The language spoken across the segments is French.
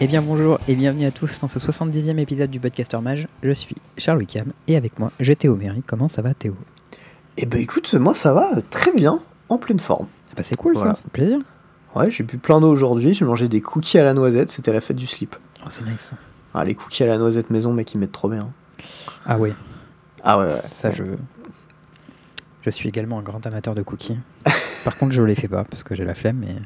Eh bien bonjour et bienvenue à tous dans ce 70e épisode du Podcaster Mage. Je suis Charles Wickham et avec moi j'ai Théo Méry. Comment ça va Théo? Eh ben écoute, moi ça va euh, très bien, en pleine forme. ah bah, C'est cool Voilà. ça, c'est plaisir. Ouais, j'ai bu plein d'eau aujourd'hui, j'ai mangé des cookies à la noisette, c'était la fête du slip. Oh, c'est nice. Ah, les cookies à la noisette maison, mec, ils mettent trop bien. Ah ouais, Ah ouais, ouais. ça je... Je suis également un grand amateur de cookies. Par contre je les fais pas parce que j'ai la flemme mais...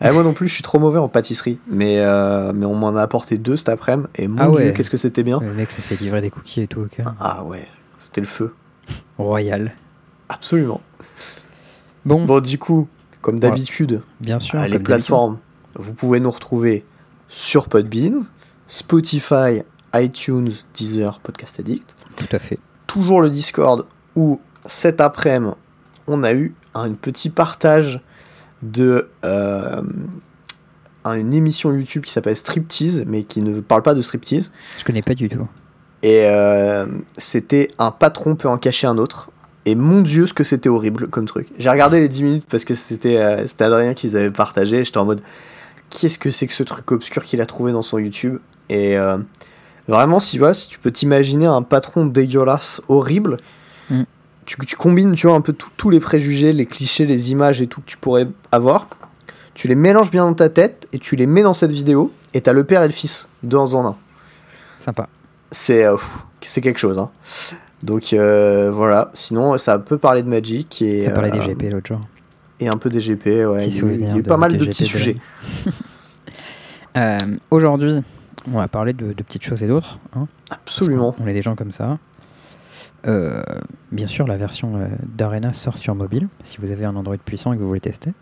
Ah, moi non plus, je suis trop mauvais en pâtisserie, mais, euh, mais on m'en a apporté deux cet après-midi, et mon Ah ouais. dieu, qu'est-ce que c'était bien. Le mec s'est fait livrer des cookies et tout, ok. Ah ouais, c'était le feu. Royal. Absolument. Bon, Bon, du coup, comme d'habitude, bien sûr. Les plateformes, vous pouvez nous retrouver sur Podbean, Spotify, iTunes, Deezer, Podcast Addict. Tout à fait. toujours le Discord où cet après-midi on a eu un petit partage de euh, un- une émission YouTube qui s'appelle Striptease mais qui ne parle pas de striptease Je connais pas du tout. et euh, c'était un patron peut en cacher un autre et mon dieu ce que c'était horrible comme truc j'ai regardé les 10 minutes parce que c'était euh, Adrien qu'ils avaient partagé j'étais en mode qu'est-ce que c'est que ce truc obscur qu'il a trouvé dans son YouTube? Et euh, vraiment si, tu vois, si tu peux t'imaginer un patron dégueulasse horrible. Tu, tu combines tu vois un peu tous les préjugés les clichés les images et tout que tu pourrais avoir tu les mélanges bien dans ta tête et tu les mets dans cette vidéo et t'as le père et le fils deux en un Sympa. c'est euh, c'est quelque chose. hein. Donc euh, voilà, sinon ça peut parler de Magic et, Ça parlait des euh, GP l'autre jour. et un peu des GP. Ouais, il y a eu- pas mal de petits de sujets. Euh, Aujourd'hui, on va parler de, de petites choses et d'autres. hein. Absolument. On est des gens comme ça. Euh, bien sûr, la version euh, d'Arena sort sur mobile, si vous avez un Android puissant et que vous voulez tester.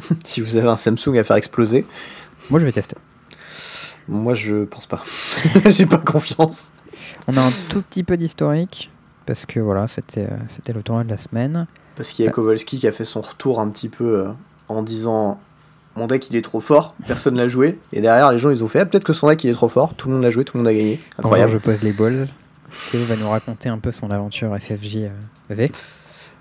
Si vous avez un Samsung à faire exploser, Moi, je vais tester. moi je pense pas. J'ai pas confiance. On a un tout petit peu d'historique, parce que voilà, c'était euh, c'était le tournoi de la semaine. Parce qu'il y a Kowalski qui a fait son retour un petit peu euh, en disant mon deck il est trop fort, personne l'a joué. Et derrière les gens ils ont fait ah, peut-être que son deck il est trop fort, tout le monde l'a joué, tout le monde a gagné. Bonjour, Incroyable. je pose les balls. Théo va nous raconter un peu son aventure FFJ euh.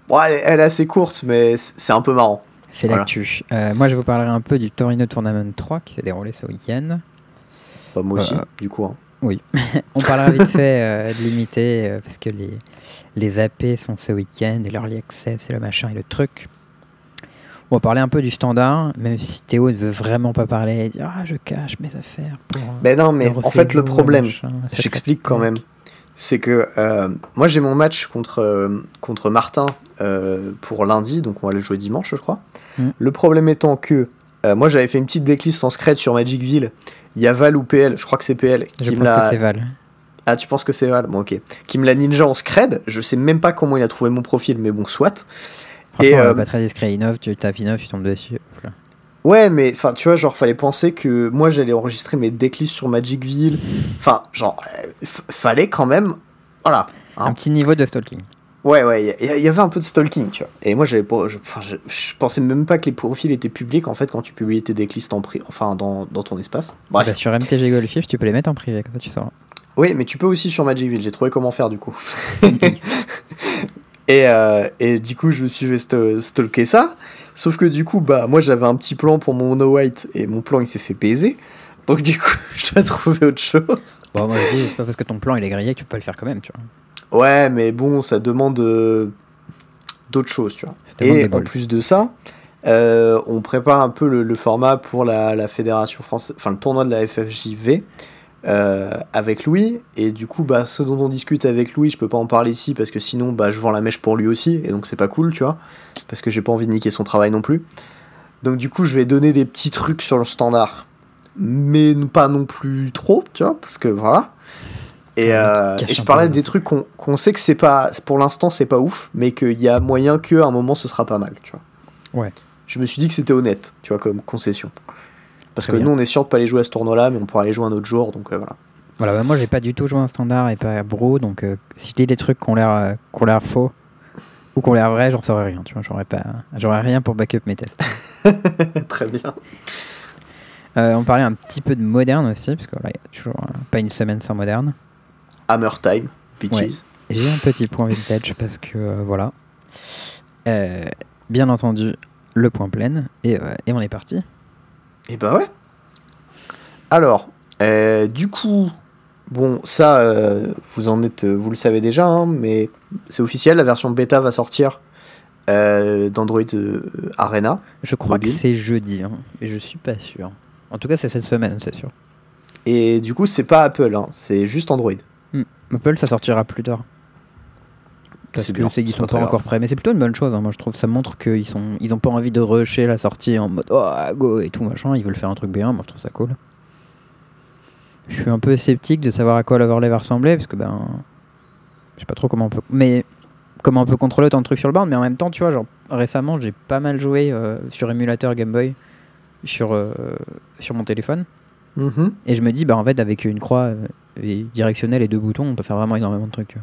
Bon, elle, est- elle est assez courte, mais c'est un peu marrant. C'est Voilà. l'actu. Euh, moi, je vous parlerai un peu du Torino Tournament 3 qui s'est déroulé ce week-end. Bah, moi aussi, Voilà. du coup. hein. On parlera vite fait euh, de limité euh, parce que les, les AP sont ce week-end et l'early access et le machin et le truc. On va parler un peu du standard, même si Théo ne veut vraiment pas parler et dire Ah, je cache mes affaires pour. euh, Ben non, mais en fait, le problème, j'explique quand même, c'est que euh, moi j'ai mon match contre, euh, contre Martin euh, pour lundi, donc on va le jouer dimanche, je crois. Mm. Le problème étant que moi j'avais fait une petite decklist en scred sur Magicville. Il y a Val ou PL, je crois que c'est PL, Je qui me pense que l'a. c'est Val. Ah, tu penses que c'est Val? Bon, ok. Qui me l'a ninja en scred. Je sais même pas comment il a trouvé mon profil, mais bon, soit. Et, pas très discret. Innov, tu tapes Innov, tu tombes dessus. Hop là. Ouais, mais enfin, tu vois, genre, fallait penser que moi j'allais enregistrer mes decklists sur Magicville. Enfin, genre, euh, fallait quand même. Voilà. Hein. Un petit niveau de stalking. Ouais, ouais, il y, avait un peu de stalking, tu vois. Et moi, j'avais pas. Je, je, je pensais même pas que les profils étaient publics en fait quand tu publiais tes decklists en pri- enfin, dans, dans ton espace. Bref. Bah, sur MTG Goldfish, tu peux les mettre en privé, comme ça tu sauras. Oui, mais tu peux aussi sur Magicville. J'ai trouvé comment faire du coup. et, euh, et du coup, je me suis fait st- stalker ça. Sauf que du coup, bah, moi, j'avais un petit plan pour mon mono white et mon plan il s'est fait baiser. Donc du coup, je dois trouver autre chose. Bon, moi je dis, c'est pas parce que ton plan il est grillé que tu peux pas le faire quand même, tu vois. Ouais, mais bon, ça demande euh, d'autres choses, tu vois. Et en plus de ça, euh, on prépare un peu le, le format pour la, la fédération française, enfin le tournoi de la FFJV euh, avec Louis. Et du coup, bah, ce dont on discute avec Louis, je peux pas en parler ici parce que sinon, bah, je vends la mèche pour lui aussi. Et donc, c'est pas cool, tu vois. Parce que j'ai pas envie de niquer son travail non plus. Donc, du coup, je vais donner des petits trucs sur le standard. Mais pas non plus trop, tu vois. Parce que voilà. Et, euh, et je parlais les des trucs qu'on qu'on sait que c'est pas. Pour l'instant, c'est pas ouf. Mais qu'il y a moyen qu'à un moment, ce sera pas mal, tu vois. Ouais. Je me suis dit que c'était honnête, tu vois, comme concession. Parce Très que bien. nous, on est sûr de pas aller jouer à ce tournoi-là, mais on pourra aller jouer un autre jour, donc euh, voilà. Voilà, bah, moi j'ai pas du tout joué un standard et pas à bro, donc euh, si je dis des trucs qui ont l'air l'air faux ou qui ont l'air vrais, j'en saurais rien, tu vois, j'aurais pas j'aurais rien pour backup mes tests. Très bien. Euh, on parlait un petit peu de moderne aussi, parce que voilà, il y a toujours euh, pas une semaine sans moderne. Hammer Time, bitches. Ouais. J'ai un petit point vintage parce que euh, voilà. Bien entendu, le point plein et, et on est parti. Et bah ouais. Alors, du coup, bon, ça, euh, vous en êtes, vous le savez déjà, hein, mais c'est officiel, la version bêta va sortir euh, d'Android euh, Arena. Je crois Mobile. que c'est jeudi, hein, mais je suis pas sûr. En tout cas, c'est cette semaine, c'est sûr. Et du coup, c'est pas Apple, hein, c'est juste Android. Apple, ça sortira plus tard. Parce C'est que bien, c'est sont pas pas encore prêts. Mais c'est plutôt une bonne chose, hein, moi je trouve. Ça montre qu'ils sont, ils ont pas envie de rusher la sortie en mode oh go et tout machin. Ils veulent faire un truc bien, moi je trouve ça cool. Je suis un peu sceptique de savoir à quoi l'overlay va ressembler parce que ben. Je sais pas trop comment on peut. Mais comment on peut contrôler autant de trucs sur le board, mais en même temps, tu vois, genre récemment j'ai pas mal joué euh, sur émulateur Game Boy sur, euh, sur mon téléphone. Mhm. Et je me dis, bah en fait, avec une croix euh, directionnelle et deux boutons, on peut faire vraiment énormément de trucs. tu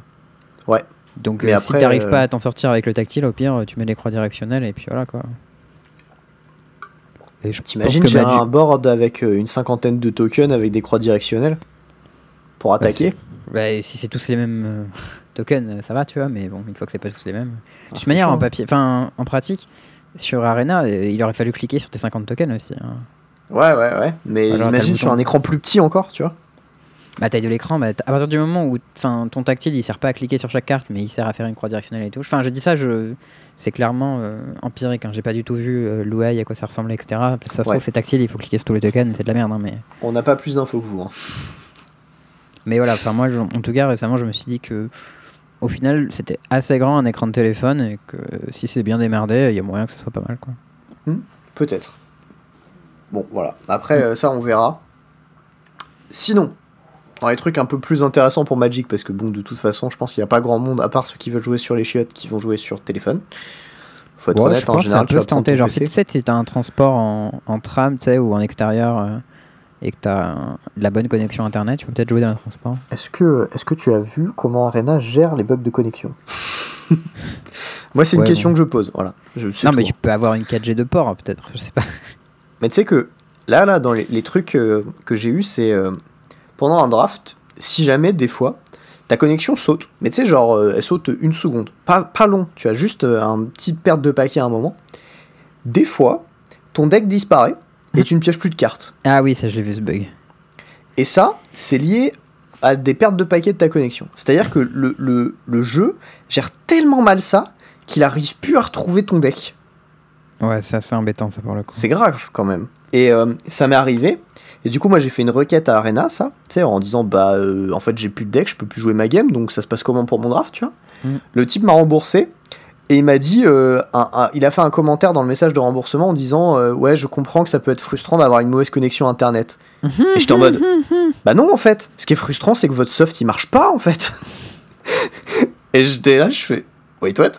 vois. Ouais. Donc si t'arrives pas à t'en sortir avec le tactile, au pire, tu mets les croix directionnelles et puis voilà quoi. Et je T'imagines, pense que j'ai un board avec euh, une cinquantaine de tokens avec des croix directionnelles pour attaquer. Bah, si c'est tous les mêmes euh, tokens, ça va, tu vois, mais bon, une fois que c'est pas tous les mêmes. Ah, De toute c'est manière, chaud, en papier, enfin en pratique, sur Arena, euh, il aurait fallu cliquer sur tes 50 tokens aussi. hein. Ouais, ouais, ouais. Mais Alors, imagine sur un écran plus petit encore, tu vois. Bah, taille de l'écran, bah, à partir du moment où ton tactile il sert pas à cliquer sur chaque carte, mais il sert à faire une croix directionnelle et tout. Enfin, je dis ça, je... c'est clairement euh, empirique. Hein. J'ai pas du tout vu euh, l'UI, à quoi ça ressemblait, etc. Parce que ça se Ouais. trouve, c'est tactile, il faut cliquer sur tous les tokens, c'est de la merde. Hein, mais... On n'a pas plus d'infos que vous. hein. mais voilà, enfin, moi, je- en tout cas, récemment, je me suis dit que au final, c'était assez grand un écran de téléphone et que si c'est bien démerdé, il y a moyen que ce soit pas mal. Quoi. Peut-être. Bon, voilà. Après, euh, ça, on verra. Sinon, dans les trucs un peu plus intéressants pour Magic, parce que bon, de toute façon, je pense qu'il n'y a pas grand monde, à part ceux qui veulent jouer sur les chiottes, qui vont jouer sur téléphone. Faut être Ouais, honnête, je en pense général, que tu ça peut se tenter. Genre, si tu sais, si t'as un transport en, en tram, tu sais, ou en extérieur, euh, et que t'as un- de la bonne connexion internet, tu peux peut-être jouer dans le transport. Est-ce que, est que tu as vu comment Arena gère les bugs de connexion? Moi, c'est une Ouais, question bon. que je pose. Voilà. Je, Non, mais tu peux avoir une 4G de port, peut-être, je sais pas. Mais tu sais que là, là, dans les, les trucs euh, que j'ai eu, c'est euh, pendant un draft, si jamais des fois ta connexion saute, mais tu sais, genre euh, elle saute une seconde, pas, pas long, tu as juste euh, un petit perte de paquet à un moment. Des fois, ton deck disparaît et tu ne pièges plus de cartes. Ah oui, ça, je l'ai vu ce bug. Et ça, c'est lié à des pertes de paquets de ta connexion. C'est-à-dire que le, le, le jeu gère tellement mal ça qu'il arrive plus à retrouver ton deck. Ouais, c'est assez embêtant, ça, pour le coup. C'est grave quand même. Et euh, ça m'est arrivé. Et du coup, moi j'ai fait une requête à Arena, ça, tu sais, en disant bah euh, en fait j'ai plus de deck, je peux plus jouer ma game, donc ça se passe comment pour mon draft, tu vois. Mm. Le type m'a remboursé et il m'a dit, euh, un- un- il a fait un commentaire dans le message de remboursement en disant euh, ouais je comprends que ça peut être frustrant d'avoir une mauvaise connexion internet. et j'étais en mode bah non en fait, ce qui est frustrant c'est que votre soft il marche pas en fait. et j'étais là, je fais wait what?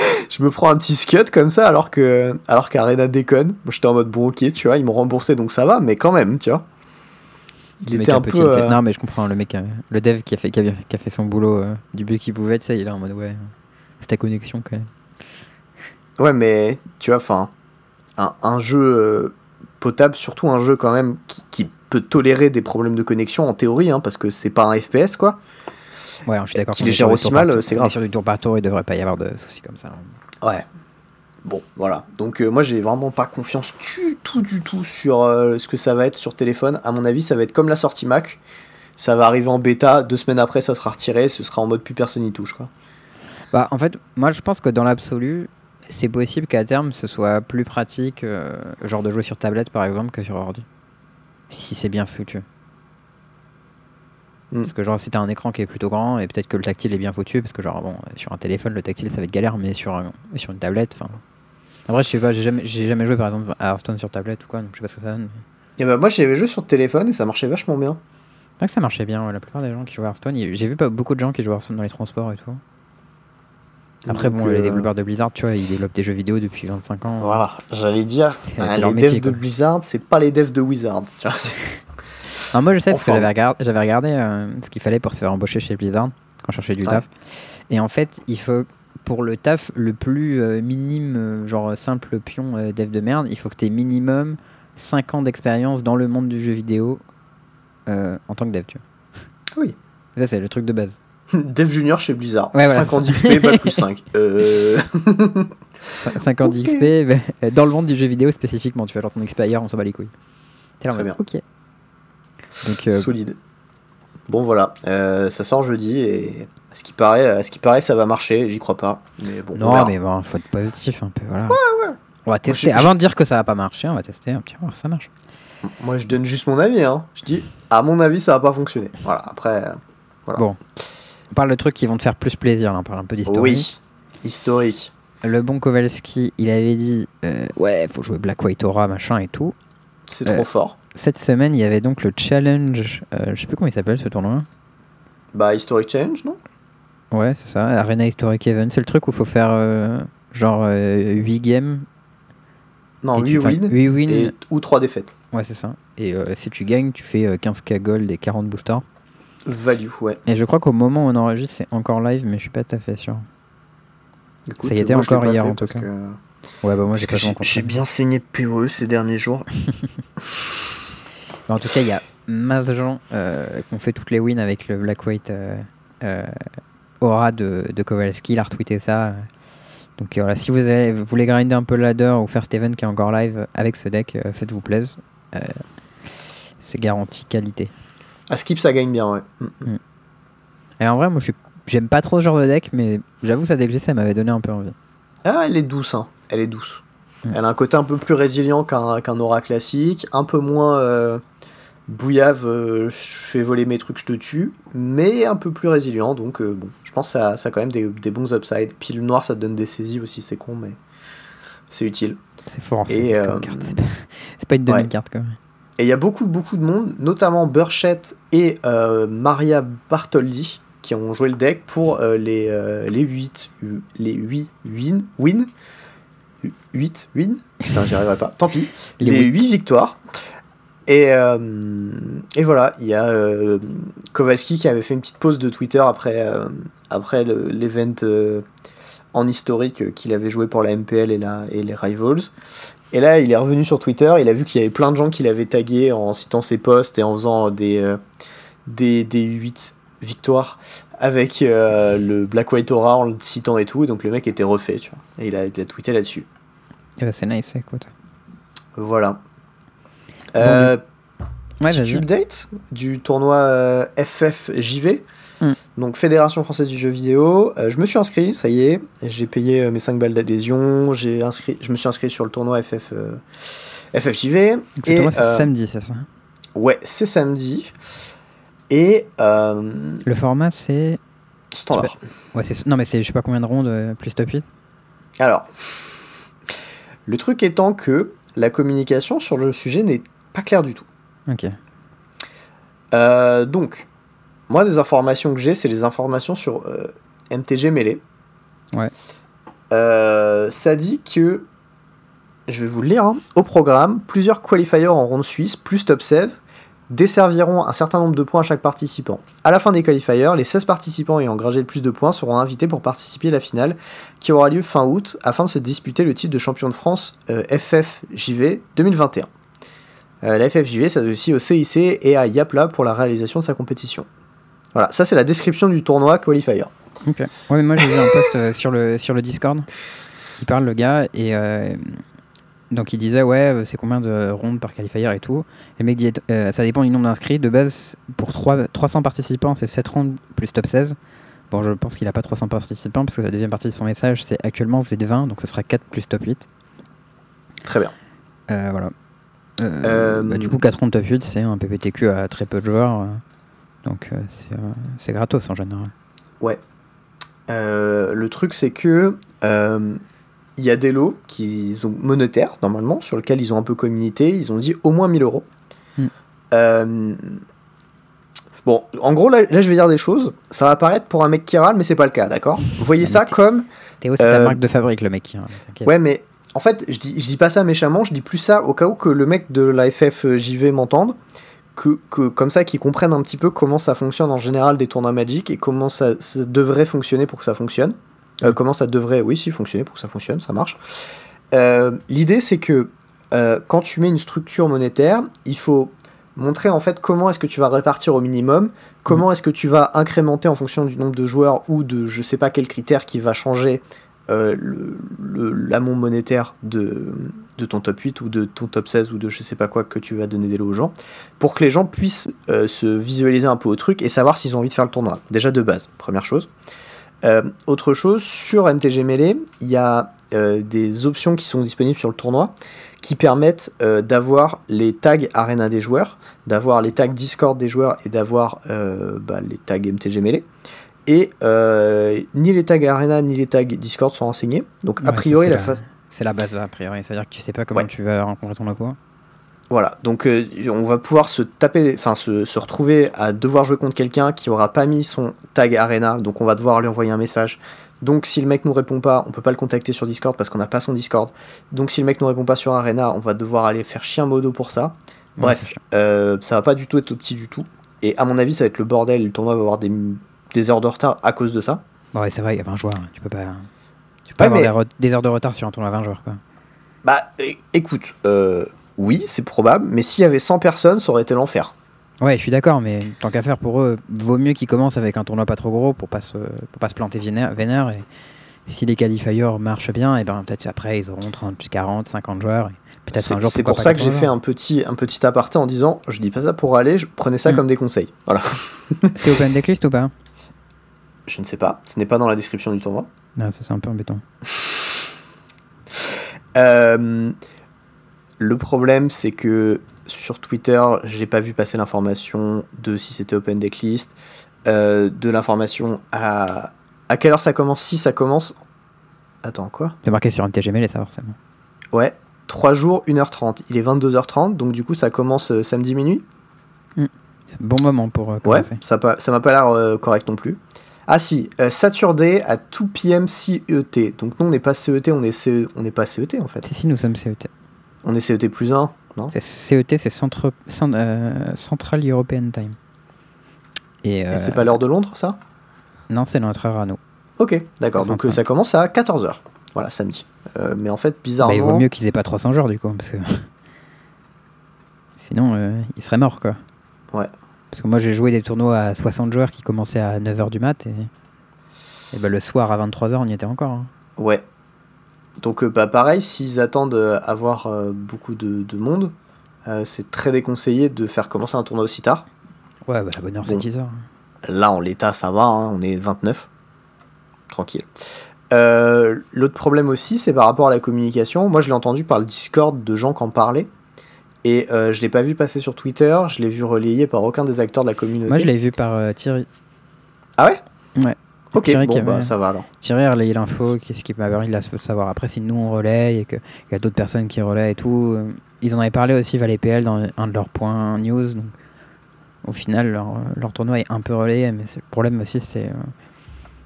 je me prends un petit scud comme ça alors que alors qu'Arena déconne. Moi j'étais en mode bon ok tu vois ils m'ont remboursé donc ça va mais quand même tu vois. Il Le était un peu tilté. euh, Non, mais je comprends, le mec, euh, le dev qui a fait, qui a, qui a fait son boulot euh, du mieux qu'il pouvait, tu sais, il est en mode ouais, c'est ta connexion quand même. ouais mais tu vois enfin un, un jeu euh, potable surtout un jeu quand même qui, qui peut tolérer des problèmes de connexion en théorie hein, parce que c'est pas un FPS quoi. Ouais, je suis d'accord. Qu'on les gère aussi mal, tour. c'est grave. Sur du tour par tour, il devrait pas y avoir de soucis comme ça. Ouais. Bon, voilà. Donc euh, moi j'ai vraiment pas confiance du tout du tout sur euh, ce que ça va être sur téléphone. À mon avis, ça va être comme la sortie Mac. Ça va arriver en bêta, deux semaines après ça sera retiré, ce sera en mode plus personne n'y touche quoi. Bah, en fait, moi je pense que dans l'absolu, c'est possible qu'à terme ce soit plus pratique, euh, genre de jouer sur tablette par exemple, que sur ordi. Si c'est bien foutu. Mm. Parce que genre si t'as un écran qui est plutôt grand et peut-être que le tactile est bien foutu, parce que genre bon, sur un téléphone le tactile ça va être galère, mais sur, un- sur une tablette, enfin. Après, je sais pas, j'ai jamais, jamais joué par exemple à Hearthstone sur tablette ou quoi, donc je sais pas ce que ça donne. Et bah moi j'avais joué sur téléphone et ça marchait vachement bien. C'est vrai que ça marchait bien, ouais, la plupart des gens qui jouent à Hearthstone, j'ai vu pas beaucoup de gens qui jouent à Hearthstone dans les transports et tout. Après, Donc, bon, les euh, développeurs de Blizzard, tu vois, ils développent des jeux vidéo depuis 25 ans. Voilà, j'allais dire, les leur devs métier, de. Blizzard, c'est pas les devs de Wizard. tu vois, moi je sais parce que j'avais regardé, euh, ce qu'il fallait pour se faire embaucher chez Blizzard quand je cherchais du Ouais. taf. Et en fait, il faut pour le taf le plus euh, minime, euh, genre simple pion euh, dev de merde, il faut que tu aies minimum 5 ans d'expérience dans le monde du jeu vidéo en tant que dev, tu vois. Oui. Ça, c'est le truc de base. Dev junior chez Blizzard. Ouais, voilà, 5 ans d'XP, pas plus 5. Euh... 5 ans Ok. d'XP bah, dans le monde du jeu vidéo spécifiquement, tu vois, genre ton XP ailleurs, on s'en bat les couilles. Là Très bien. ok. Donc, euh, Solide. Bon voilà, Euh, ça sort jeudi et à ce qui paraît, à ce qui paraît, ça va marcher. J'y crois pas, mais bon. on non, mais bon, faut être positif un peu, voilà. On va tester. je- Avant de dire que ça va pas marcher, on va tester un petit voir ça marche. Moi, je donne juste mon avis. Hein. Je dis, à mon avis, ça va pas fonctionner. Voilà. Après, euh, Bon. On parle de trucs qui vont te faire plus plaisir, là. on parle un peu d'histoire. oui, historique. Le bon Kowalski, il avait dit euh, Ouais, faut jouer Black White Aura, machin et tout. C'est trop fort. Cette semaine, il y avait donc le challenge. euh, je sais plus comment il s'appelle ce tournoi. Bah, historic change, non? Ouais, c'est ça, Arena Historic Event. C'est le truc où il faut faire euh, genre 8 games. Non, et 8 tu- enfin, wins huit wins. et, ou 3 défaites. Ouais, c'est ça. Et euh, si tu gagnes, tu fais euh, 15k gold et 40 boosters. Value, ouais. Et je crois qu'au moment où on enregistre, c'est encore live, mais je suis pas tout à fait sûr. Écoute, Ça y était moi, encore hier, en tout cas. que- Ouais, bah moi j'ai bien saigné PoE ces derniers jours. En tout cas, il y a masse de gens euh, qui ont fait toutes les wins avec le Black White euh, euh, Aura de, de Kowalski. Il a retweeté ça. euh. Donc euh, voilà, si vous avez- vous voulez grinder un peu le ladder ou faire cet event qui est encore live avec ce deck, euh, faites-vous plaisir. Euh, c'est garanti qualité. À skip, ça gagne bien, ouais. Mm. Et en vrai, moi je suis- j'aime pas trop ce genre de deck, mais j'avoue, ça deck ça m'avait donné un peu envie. Ah, elle est douce, hein. Elle est douce. Mm. Elle a un côté un peu plus résilient qu'un aura classique, un peu moins euh, bouillave, euh, je fais voler mes trucs, je te tue, mais un peu plus résilient, donc euh, bon, je pense que ça, ça a quand même des, des bons upsides. Puis le noir, ça te donne des saisies aussi, c'est con, mais c'est utile. C'est fort. C'est pas- pas une demi ouais. carte quand même. Et il y a beaucoup, beaucoup de monde, notamment Burchett et euh, Maria Bartoldi, qui ont joué le deck pour euh, les, euh, les 8, les 8 win, win 8 win Putain, j'y arriverai pas. Tant pis. Les Les, huit. 8 victoires. Et, euh, et voilà, il y a euh, Kowalski qui avait fait une petite pause de Twitter après, euh, après le- l'event euh, en historique qu'il avait joué pour la MPL et, la, et les Rivals. Et là, il est revenu sur Twitter, il a vu qu'il y avait plein de gens qui l'avaient tagué en citant ses posts et en faisant des, des, des 8 victoires avec euh, le Black White Aura en le citant et tout. Et donc le mec était refait, tu vois. Et il a, il a tweeté là-dessus. Ben, c'est nice, écoute. Voilà. Euh, Ouais, Petit vas-y. update du tournoi euh, FFJV, Hmm. donc Fédération Française du Jeu Vidéo. Euh, je me suis inscrit, ça y est, j'ai payé euh, mes 5 balles d'adhésion. J'ai inscrit, je me suis inscrit sur le tournoi FF, euh, FFJV. Donc, Et, c'est euh, samedi, c'est ça? Ouais, c'est samedi. Et euh, Le format, c'est. standard. Ouais. Non, mais c'est je sais pas combien de rondes euh, plus top 8. Alors, le truc étant que la communication sur le sujet n'est pas claire du tout. Ok. Euh, donc, moi, des informations que j'ai, c'est les informations sur euh, MTG Melee. Ouais. Euh, ça dit que, je vais vous le lire, hein, au programme, plusieurs qualifiers en ronde suisse, plus top 16, desserviront un certain nombre de points à chaque participant. À la fin des qualifiers, les 16 participants ayant gragé le plus de points seront invités pour participer à la finale qui aura lieu fin août afin de se disputer le titre de champion de France euh, FFJV 2021. Euh, la FFJV s'associe au CIC et à Yapla pour la réalisation de sa compétition. Voilà, ça c'est la description du tournoi qualifier. Ok. Moi j'ai vu un post euh, sur, le, sur le Discord. Il parle le gars et donc il disait ouais euh, c'est combien de rondes par qualifier et tout. Le mec dit euh, ça dépend du nombre d'inscrits. De base pour 3, 300 participants c'est 7 rondes plus top 16. Bon je pense qu'il a pas 300 participants parce que la deuxième partie de son message c'est actuellement vous êtes 20 donc ce sera 4 plus top 8. Très bien. Euh, voilà. Euh, bah, du coup 4 rondes top 8 c'est un PPTQ à très peu de joueurs. donc c'est, c'est gratos en général. Euh, le truc c'est que il y a des lots qui sont monétaires normalement, sur lesquels ils ont un peu communiqué, ils ont dit au moins 1000 euros. Hmm. Euh, Bon, en gros, là, là, je vais dire des choses. Ça va paraître pour un mec qui râle, mais c'est pas le cas, d'accord? Vous voyez ça comme Théo c'est ta Euh, marque de fabrique le mec. hein, t'inquiète. Ouais, mais en fait, je dis, je dis pas ça méchamment, je dis plus ça au cas où que le mec de la FFJV m'entende, que, que comme ça, qu'il comprenne un petit peu comment ça fonctionne en général des tournois Magic et comment ça, ça devrait fonctionner pour que ça fonctionne. Euh, comment ça devrait, oui, si, fonctionner pour que ça fonctionne, ça marche. Euh, L'idée, c'est que euh, quand tu mets une structure monétaire, il faut montrer en fait comment est-ce que tu vas répartir au minimum, comment est-ce que tu vas incrémenter en fonction du nombre de joueurs ou de je sais pas quel critère qui va changer l'amont monétaire de, de ton top 8 ou de ton top 16 ou de je sais pas quoi que tu vas donner des lots aux gens, pour que les gens puissent se visualiser un peu au truc et savoir s'ils ont envie de faire le tournoi. Déjà de base, première chose. Euh, autre chose, sur MTG Melee, il y a des options qui sont disponibles sur le tournoi qui permettent d'avoir les tags Arena des joueurs, d'avoir les tags Discord des joueurs et d'avoir bah, les tags MTG Melee. Et euh, ni les tags Arena ni les tags Discord sont renseignés. Donc, a priori, la, C'est la base, a priori. C'est-à-dire que tu sais pas comment tu vas rencontrer ton loco. Voilà, donc euh, on va pouvoir se taper, enfin se, se, retrouver à devoir jouer contre quelqu'un qui aura pas mis son tag Arena, donc on va devoir lui envoyer un message. Donc si le mec nous répond pas, on peut pas le contacter sur Discord parce qu'on n'a pas son Discord. Donc si le mec nous répond pas sur Arena, on va devoir aller faire chien modo pour ça. Bref, euh, ça va pas du tout être petit du tout. Et à mon avis, ça va être le bordel. Le tournoi va avoir des des heures de retard à cause de ça. Ouais, c'est vrai, il y a 20 joueurs. Tu peux pas, tu peux avoir des, heures de retard sur un tournoi à 20 joueurs. Quoi. Bah écoute, euh, oui, c'est probable, mais s'il y avait 100 personnes, ça aurait été l'enfer. Ouais, je suis d'accord, mais tant qu'à faire pour eux, vaut mieux qu'ils commencent avec un tournoi pas trop gros pour pas se, pour pas se planter vénère, vénère. Et si les qualifiers marchent bien, et ben peut-être après ils auront 30, 40, 50 joueurs. C'est pour ça que j'ai fait un petit, un petit aparté en disant je dis pas ça pour aller, je prenais ça mm. comme des conseils. Voilà. c'est open decklist ou pas? Je ne sais pas, ce n'est pas dans la description du tournoi. Ah, ça c'est un peu embêtant. Euh, le problème, c'est que sur Twitter, j'ai pas vu passer l'information de si c'était open decklist, euh, de l'information à à quelle heure ça commence. Si ça commence, attends quoi? C'est marqué sur un TGML et ça forcément. Ouais, 3 jours, 1h30. Il est 22h30, donc du coup ça commence euh, samedi minuit. Hmm. Bon moment pour euh, Ouais, ça m'a pas l'air euh, correct non plus. Ah si, Saturday à 2 p.m. CET. Donc nous on n'est pas CET, on est CE... on n'est pas CET en fait. Si, si nous sommes CET. On est CET plus 1, non? CET c'est Central European Time. Et, c'est pas l'heure de Londres ça? Non, c'est notre heure à nous. Ok, d'accord. Donc ça commence à 14h. Voilà, samedi. Euh, mais en fait, bizarrement. Bah, il vaut mieux qu'ils aient pas 300 joueurs du coup, parce que. Sinon, euh, ils seraient morts quoi. Ouais. Parce que moi j'ai joué des tournois à 60 joueurs qui commençaient à 9h du mat et, et bah, le soir à 23h on y était encore. Hein. Ouais. Donc euh, bah, pareil, s'ils attendent avoir beaucoup de, monde, c'est très déconseillé de faire commencer un tournoi aussi tard. Ouais, bah, la bonne heure c'est 10h. Là en l'état ça va, hein, on est 29. Tranquille. Euh, l'autre problème aussi, c'est par rapport à la communication. Moi, je l'ai entendu par le Discord de gens qui en parlaient. Et euh, je l'ai pas vu passer sur Twitter, je l'ai vu relayé par aucun des acteurs de la communauté. Moi, je l'ai vu par euh, Thierry. Ah ouais? Ouais. Ok, Thierry bon, bah, ça va alors. Thierry a relayé l'info, qu'est-ce qu'il m'a il a savoir. Après, si nous on relaye et qu'il y a d'autres personnes qui relaient et tout, ils en avaient parlé aussi, PL, dans un de leurs points news. Donc, au final, leur, leur, tournoi est un peu relayé, mais le problème aussi, c'est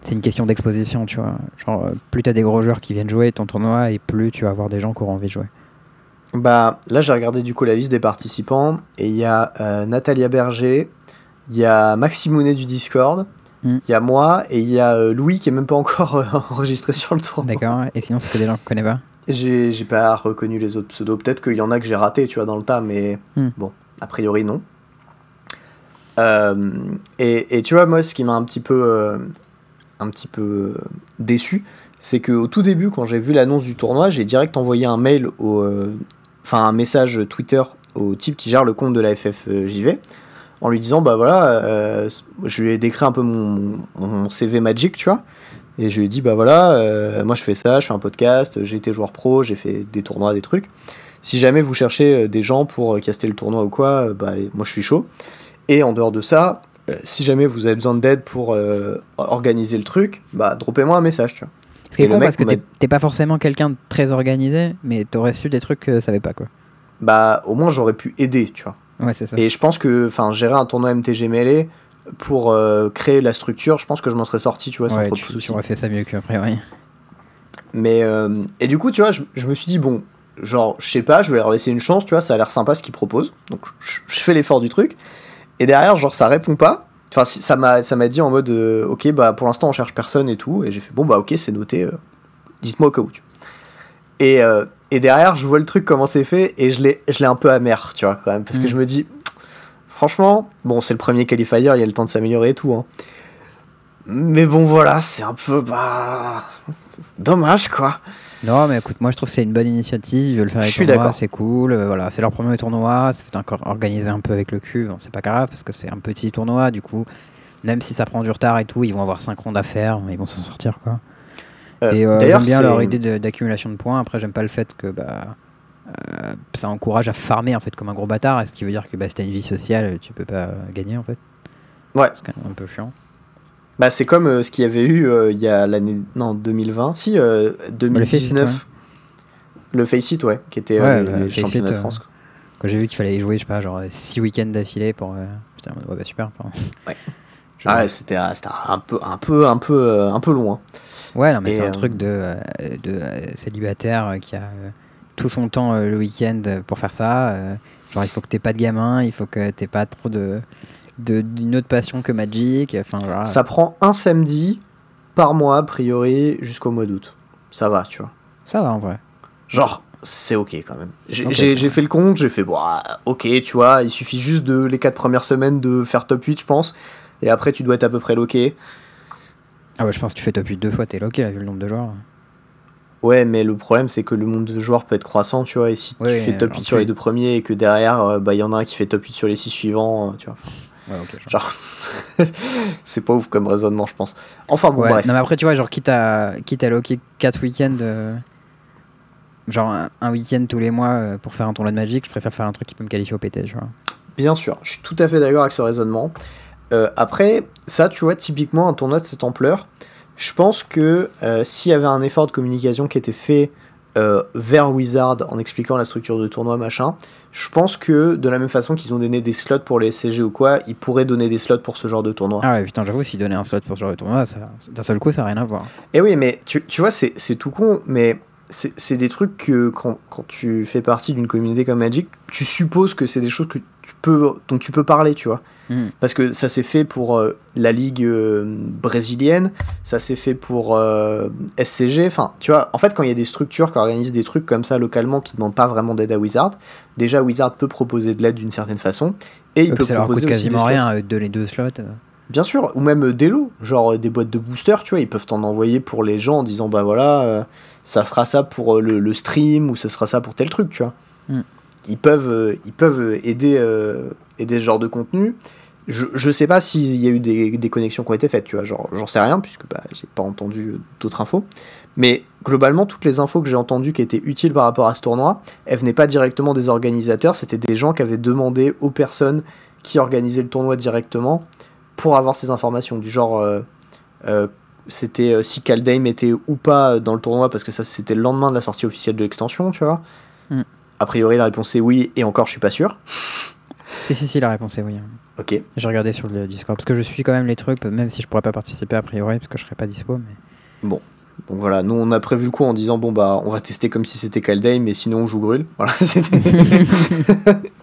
c'est une question d'exposition, tu vois. Genre, euh, plus t'as des gros joueurs qui viennent jouer ton tournoi et plus tu vas avoir des gens qui auront envie de jouer. Bah, là, j'ai regardé du coup la liste des participants et il y a euh, Natalia Berger, il y a Maximounet du Discord. Il y a moi et il y a euh, Louis qui est même pas encore enregistré sur le tournoi. D'accord, et sinon, c'était des gens que je connais pas J'ai pas reconnu les autres pseudos. Peut-être qu'il y en a que j'ai raté, tu vois, dans le tas, mais hmm. bon, a priori, non. et, et, tu vois, moi, ce qui m'a un petit peu un petit peu déçu, c'est qu'au tout début, quand j'ai vu l'annonce du tournoi, j'ai direct envoyé un mail euh, enfin un message Twitter au type qui gère le compte de la FFJV en lui disant bah voilà, euh, je lui ai décrit un peu mon, CV Magic, tu vois. Et je lui ai dit, bah voilà, euh, moi je fais ça, je fais un podcast, j'ai été joueur pro, j'ai fait des tournois, des trucs. Si jamais vous cherchez des gens pour caster le tournoi ou quoi, bah moi je suis chaud. Et en dehors de ça, euh, si jamais vous avez besoin d'aide pour euh, organiser le truc, bah droppez-moi un message, tu vois. Ce qui est con parce que t'es pas forcément quelqu'un de très organisé, mais t'aurais su des trucs que je savais pas, quoi. Bah au moins j'aurais pu aider, tu vois. Ouais, ça. Et je pense que, enfin, gérer un tournoi MTG Melee pour euh, créer la structure, je pense que je m'en serais sorti, tu vois, sans trop de soucis. Tu aurais fait ça mieux qu'après, oui. Mais, et du coup, tu vois, je, je me suis dit, bon, genre, je sais pas, je vais leur laisser une chance, tu vois, ça a l'air sympa ce qu'ils proposent. Donc je fais l'effort du truc. Et derrière, genre, ça répond pas. Enfin, ça m'a, ça m'a dit en mode, euh, ok, bah pour l'instant on cherche personne et tout. Et j'ai fait, bon, bah ok, c'est noté. Euh, dites-moi au cas où. Tu et, euh, et derrière, je vois le truc comment c'est fait et je l'ai, je l'ai un peu amer, tu vois, quand même. Parce que mm. je me dis, franchement, bon, c'est le premier qualifier, il y a le temps de s'améliorer et tout. Hein. Mais bon, voilà, c'est un peu. Bah. Dommage, quoi. Non, mais écoute, moi je trouve que c'est une bonne initiative. Faire Je suis tournois, d'accord. c'est cool. euh, voilà, c'est leur premier tournoi. Ça fait encore organiser un peu avec le cul. Bon, c'est pas grave parce que c'est un petit tournoi. Du coup, même si ça prend du retard et tout, ils vont avoir 5 rondes à faire. Ils vont s'en sortir quoi. Euh, et euh, D'ailleurs, j'aime bien leur idée d'accumulation de points. Après, j'aime pas le fait que bah, euh, ça encourage à farmer en fait comme un gros bâtard. Ce qui veut dire que bah, si t'as une vie sociale, tu peux pas gagner en fait. Ouais. C'est quand même un peu chiant. Bah, c'est comme euh, ce qu'il y avait eu euh, il y a l'année. Non, 2020. Si, euh, Faceit, 2019. Le Face It, ouais, qui était Ouais, bah, It, championnats de France. quoi. Quand j'ai vu qu'il fallait y jouer, je sais pas, genre 6 week-ends d'affilée pour. mode, ouais, bah super. enfin. Ouais. Ah ouais, c'était un peu, un peu, un peu, un peu loin. Ouais, non, mais c'est un euh, truc de, euh, de euh, célibataire qui a tout son temps le week-end pour faire ça. genre, il faut que t'aies pas de gamin, il faut que t'aies pas trop de d'une autre passion que Magic. Enfin, voilà. Ça prend un samedi par mois, a priori, jusqu'au mois d'août. Ça va, tu vois. Ça va en vrai. Genre, c'est ok quand même. J'ai Ok, j'ai- ok. j'ai fait le compte, j'ai fait, bon, ah, ok, tu vois, il suffit juste de les 4 premières semaines de faire top 8, je pense. Et après, tu dois être à peu près loqué. Ah ouais, je pense que tu fais top 8 deux fois, t'es loqué là, vu le nombre de joueurs. Ouais, mais le problème, c'est que le nombre de joueurs peut être croissant, tu vois. Et si Ouais, tu fais top en 8 sur les deux premiers et que derrière, euh, bah, il y en a un qui fait top 8 sur les 6 suivants, euh, tu vois. Ouais, ok. genre. Genre, c'est pas ouf comme raisonnement, je pense. Enfin, bon, Ouais, bref. Non, mais après, tu vois, genre, quitte à, quitte à loquer 4 week-ends, euh, genre un, un week-end tous les mois euh, pour faire un tournoi de Magic, je préfère faire un truc qui peut me qualifier au PT, tu vois. Bien sûr, je suis tout à fait d'accord avec ce raisonnement. Euh, après, ça, tu vois, typiquement, un tournoi de cette ampleur, je pense que euh, s'il y avait un effort de communication qui était fait euh, vers Wizard en expliquant la structure de tournoi, machin, je pense que de la même façon qu'ils ont donné des slots pour les SCG ou quoi, ils pourraient donner des slots pour ce genre de tournoi. Ah ouais, putain, j'avoue, s'ils donnaient un slot pour ce genre de tournoi, ça- d'un seul coup, ça n'a rien à voir. Et oui, mais tu, tu vois, c'est tout con, mais c'est c'est des trucs que quand, quand tu fais partie d'une communauté comme Magic, tu supposes que c'est des choses que tu peux, dont tu peux parler, tu vois. Hmm. Parce que ça s'est fait pour euh, la ligue euh, brésilienne, ça s'est fait pour euh, SCG. Enfin, tu vois, en fait, quand il y a des structures qui organisent des trucs comme ça localement qui ne demandent pas vraiment d'aide à Wizard, déjà Wizard peut proposer de l'aide d'une certaine façon. Et il Ouais, peut ça leur coûte proposer aussi des quasiment rien de les deux slots. Bien sûr, ou même des lots, genre des boîtes de boosters, tu vois, ils peuvent t'en envoyer pour les gens en disant bah voilà, ça sera ça pour le, le stream ou ce sera ça pour tel truc, tu vois. Mm. Ils peuvent, ils peuvent aider, euh, aider ce genre de contenu. Je, je sais pas s'il y a eu des, des connexions qui ont été faites, tu vois, genre j'en sais rien puisque bah, j'ai pas entendu euh, d'autres infos. Mais globalement, toutes les infos que j'ai entendues qui étaient utiles par rapport à ce tournoi, elles venaient pas directement des organisateurs, c'était des gens qui avaient demandé aux personnes qui organisaient le tournoi directement pour avoir ces informations du genre euh, euh, c'était euh, si Kaldheim était ou pas dans le tournoi parce que ça c'était le lendemain de la sortie officielle de l'extension tu vois Mm. a priori la réponse est oui et encore je suis pas sûr Si, si, si, la réponse est oui. ok J'ai regardé sur le Discord parce que je suis quand même les trucs, même si je pourrais pas participer a priori parce que je serais pas dispo. Mais... donc voilà nous on a prévu le coup en disant bon bah on va tester comme si c'était Kaldheim mais sinon on joue Grul voilà c'était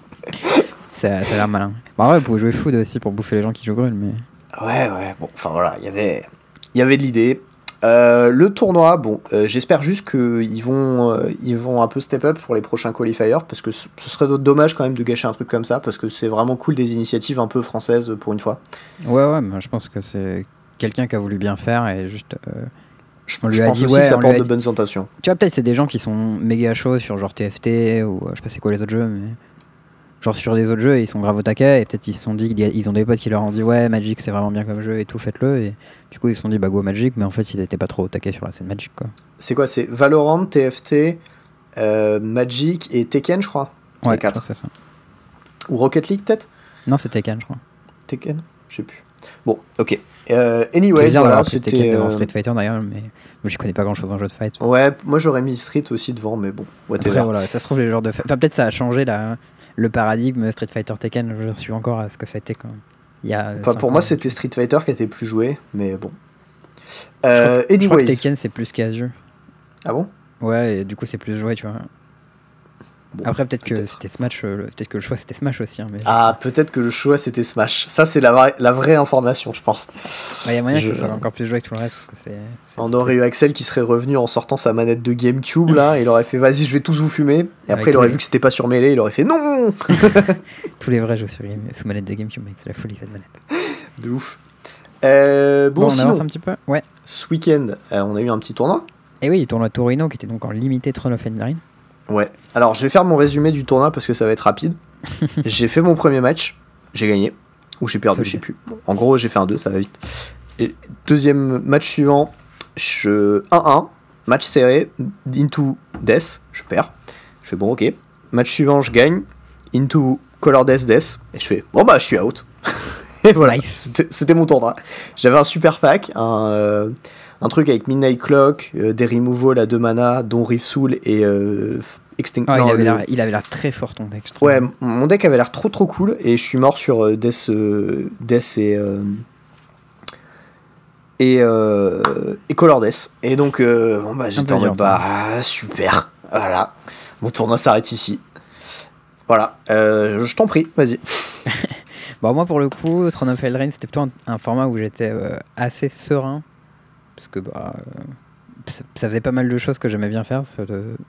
ça, ça a l'air malin. Bah ouais, vous pouvez jouer food aussi pour bouffer les gens qui jouent Grul, mais. Ouais, ouais, bon, enfin voilà, il y avait, il y avait de l'idée. Euh, le tournoi, bon, euh, j'espère juste qu'ils vont, euh, ils vont un peu step up pour les prochains qualifiers, parce que ce serait dommage quand même de gâcher un truc comme ça, parce que c'est vraiment cool des initiatives un peu françaises pour une fois. Ouais, ouais, mais je pense que c'est quelqu'un qui a voulu bien faire et juste. Je, On lui je a pense dit, aussi ouais, que ça porte de bonnes intentions. Tu vois, peut-être c'est des gens qui sont méga chauds sur genre TFT ou je sais pas c'est quoi les autres jeux, mais. Genre sur des autres jeux, ils sont grave au taquet et peut-être ils se sont dit ils ont des potes qui leur ont dit ouais, Magic c'est vraiment bien comme jeu et tout, faites-le. Et du coup, ils se sont dit bah go Magic, mais en fait, ils étaient pas trop au taquet sur la scène Magic quoi. C'est quoi C'est Valorant, TFT, euh, Magic et Tekken, je crois? Ouais, les c'est ça. Ou Rocket League peut-être? Non, c'est Tekken, je crois. Tekken? Je sais plus. Bon, ok. Euh, anyway, voilà, pris Tekken c'était. devant euh, Street Fighter d'ailleurs, mais moi j'y connais pas grand chose en jeu de fight. Ouais, moi j'aurais mis Street aussi devant, mais bon. Après, voilà, ça se trouve, les genres de. Enfin, peut-être ça a changé la... le paradigme Street Fighter Tekken. Je suis encore à ce que ça a été quand il y a. Enfin, pour moi, c'était Street Fighter qui était plus joué, mais bon. Je crois, Euh, je crois que. Tekken c'est plus casu. Ah bon? Ouais, et du coup, c'est plus joué, tu vois. Bon, Après, peut-être que c'était Smash. euh, Peut-être que le choix c'était Smash aussi. hein, mais... Ah, peut-être que le choix c'était Smash. Ça, c'est la, vraie- la vraie information, je pense. Il y a moyen que ce soit encore plus joué que tout le reste parce que c'est- On aurait eu Axel qui serait revenu en sortant sa manette de GameCube là, il aurait fait vas-y, je vais tous vous fumer. Et Avec après, il aurait les- vu que c'était pas sur mêlée, il aurait fait non Tous les vrais jeux sur game- sous manette de GameCube, mec, c'est la folie cette manette. De ouf. Euh, bon, Bon, on sinon, avance un petit peu Ouais. ce week-end, euh, on a eu un petit tournoi. Et oui, le tournoi Torino qui était donc en limité Throne of Eldraine. Ouais. Alors, je vais faire mon résumé du tournoi parce que ça va être rapide. j'ai fait mon premier match, j'ai gagné. Ou j'ai perdu, je sais plus. En gros, j'ai fait un 2, ça va vite. Et deuxième match suivant, je 1-1, match serré, into death, je perds. Je fais bon, ok. Match suivant, je gagne, into color death, death. Et je fais bon, bah, je suis out. Et voilà, Nice. c'était c'était mon tournoi. J'avais un super pack, un, euh, un truc avec Midnight Clock, euh, des removals à 2 mana, dont Reef Soul et euh, Extinct. Ah, non, il, avait le- l'air, très fort ton deck. Ouais, mon deck avait l'air trop trop cool et je suis mort sur euh, Death, euh, Death et, euh, et, et Color Death. Et donc, bon, bah, j'étais en mode, bah, ah, super, voilà, mon tournoi s'arrête ici. Voilà, je t'en prie, vas-y. Bon, moi, pour le coup, Throne of Eldraine, c'était plutôt un, un format où j'étais euh, assez serein. Parce que bah, euh, ça, faisait pas mal de choses que j'aimais bien faire, ce,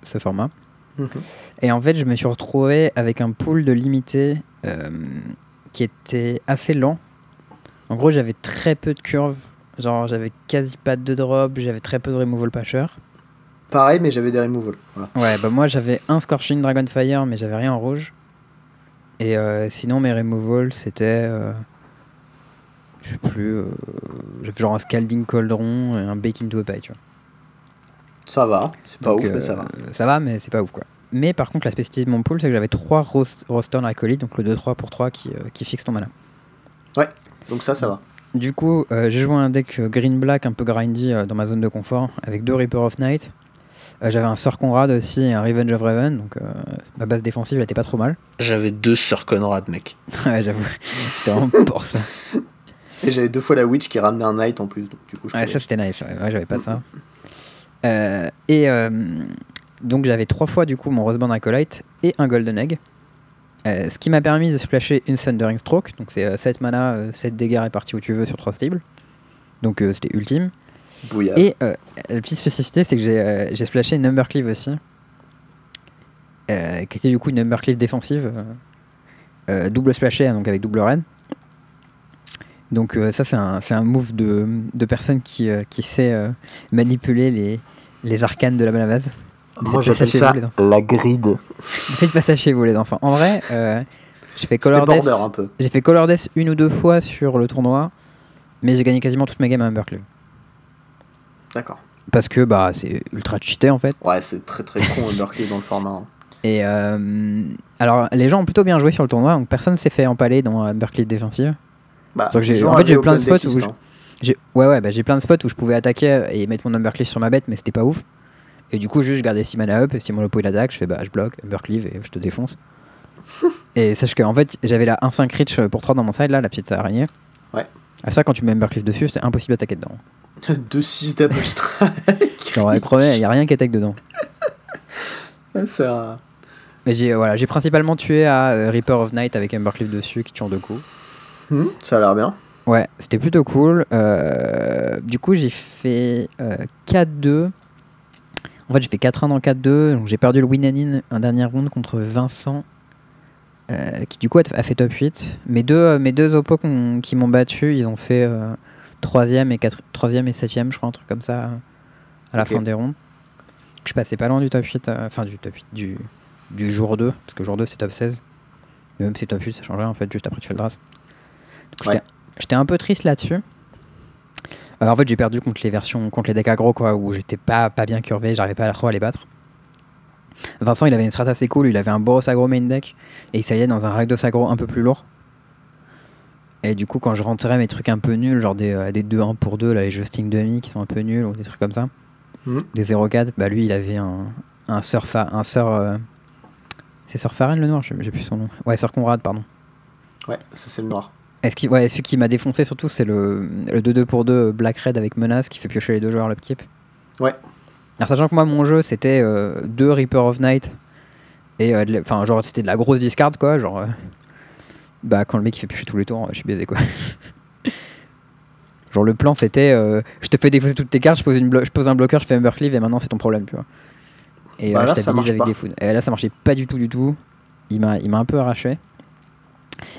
ce format. Et en fait, je me suis retrouvé avec un pool de limité euh, qui était assez lent. En gros, j'avais très peu de curves. Genre, j'avais quasi pas de drop, j'avais très peu de removal patcher. Pareil, mais j'avais des removals. Voilà. Ouais, bah moi j'avais un Scorching Dragonfire, mais j'avais rien en rouge. Et euh, sinon, mes removals, c'était. euh, je sais plus. euh, j'avais genre un Scalding Cauldron et un Baking to a Pie, tu vois. Ça va, c'est pas Donc, ouf, mais euh, ça va. Ça va, mais c'est pas ouf quoi. Mais par contre, la spécificité de mon pool, c'est que j'avais 3 Rostern Acolyte, donc le 2-3 pour 3 qui, euh, qui fixe ton mana. Donc ça, ça va. Du coup, euh, j'ai joué un deck euh, green-black un peu grindy euh, dans ma zone de confort avec deux Reaper of Night. Euh, j'avais un Sir Conrad aussi et un Revenge of Raven, donc euh, ma base défensive elle était pas trop mal. J'avais deux Sir Conrad, mec. ouais, j'avoue, c'était vraiment pour ça. Et j'avais deux fois la Witch qui ramenait un Knight en plus, donc du coup, je Ouais, ça c'était nice, ouais, ouais, j'avais pas ça. Euh, et euh, donc j'avais trois fois du coup mon Roseborn Acolyte et un Golden Egg. Euh, ce qui m'a permis de splasher une Thundering Stroke, donc c'est euh, 7 mana, euh, 7 dégâts répartis où tu veux sur 3 stables. Donc c'était ultime. Et la petite spécificité, c'est que j'ai splashé une Number Cleave aussi, qui était du coup une Number Cleave défensive, double splashée, hein, donc avec double reine. Donc euh, ça, c'est un, c'est un move de, de personne qui, euh, qui sait euh, manipuler les, les arcanes de la base. Moi, j'appelle ça vous, la grid. Faites pas ça chez vous, les enfants. En vrai, j'ai fait Color Death. un peu. J'ai fait Color Death une ou deux fois sur le tournoi, mais j'ai gagné quasiment toutes mes games à Cleave. D'accord. Parce que bah, c'est ultra cheaté en fait. Ouais, c'est très très con Berkeley dans le format. hein. Et alors, les gens ont plutôt bien joué sur le tournoi, donc personne s'est fait empaler dans Berkeley défensive. Bah, Donc j'ai- en fait, j'ai plein de spots où hein. J'ai ouais, ouais, bah, j'ai plein de spots où je pouvais attaquer et mettre mon Numbercleave sur ma bête, mais c'était pas ouf. Et du coup, juste je gardais 6 mana up, et si mon oppo il attaque, je fais bah je bloque, Numbercleave et je te défonce. et sache que en fait, j'avais la 1-5 reach pour 3 dans mon side, là, la petite araignée. Ouais. À ça, quand tu mets Numbercleave dessus, c'était impossible d'attaquer dedans. 2-6 double strike. Genre, il y a rien qui attaque dedans. C'est un- Mais j'ai voilà, j'ai principalement tué à euh, Reaper of Night avec Numbercleave dessus qui tue en deux coups. Hmm, ça a l'air bien. Ouais, c'était plutôt cool. Euh, du coup, j'ai fait euh, 4-2. En fait, j'ai fait 4-1 dans 4-2. Donc, j'ai perdu le win and in un dernier round contre Vincent, euh, qui du coup a fait top 8. Mes deux, euh, mes deux oppos qui m'ont battu, ils ont fait 3ème et, 4, 3e et 7ème, je crois, un truc comme ça, euh, à la fin des rounds. Je passais pas loin du top 8, euh, enfin du top 8, du, du jour 2, parce que jour 2 c'est top 16. Mais même si top 8, ça change rien en fait, juste après tu fais le draft. Ouais. j'étais- un peu triste là-dessus. Euh, en fait, j'ai perdu contre les versions, contre les decks aggro, quoi, où j'étais pas, pas bien curvé, j'arrivais pas trop à les battre. Vincent, il avait une strat assez cool, il avait un Boros aggro main deck, et il s'allait dans un Rakdos aggro un peu plus lourd. Et du coup, quand je rentrais mes trucs un peu nuls, genre des, euh, des 2-1 pour 2, là, les Justing demi qui sont un peu nuls, ou des trucs comme ça, Mhm. des 0-4, bah lui, il avait un, un un euh, c'est Sir Faren le noir, j'ai j'ai plus son nom. Ouais, Sir Conrad, pardon. Ouais, ça c'est le noir. Est-ce qui, ouais, celui qui m'a défoncé surtout, c'est le, le 2-2 pour 2 Black Red avec menace qui fait piocher les deux joueurs l'upkeep. Ouais. Alors, sachant que moi, mon jeu, c'était euh, deux Reaper of Night et euh, enfin, genre, c'était de la grosse discard quoi. Genre, euh, bah, quand le mec il fait piocher tous les tours, je suis baisé quoi. genre, le plan c'était euh, je te fais défausser toutes tes cartes, je pose, une je pose un bloqueur, je fais Embercleave et maintenant c'est ton problème, tu vois. Et Bah là, je ça avec pas. des. Et là, ça marchait pas du tout, du tout. Il m'a il m'a un peu arraché.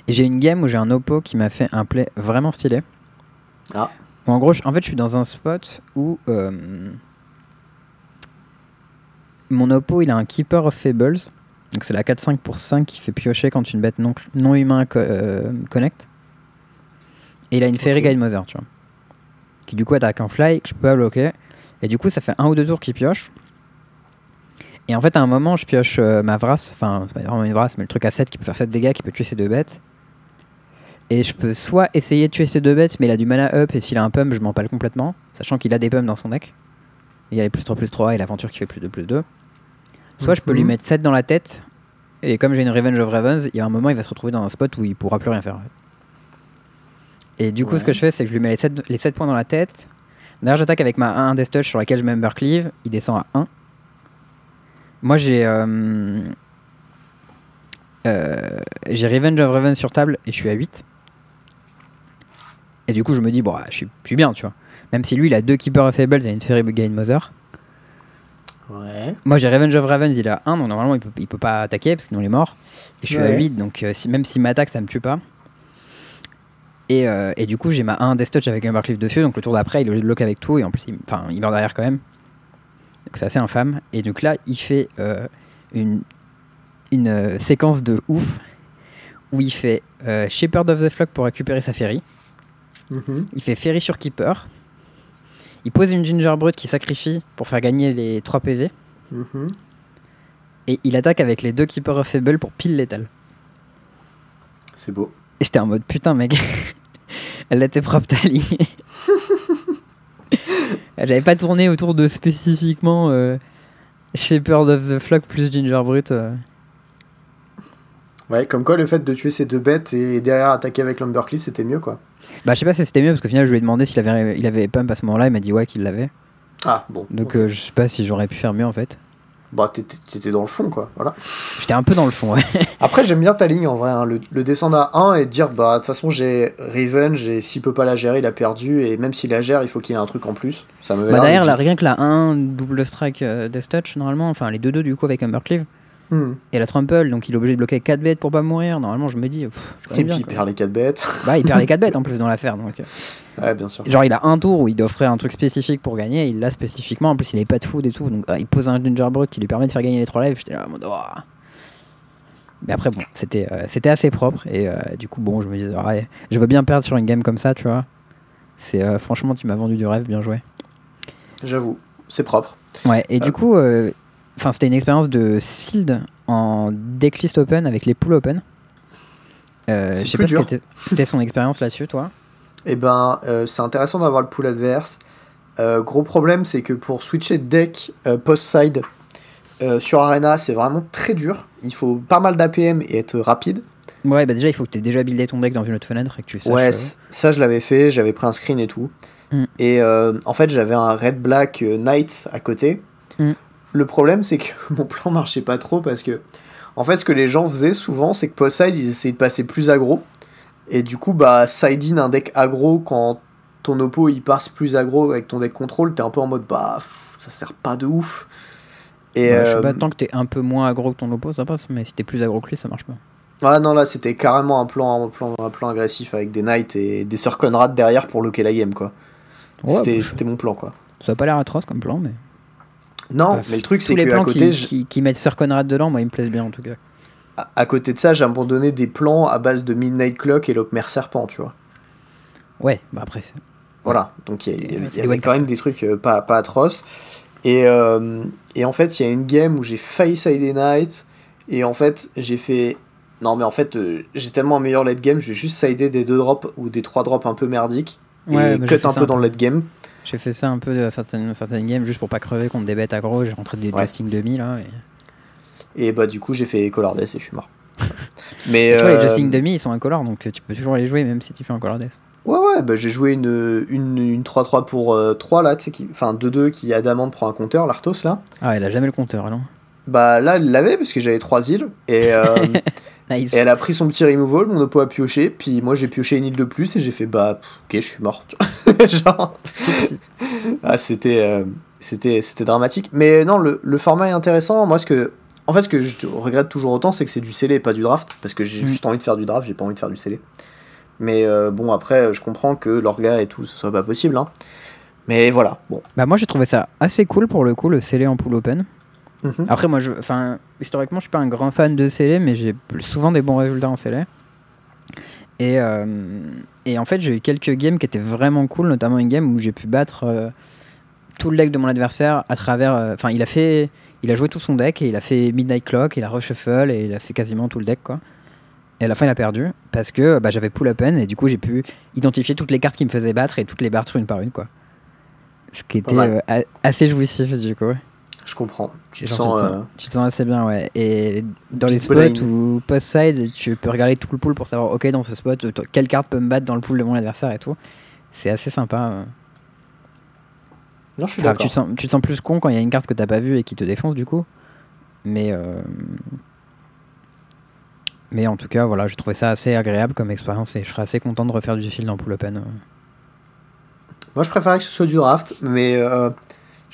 Et j'ai une game où j'ai un oppo qui m'a fait un play vraiment stylé. Ah. En gros, je- en fait, je suis dans un spot où euh, mon oppo, il a un Keeper of Fables. Donc c'est la 4-5 pour 5 qui fait piocher quand une bête non, non humain co- euh, connecte. Et il a une Fairy. Guide Mother, tu vois. Qui du coup attaque en fly, que je peux pas bloquer. Et du coup, ça fait un ou deux tours qu'il pioche. Et en fait, à un moment, je pioche euh, ma Vras. Enfin, c'est pas vraiment une Vras, mais le truc à 7 qui peut faire 7 dégâts, qui peut tuer ces deux bêtes. Et je peux soit essayer de tuer ces deux bêtes, mais il a du mana up, et s'il a un pump, je m'en pale complètement. Sachant qu'il a des pumps dans son deck. Il y a les plus 3 plus 3 et l'aventure qui fait plus 2 plus 2. Soit je peux lui mettre 7 dans la tête, et comme j'ai une Revenge of Ravens, il y a un moment, il va se retrouver dans un spot où il pourra plus rien faire. Et du coup, ce que je fais, c'est que je lui mets les 7, les 7 points dans la tête. D'ailleurs, j'attaque avec ma 1 Death Touch sur laquelle je mets Cleave. Il descend à 1. Moi, j'ai. euh, euh, j'ai Revenge of Raven sur table et je suis à 8. Et du coup, je me dis, bon, je suis, je suis bien, tu vois. Même si lui, il a deux Keeper of Fables et une Fairy Gain Mother. Ouais. Moi, j'ai Revenge of Ravens, il à 1, donc normalement, il peut, il peut pas attaquer parce que sinon, il est mort. Et je suis à Ouais. 8, donc euh, si, même s'il m'attaque, ça me tue pas. Et, et du coup, j'ai ma 1 Death Touch avec un Barcliff dessus, donc le tour d'après, il le bloque avec tout, et en plus, il, enfin, il meurt derrière quand même. Donc c'est assez infâme. Et donc là, il fait euh, une, une euh, séquence de ouf où il fait euh, Shepherd of the Flock pour récupérer sa Fairy. Mhm. Il fait Fairy sur Keeper. Il pose une Ginger Brute qui sacrifie pour faire gagner les 3 PV. Mhm. Et il attaque avec les deux Keeper of Fable pour pile létal. C'est beau. Et j'étais en mode putain, mec, elle était propre ta ligne. J'avais pas tourné autour de spécifiquement euh, Shepherd of the Flock plus Ginger Brute. euh. Ouais, comme quoi le fait de tuer ces deux bêtes et derrière attaquer avec l'Umbercliff, c'était mieux quoi. Bah, je sais pas si c'était mieux parce qu'au final, je lui ai demandé s'il avait, il avait pump à ce moment-là. Il m'a dit ouais, qu'il l'avait. Ah bon. Donc, euh, je sais pas si j'aurais pu faire mieux en fait. Bah t'étais dans le fond quoi, voilà. J'étais un peu dans le fond, ouais. Après j'aime bien ta ligne en vrai, hein, le, le descendre à 1 et dire bah de toute façon j'ai Revenge et s'il peut pas la gérer il a perdu et même s'il la gère il faut qu'il ait un truc en plus. Ça me Bah, d'ailleurs, là, rien que la 1 double strike euh, Death Touch, normalement, enfin les 2-2 du coup avec Umbercleave Hmm. et la Trample, donc il est obligé de bloquer 4 bêtes pour pas mourir. Normalement, je me dis, pff, je Et puis bien, il perd les 4 bêtes. Bah, il perd les 4 bêtes en plus dans l'affaire. Donc, euh, ouais bien sûr. genre, il a un tour où il doit offrir un truc spécifique pour gagner. Il l'a spécifiquement. En plus, il est pas de food et tout. Donc, euh, il pose un Ginger Brute qui lui permet de faire gagner les 3 lives. J'étais là en mode, oh. Mais après, bon, c'était euh, c'était assez propre. Et euh, du coup, bon, je me disais, ouais, je veux bien perdre sur une game comme ça, tu vois. C'est euh, franchement, tu m'as vendu du rêve, bien joué. J'avoue, c'est propre. Ouais, et Euh. du coup, euh, enfin, c'était une expérience de sealed en decklist open avec les pools open. Euh, je sais pas ce dur. qu'était- c'était son expérience là-dessus, toi. Et ben euh, c'est intéressant d'avoir le pool adverse. Euh, gros problème c'est que pour switcher de deck euh, post-side sur Arena c'est vraiment très dur. Il faut pas mal d'APM et être rapide. Ouais, bah déjà, il faut que tu aies déjà buildé ton deck dans une autre fenêtre et que tu saches. Ouais, ça je l'avais fait, j'avais pris un screen et tout. Mm. Et en fait, j'avais un Red Black euh, Knight à côté. Mm. Le problème, c'est que mon plan marchait pas trop parce que, en fait, ce que les gens faisaient souvent, c'est que post-side, ils essayaient de passer plus aggro. Et du coup, bah, side-in un deck aggro quand ton oppo il passe plus aggro avec ton deck contrôle, t'es un peu en mode bah, ça sert pas de ouf. Et ouais, Je euh, pas, tant que t'es un peu moins aggro que ton oppo, ça passe, mais si t'es plus aggro que lui, ça marche pas. Ah non, là c'était carrément un plan, un, plan, un plan agressif avec des Knights et des Sir Conrad derrière pour loquer la game quoi. Ouais, c'était bah, c'était mon plan quoi. Ça a pas l'air atroce comme plan, mais. Non, mais le truc c'est les que à plans côté, qui, je- qui, qui mettent Sir Conrad dedans, moi, ils me plaisent bien en tout cas. à- à côté de ça, j'ai abandonné des plans à base de Midnight Clock et Locmer Serpent, tu vois. Ouais, bah après, c'est- Voilà, donc il y, il y avait- il y quand même des trucs euh, pas, pas atroces. Et, euh, et en fait, il y a une game où j'ai failli sider Knight, et en fait, j'ai fait. Non, mais en fait, euh, j'ai tellement un meilleur late game, je vais juste sider des deux drops ou des trois drops un peu merdiques, Ouais, et bah, cut un ça peu dans le late game. J'ai fait ça un peu à certaines, certaines games juste pour pas crever contre des bêtes aggro. J'ai rentré des Ouais. Justing demi là. Et... Et bah, du coup, j'ai fait Color Death et je suis mort. mais. Et tu vois, euh, les Justing demi ils sont incolores donc euh, tu peux toujours les jouer même si tu fais un color death. Ouais, ouais, bah j'ai joué une, une, une 3-3 pour euh, 3 là, tu sais, qui- enfin 2-2 qui Adamant prend un compteur, l'Arthos là. Ah, elle a jamais le compteur, non Bah là, elle l'avait parce que j'avais 3 îles et, euh, Nice. et elle a pris son petit removal, mon oppo a pioché, puis moi j'ai pioché une île de plus et j'ai fait bah pff, ok, je suis mort. Genre, ah, c'était, euh, c'était, c'était dramatique. Mais non, le, le format est intéressant. Moi, ce que, en fait, ce que je regrette toujours autant, c'est que c'est du scellé et pas du draft parce que j'ai Mm. juste envie de faire du draft, j'ai pas envie de faire du scellé. Mais euh, bon, après, je comprends que l'orga et tout, ce soit pas possible. Hein. Mais voilà, bon. Bah moi j'ai trouvé ça assez cool pour le coup, le scellé en pool open. Mhm. Après moi, je, historiquement je suis pas un grand fan de scellé, mais j'ai souvent des bons résultats en scellé. Et, euh, et en fait j'ai eu quelques games qui étaient vraiment cool, notamment une game où j'ai pu battre euh, tout le deck de mon adversaire à travers... euh, Enfin il a fait... Il a joué tout son deck et il a fait Midnight Clock, il a reshuffle et il a fait quasiment tout le deck quoi. Et à la fin il a perdu parce que bah, j'avais pull open et du coup j'ai pu identifier toutes les cartes qui me faisaient battre et toutes les battre une par une quoi. Ce qui était assez jouissif du coup. Je comprends. Tu te Genre, sens. tu, te euh, sens, tu te sens assez bien, ouais. Et dans les spots bodine. ou post-side, tu peux regarder tout le pool pour savoir, ok, dans ce spot, quelle carte peut me battre dans le pool de mon adversaire et tout. C'est assez sympa. euh. Non, je suis Enfin, d'accord. tu, te sens, tu te sens plus con quand il y a une carte que t'as pas vue et qui te défonce du coup. Mais, euh, mais en tout cas, voilà, j'ai trouvé ça assez agréable comme expérience et je serais assez content de refaire du field en pool open. euh. Moi, je préférais que ce soit du draft, mais euh,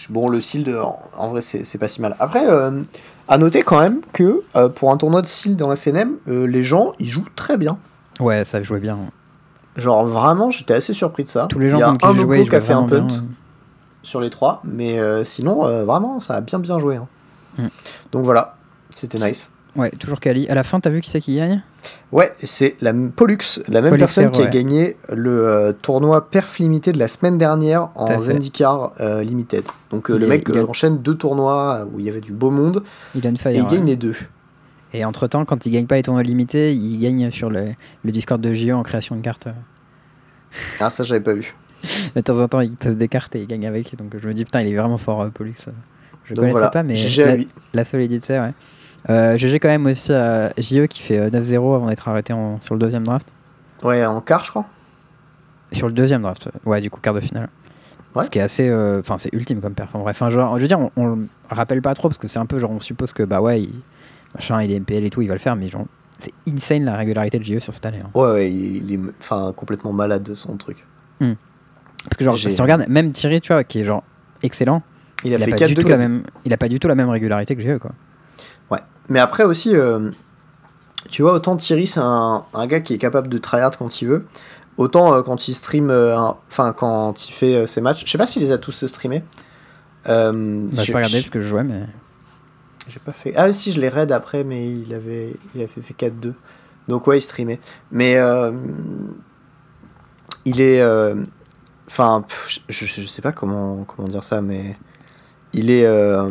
bon, le sealed, en, en vrai, c'est pas si mal. Après, euh, à noter quand même que euh, pour un tournoi de sealed dans FNM, euh, les gens, ils jouent très bien. Ouais, ça jouait bien. Genre, vraiment, j'étais assez surpris de ça. Tous les gens Il y a un ils qui a fait un punt bien, ouais. sur les trois, mais sinon, vraiment, ça a bien bien joué. hein. Mm. Donc voilà, c'était nice. Ouais, toujours Kali. À la fin, t'as vu qui c'est qui gagne? Ouais, c'est la Pollux, la même Pollux, personne qui a gagné le euh, tournoi perf limité de la semaine dernière en. Zendikar euh, Limited. Donc euh, le est- mec a- enchaîne deux tournois où il y avait du beau monde Il a une et il ouais. gagne les deux. Et entre temps, quand il gagne pas les tournois limités, il gagne sur le, le Discord de JO en création de cartes. Ah ça j'avais pas vu. De temps en temps, il pose des cartes et il gagne avec. Donc je me dis, putain, il est vraiment fort, Pollux. Je Donc connaissais voilà, pas, mais la, la solidité, ouais. Euh, GG quand même aussi à JE qui fait euh, 9-0 avant d'être arrêté en- sur le deuxième draft. Ouais, en quart je crois. Sur le deuxième draft, ouais, du coup, quart de finale. Ouais. Ce qui est assez. euh, Enfin, c'est ultime comme performance. Bref, enfin, genre, je veux dire, on, on le rappelle pas trop parce que c'est un peu genre, on suppose que, bah ouais, il, machin, il est MPL et tout, il va le faire, mais genre, c'est insane la régularité de JE sur cette année. hein. Ouais, ouais, il, il est enfin complètement malade de son truc. Parce que, genre, si tu regardes, même Thierry, tu vois, qui est genre excellent, Il a il a, fait pas 4 du tout la même, il a pas du tout la même régularité que JE, quoi. Ouais. Mais après aussi, euh, tu vois, autant Thierry, c'est un, un gars qui est capable de tryhard quand il veut. Autant euh, quand il stream, euh, enfin quand il fait ses matchs. Je sais pas s'il les a tous streamés. Euh, Bah, je- pas regardé parce que je jouais, mais. J'ai pas fait. Ah si, je l'ai raid après, mais il avait, il avait fait 4-2. Donc ouais, il streamait. Mais il est, enfin, je, je, je sais pas comment, comment dire ça, mais il est, euh,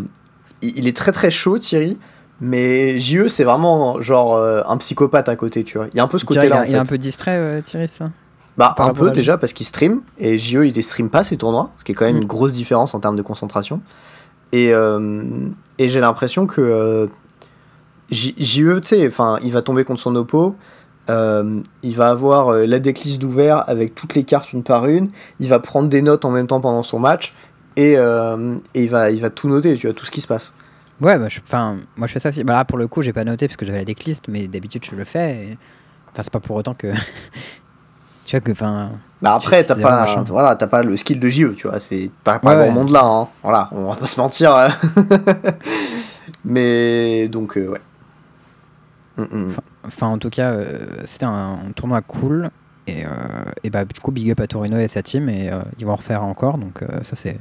il, il est très très chaud, Thierry. Mais JE, c'est vraiment genre euh, un psychopathe à côté, tu vois. Il y a un peu ce côté-là. il est un peu distrait, euh, Thierry, ça Bah, par un peu à déjà parce qu'il stream et JE il les stream pas ses tournois, ce qui est quand même Mm. une grosse différence en termes de concentration. Et, euh, et j'ai l'impression que JE, tu sais, il va tomber contre son oppo. euh, il va avoir euh, la decklist d'ouvert avec toutes les cartes une par une. Il va prendre des notes en même temps pendant son match et, euh, et il, va, il va tout noter, tu vois, tout ce qui se passe. Ouais, bah, je- moi je fais ça aussi. Bah, là, pour le coup, j'ai pas noté parce que j'avais la decklist, mais d'habitude je le fais. et- Enfin, c'est pas pour autant que. tu vois que, enfin. Bah après, t'as pas, machin. voilà, t'as pas le skill de JE, tu vois, c'est pas, pas Ouais, grand ouais. monde là, hein. voilà, on va pas se mentir. euh. Mais donc, euh, ouais. Mm, mm. Enfin, en tout cas, euh, c'était un, un tournoi cool. Et, euh, et bah, du coup, big up à Torino et sa team. Et ils vont en refaire encore. Donc, ça, c'est.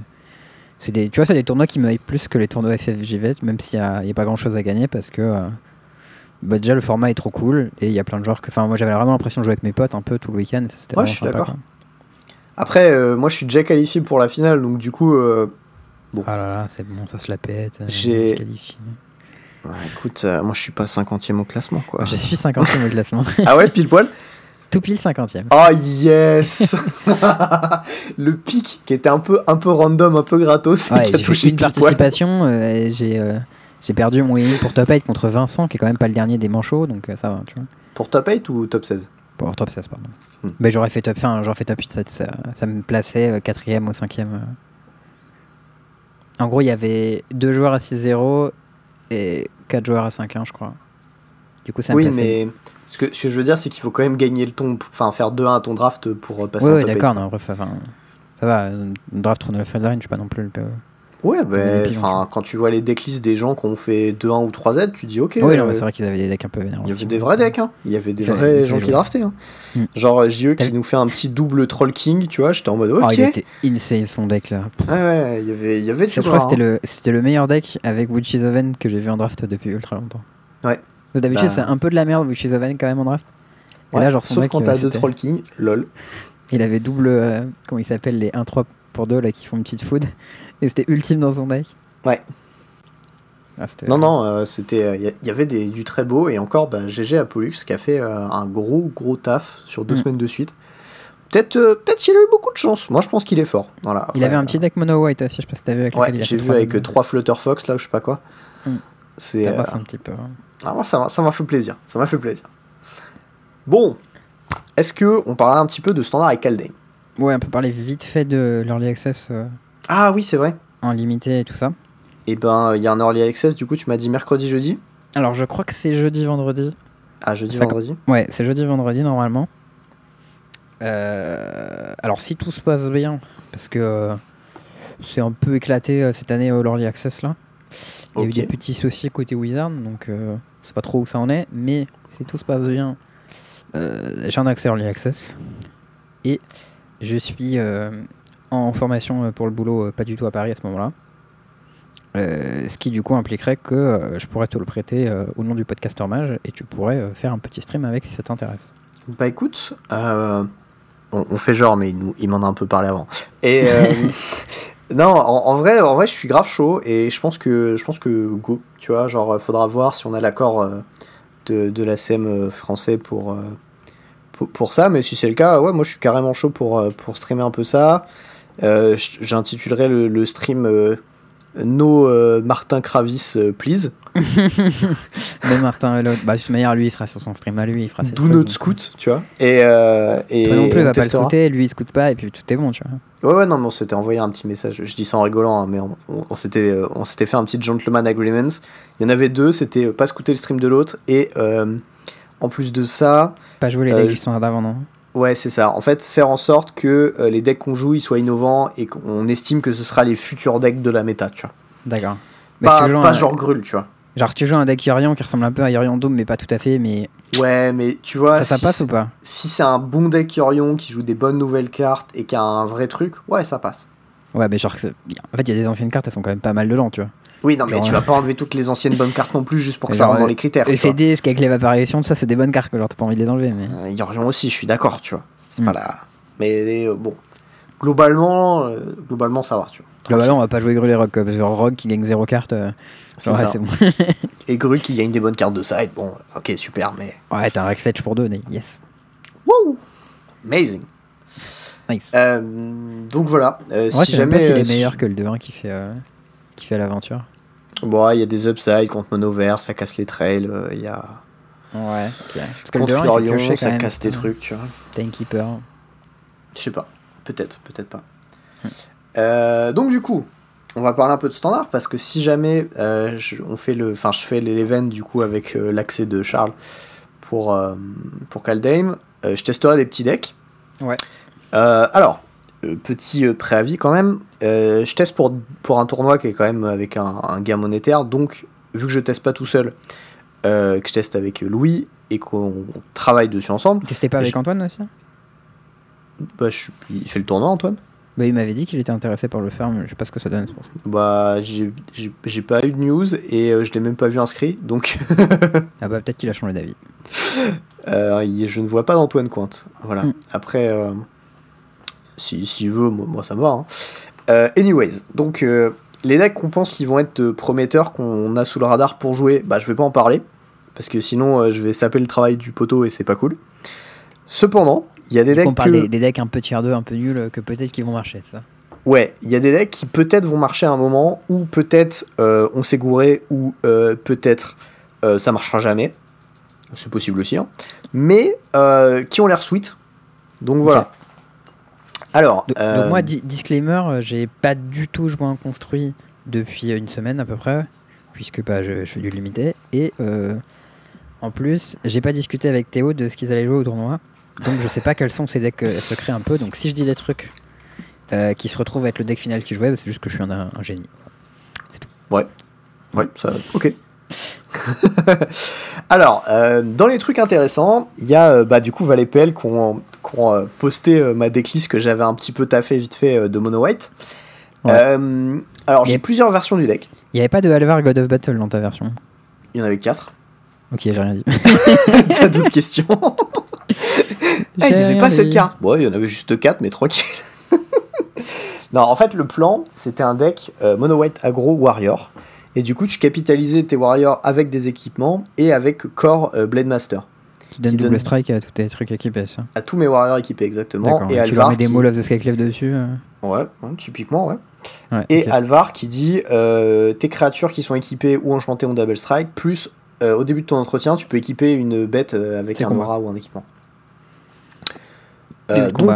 C'est des, tu vois, c'est des tournois qui me hype plus que les tournois FFJV, même s'il n'y a, a pas grand chose à gagner parce que. euh, bah, déjà, le format est trop cool. Et il y a plein de joueurs que. Enfin, moi, j'avais vraiment l'impression de jouer avec mes potes un peu tout le week-end. C'était Ouais, vraiment je suis d'accord. quoi. Après, euh, moi je suis déjà qualifié pour la finale, donc du coup, euh, Ah là là, c'est bon, ça se la pète. J'ai- ouais, écoute, moi je suis pas 50ème au classement quoi. Je suis 50ème au classement. ah ouais, pile poil? Tout pile 50ème. Oh yes Le pic qui était un peu, un peu random, un peu gratos, Ouais, j'ai touché fait une participation. euh, j'ai euh, j'ai perdu mon win pour top 8 contre Vincent, qui est quand même pas le dernier des manchots, donc euh, ça va, tu vois. Pour top 8 ou top 16 Pour top 16, pardon. Hmm. Mais j'aurais fait top, j'aurais fait top 8, ça, ça, ça me plaçait 4ème ou 5ème. En gros, il y avait deux joueurs à 6-0 et 4 joueurs à 5-1, je crois. Du coup, ça me Oui, plaçait. mais ce que, ce que je veux dire, c'est qu'il faut quand même gagner le ton, enfin faire 2-1 à ton draft pour euh, passer Oui, oui, top 8. d'accord, non, bref, enfin, ça va. euh, Draft Ronald Felderine, je suis pas non plus le PO. Ouais, bah, enfin, quand tu vois les decklists des gens qui ont fait 2-1 ou 3Z, tu dis ok. oui, non, euh, mais c'est vrai qu'ils avaient des decks un peu vénérants. Il y avait des vrais decks, hein. Il y avait des vrais gens qui draftaient. Hein. Mm. Genre JE qui nous fait un petit double Troll King, tu vois, j'étais en mode ok. Oh, il était insane son deck là. Ouais, ouais, il y avait, il y avait du Je crois que bras, c'était hein. le, le meilleur deck avec Witches Oven que j'ai vu en draft depuis ultra longtemps. Ouais. D'habitude, Bah. c'est un peu de la merde Witches Oven quand même en draft. Et là, genre, son Sauf deck, quand euh, t'as deux Troll King, lol. Il avait double. euh, comment il s'appelle Les 1-3 pour 2 là qui font une petite food. Et c'était ultime dans son deck. Ouais. Ah, Non, non, euh, c'était, il y, y avait des, du très beau et encore bah, GG à Pollux qui a fait euh, un gros gros taf sur deux Mm. semaines de suite. Peut-être, euh, peut-être qu'il a eu beaucoup de chance. Moi, je pense qu'il est fort. Voilà. Il avait un petit deck mono white aussi, je sais pas si t'as vu avec Ouais, j'ai vu avec trois Flutter Fox là, ou je sais pas quoi. Mm. C'est. Ça euh, passe un petit peu. hein. ah, moi, ça m'a ça fait plaisir. Ça m'a fait plaisir. Bon, est-ce que on parlait un petit peu de standard avec Kaldheim Ouais, on peut parler vite fait de l'early access euh, Ah oui, c'est vrai. en limité et tout ça. Et ben, il y a un early access. Du coup, tu m'as dit mercredi, jeudi? Alors, je crois que c'est jeudi, vendredi. Ah, jeudi, Ça- vendredi? Ouais, c'est jeudi, vendredi normalement. Euh, alors, si tout se passe bien, parce que euh, c'est un peu éclaté cette année au l'early access là. Il y a eu des petits soucis côté Wizard, donc euh, c'est pas trop où ça en est. Mais si tout se passe bien, euh, j'ai un accès early access. Et je suis euh, en formation euh, pour le boulot, pas du tout à Paris à ce moment-là. Ce qui du coup impliquerait que je pourrais te le prêter au nom du podcaster mage et tu pourrais faire un petit stream avec si ça t'intéresse. Bah écoute, on, on fait genre, mais il, il m'en a un peu parlé avant. Et non, en, vrai, en vrai, je suis grave chaud et je pense que je pense que go, tu vois, genre faudra voir si on a l'accord euh, de, de l'ACM euh, français pour, euh, pour pour ça, mais si c'est le cas, ouais, moi je suis carrément chaud pour pour streamer un peu ça. J'intitulerai le, stream No euh, Martin Kravis euh, Please. Même Martin l'autre, bah de toute manière lui il sera sur son stream à lui, il fera ses Do not scoot, tu vois. Et, euh, et Toi non plus, on il va pas le scouter, lui il scoute pas et puis tout est bon, tu vois. Ouais, ouais, non, mais on s'était envoyé un petit message. Je dis ça en rigolant, hein, mais on, on- on s'était, euh, on s'était fait un petit gentleman agreement. Il y en avait deux, c'était euh, pas scouter le stream de l'autre. Et euh, en plus de ça, Pas jouer les Euh, decks du standard d'avant, non ouais, c'est ça. En fait, faire en sorte que euh, les decks qu'on joue, ils soient innovants et qu'on estime que ce sera les futurs decks de la méta, tu vois. D'accord. Si Pas, tu pas un- genre Grul, tu vois. Genre si tu joues un deck Yorion qui ressemble un peu à Yorion Dome mais pas tout à fait, mais Ouais, mais tu vois, ça, ça si, passe ou pas si c'est un bon deck Yorion qui joue des bonnes nouvelles cartes et qui a un vrai truc, ouais, ça passe. Ouais, mais genre, en fait, il y a des anciennes cartes, elles sont quand même pas mal dedans, tu vois. Oui, non, mais tu vas pas enlever toutes les anciennes bonnes cartes non plus juste pour que ça rentre dans les critères. Et tu vois. CD, ce qu'avec l'évaporation, tout ça, c'est des bonnes cartes genre t'as pas envie de les enlever, mais. Euh, Yorion aussi, je suis d'accord, tu vois. C'est Mm. pas la. Mais euh, bon. Globalement, euh, globalement, ça va, tu vois. Globalement, on va pas jouer Grul et Rogue, quoi, parce que Rogue qui gagne 0 carte, euh, C'est ouais, bon. Et Gru qui gagne des bonnes cartes de side, bon, ok, super, mais. ouais, t'as un Rex Edge pour deux, mais yes. Wouh! Amazing! Nice. Euh, donc voilà, Ouais, si jamais. pas euh, est meilleur que le 2-1 qui fait, qui fait l'aventure. Bon, il y a des upsides contre Mono Vert, ça casse les trails, euh, il y a. Ouais, ok. Parce que Contre le 2-1, il fait Florion, piocher quand ça même, casse putain. trucs, tu vois. T'as une keeper. Je sais pas. Peut-être, peut-être pas. Hmm. Euh, donc du coup, on va parler un peu de standard parce que si jamais euh, je, on fait le, enfin je fais l'event du coup avec euh, l'accès de Charles pour pour Kaldheim, je testerai des petits decks. Ouais. Alors petit euh, préavis quand même, euh, je teste pour pour un tournoi qui est quand même avec un, un gain monétaire, donc vu que je teste pas tout seul, euh, que je teste avec Louis et qu'on travaille dessus ensemble, Testais pas avec Je- Antoine aussi bah, je il fait le tournoi Antoine. Bah, il m'avait dit qu'il était intéressé par le faire, mais je sais pas ce que ça donne, pour ça. Bah, j'ai pas eu de news et euh, je l'ai même pas vu inscrit, donc Ah bah, peut-être qu'il a changé d'avis. euh, je ne vois pas d'Antoine Cointe. Voilà. Mm. Après, si- s'il veut, moi, moi, ça me va. hein. Euh, anyways, donc euh, les decks qu'on pense qui vont être euh, prometteurs, qu'on a sous le radar pour jouer, bah, je vais pas en parler parce que sinon euh, je vais saper le travail du poteau et c'est pas cool. Cependant, il y a des decks on parle que- des, des decks un peu tier 2, un peu nuls, que peut-être qu'ils vont marcher, ça? Ouais, il y a des decks qui peut-être vont marcher à un moment, ou peut-être on s'est gouré, ou peut-être ça marchera jamais. C'est possible aussi. hein. Mais qui ont l'air sweet. Donc voilà. Alors, Donc, euh, donc moi, di- disclaimer, euh, j'ai pas du tout joué en construit depuis euh, une semaine à peu près, puisque bah, je, je fais du limité. Et euh, en plus, j'ai pas discuté avec Théo de ce qu'ils allaient jouer au tournoi. Donc je sais pas quels sont ces decks euh, secrets un peu. Donc si je dis des trucs qui se retrouvent avec le deck final qui jouait, bah, c'est juste que je suis un, un génie. Ouais. Ouais, ça. Ok. Alors, euh, dans les trucs intéressants, il y a euh, bah, du coup Valépel qui ont, euh, posté ma decklist que j'avais un petit peu taffé vite fait de Mono White. Ouais. Alors, j'ai plusieurs versions du deck. Il n'y avait pas de Alvar God of Battle dans ta version. Il y en avait 4. Ok, j'ai rien dit. T'as d'autres questions? Ah, il n'y avait pas cette carte. Bon, il y en avait juste 4, mais tranquille. non, en fait, le plan, c'était un deck Mono White Aggro Warrior. Et du coup, tu capitalisais tes warriors avec des équipements et avec Core euh, Blade Master. Qui donne Qui double donne- strike à tous tes trucs équipés, ça. À tous mes warriors équipés, exactement. Et Tu leur Alvar. mets des qui- Maul of the Skyclave dessus. euh. Ouais, ouais, typiquement, ouais. Ouais, Et. Alvar qui dit euh, tes créatures qui sont équipées ou enchantées ont double strike, plus au début de ton entretien, tu peux équiper une bête avec un combat. aura ou un équipement. Donc, ouais.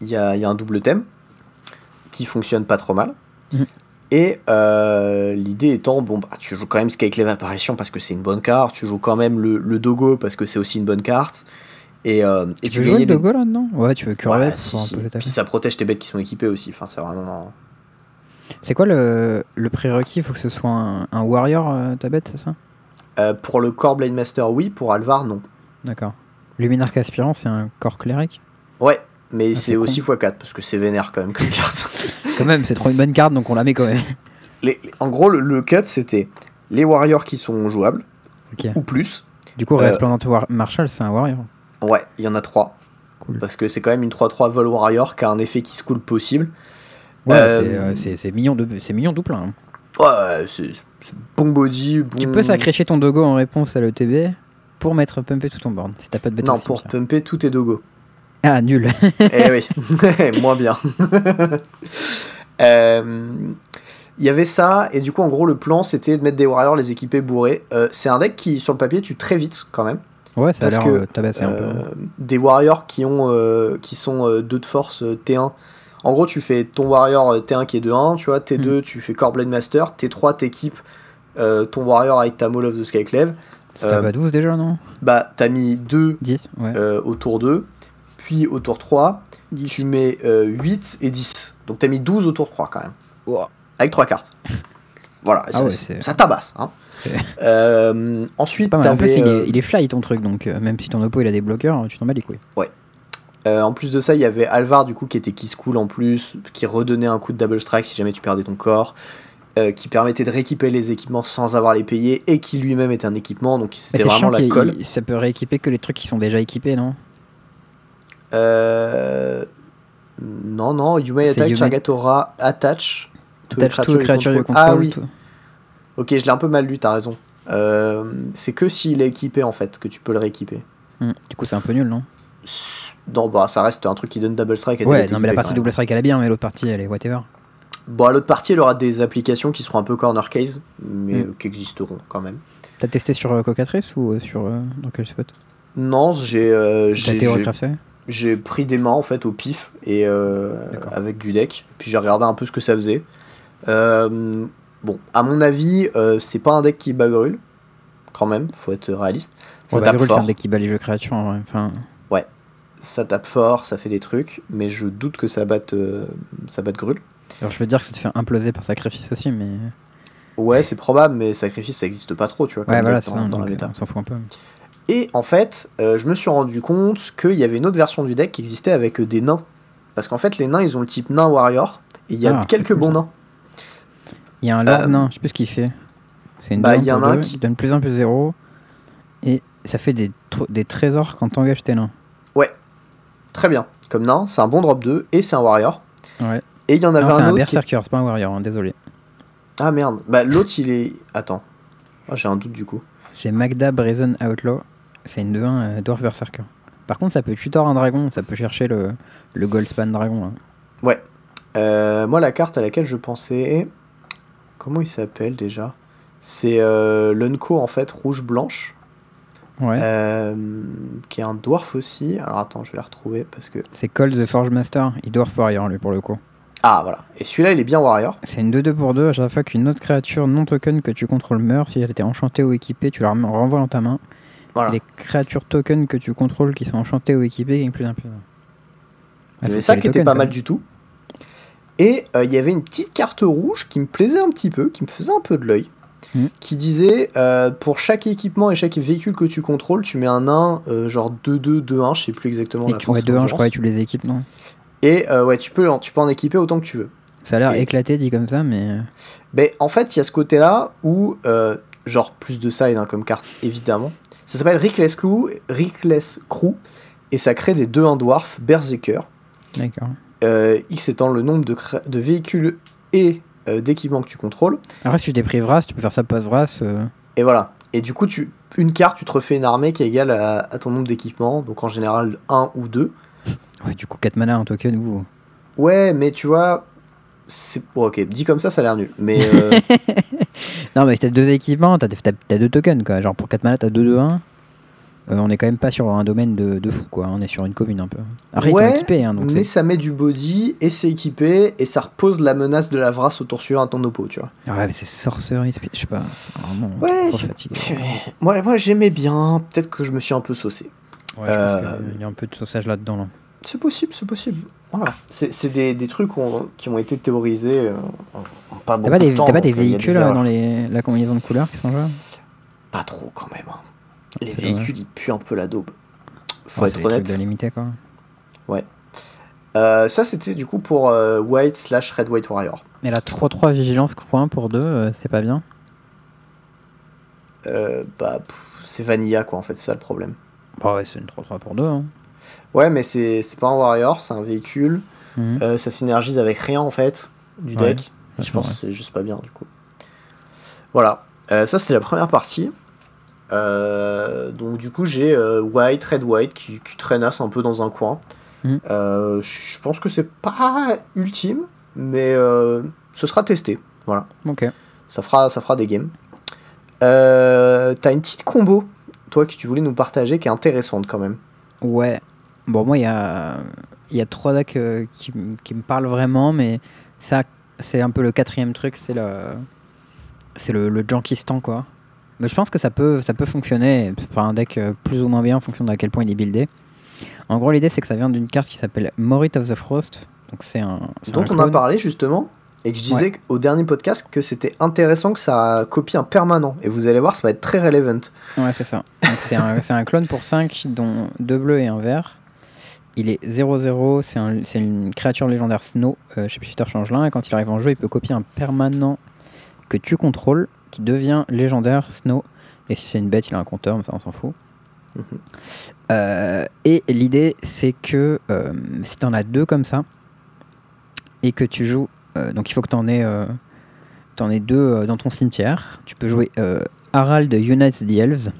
il y a, y a un double thème qui fonctionne pas trop mal. Mhm. Et euh, l'idée étant, bon, bah, tu joues quand même Skyclave Apparition parce que c'est une bonne carte, tu joues quand même le, le Dogo parce que c'est aussi une bonne carte. Et, euh, et Tu veux jouer le Dogo là-dedans? Ouais, tu veux curver Ouais, si. Puis ça protège tes bêtes qui sont équipées aussi. Enfin, c'est vraiment. C'est quoi le, le prérequis? Il faut que ce soit un, un warrior, euh, ta bête, c'est ça? Pour le Core Blade Master, oui. Pour Alvar, non. D'accord. Luminarque aspirant, c'est un corps cléric? Ouais, mais Ah, c'est aussi x4 parce que c'est vénère quand même comme carte. Quand même, c'est trop une bonne carte, donc on la met quand même. Les- en gros, le, le cut c'était les warriors qui sont jouables ou plus. Du coup, Euh, Resplendent War- Marshall, c'est un warrior. Ouais, il y en a trois. Cool. Parce que c'est quand même une 3-3 vol warrior qui a un effet qui se coule possible. Ouais, Euh, c'est, euh, mignon, mignon plein. hein. Ouais, c'est bon body. Bon... Tu peux sacrifier ton dogo en réponse à l'ETB pour mettre pumper tout ton board. Si t'as pas de Non, pour pumper tous tes dogos. Ah, nul. eh oui, moins bien. Euh, Il y avait ça, et du coup, en gros, le plan c'était de mettre des warriors, les équiper bourrés. Euh, c'est un deck qui, sur le papier, tue très vite quand même. Ouais, ça a Parce l'air que, euh, tabassé un peu. Euh, des warriors qui ont euh, qui sont 2 de force euh, T1. En gros, tu fais ton warrior euh, T1 qui est de 1, tu vois, T2, tu fais Core Blade Master, T3, t'équipes ton warrior avec ta Maul of the Skyclave. Euh, pas 12 déjà, non? Bah, t'as mis 2 10 Ouais. au tour 2, puis au tour 3, tu mets euh, 8 et 10. Donc t'as mis 12 au tour 3 quand même, avec 3 cartes. Voilà, Ah ça, ouais, ça tabasse. Hein. Euh, ensuite, pas mal. En plus, il, euh, est, il est fly ton truc, donc euh, même si ton oppo il a des bloqueurs, tu t'en bats les couilles. Euh, en plus de ça, il y avait Alvar du coup qui était Kiss Cool en plus, qui redonnait un coup de double strike si jamais tu perdais ton corps, euh, qui permettait de rééquiper les équipements sans avoir les payer et qui lui-même était un équipement, donc c'était vraiment la colle. ça peut rééquiper que les trucs qui sont déjà équipés, non? Euh... Non, non, You may attack target aura attach to a Touch to créature you control. Ah oui, ok, je l'ai un peu mal lu, t'as raison. Euh, c'est que s'il est équipé en fait que tu peux le rééquiper. Hmm. Du coup, c'est un peu nul, non? Non, bah ça reste un truc qui donne double strike. à Ouais, non, mais la partie double strike elle est bien, mais l'autre partie elle est whatever. Bon, à l'autre partie, elle aura des applications qui seront un peu corner case, mais Mm. euh, qui existeront quand même. T'as testé sur euh, Cocatrice ou euh, sur. euh, dans quel spot? Non, j'ai T'as j'ai- j'ai- pris des mains en fait au pif et euh, avec du deck. Puis j'ai regardé un peu ce que ça faisait. Euh, bon, à mon avis, euh, c'est pas un deck qui bagrule. Quand même, faut être réaliste. Ça Ouais, tape Bagrul, c'est fort. un deck qui bat les jeux créatures. en vrai. Enfin, Ça tape fort, ça fait des trucs, mais je doute que ça batte, ça batte grul. alors je veux dire que ça te fait imploser par sacrifice aussi, mais. Ouais, c'est probable, mais sacrifice ça existe pas trop, tu vois. Ouais, voilà, dans, dans la méta. on s'en fout un peu. Et en fait, euh, je me suis rendu compte qu'il y avait une autre version du deck qui existait avec euh, des nains. Parce qu'en fait, les nains, ils ont le type nain warrior. Et il y a Ah, quelques cool, bons nains. Il y a un Lord Euh, nain, je sais plus ce qu'il fait. C'est une bah, deux il y en pour a un deux, qui- donne plus 1 plus 0. Et ça fait des, tr- des trésors quand t'engages tes nains. Très bien. Comme nain, c'est un bon drop 2 et c'est un warrior. Ouais. Et il y en avait Non, c'est un un autre. qui- berserker, c'est pas un warrior, hein, désolé. Ah merde. Bah, l'autre, il est. Attends. Ah, J'ai un doute du coup. C'est Magda Brazen Outlaw. C'est une 2-1 euh, Dwarf Berserker. Par contre, ça peut tutor un dragon, ça peut chercher le, le Goldspan dragon. Là. Ouais. Euh, moi, la carte à laquelle je pensais. Comment il s'appelle déjà? C'est euh, l'Unco en fait, rouge-blanche. Ouais. Euh, qui est un dwarf aussi. Alors attends, je vais la retrouver parce que. C'est Cold the Forge Master. Il Dwarf Warrior, lui, pour le coup. Ah voilà. Et celui-là, il est bien warrior. C'est une 2-2 pour 2. À chaque fois qu'une autre créature non token que tu contrôles meurt, si elle était enchantée ou équipée, tu la renvoies dans ta main. Voilà. Les créatures token que tu contrôles qui sont enchantées ou équipées gagnent plus d'un plus qu'il y ça ait les qui était tokens, pas mal du tout. Et euh, il y avait une petite carte rouge qui me plaisait un petit peu, qui me faisait un peu de l'œil, Mm. qui disait euh, pour chaque équipement et chaque véhicule que tu contrôles, tu mets un 1, euh, genre 2-2, 2-1, je sais plus exactement Et la tu force vois deux 1, je crois, et tu les équipes, non? Et ouais, tu peux, en- tu peux en équiper autant que tu veux. Ça a l'air Et- éclaté dit comme ça, mais. Mais en fait, il y a ce côté-là où, genre, plus de side hein, comme carte, évidemment. Ça s'appelle Reckless Crew, Crew, et ça crée des 2-1 dwarf Berserker. D'accord. Euh, X étant le nombre de, véhicules et euh, d'équipements que tu contrôles. Après, si tu pris Vras, tu peux faire ça post-Vras. euh, Et voilà. Et du coup, tu, une carte, tu te refais une armée qui est égale à, à ton nombre d'équipements, donc en général 1 ou 2. Ouais, du coup, 4 mana, un token, ou. Ouais, mais tu vois, c'est. Bon, ok, dit comme ça, ça a l'air nul. Mais. euh, Non, mais si t'as deux équipements, t'as t'as- t'as deux tokens, quoi. Genre pour 4 mana, t'as 2-2-1. Euh, on est quand même pas sur un domaine de, de fou, quoi. On est sur une commune un peu. Après, ils Ouais, sont équipés, hein, donc mais c'est. ça met du body et c'est équipé et ça repose la menace de la vrasse au tour suivant à ton oppo, tu vois. Ouais, mais c'est sorcerie, je sais pas. Vraiment, Ouais, trop fatigué. Moi, moi j'aimais bien, peut-être que je me suis un peu saucé. Ouais, je Euh, pense qu'il y a un peu de saussage là-dedans, là. C'est possible, c'est possible. Voilà. C'est c'est des, des trucs ont- qui ont été théorisés euh, en, en pas T'as beaucoup pas des, de temps. t'as pas des euh, a véhicules erreurs. euh, dans les, la combinaison de couleurs qui sont jouables Pas trop quand même. hein. Les C'est véhicules, ils puent un peu la daube. Faut Ouais, c'est être des honnête. de limité, quoi. Euh, ça, c'était du coup pour euh, White slash Red White Warrior. Et la 3-3 vigilance coin pour 2, c'est pas bien. Euh, bah, c'est Vanilla, quoi, en fait, c'est ça le problème. Bah ouais, c'est une 3-3 pour 2. Hein. Ouais, mais c'est pas un Warrior, c'est un véhicule. Mhm. Euh, ça synergise avec rien, en fait, du Ouais, deck. Je pense ouais. que c'est juste pas bien, du coup. Voilà. Euh, ça, c'est la première partie. Euh, donc, du coup, j'ai White, Red White qui, qui traînasse un peu dans un coin. Mhm. Je pense que c'est pas ultime, mais ce sera testé. Voilà. Ok. Ça fera, ça fera des games. T'as une petite combo, toi, que tu voulais nous partager, qui est intéressante quand même. Ouais. Bon, moi, il y a, y a trois decks euh, qui, qui me parlent vraiment, mais ça, c'est un peu le quatrième truc, c'est le, c'est le, le Jankistan, quoi. Mais je pense que ça peut, ça peut fonctionner, enfin un deck euh, plus ou moins bien en fonction de à quel point il est buildé. En gros, l'idée, c'est que ça vient d'une carte qui s'appelle Morit of the Frost. Donc, c'est un. c'est Dont on a parlé justement, et que je disais au dernier podcast que c'était intéressant que ça copie un permanent. Et vous allez voir, ça va être très relevant. Ouais, c'est ça. C'est un, c'est un clone pour 5, dont deux bleus et un vert. Il est 0-0, c'est un- c'est une créature légendaire Snow euh, chez Shifter Changelin, et quand il arrive en jeu, il peut copier un permanent que tu contrôles, qui devient légendaire Snow. Et si c'est une bête, il a un compteur, mais ça on s'en fout. Mhm. Euh, et l'idée, c'est que euh, si tu en as deux comme ça, et que tu joues, euh, donc il faut que tu en aies, t'en aies deux dans ton cimetière, tu peux jouer Harald Unites the Elves.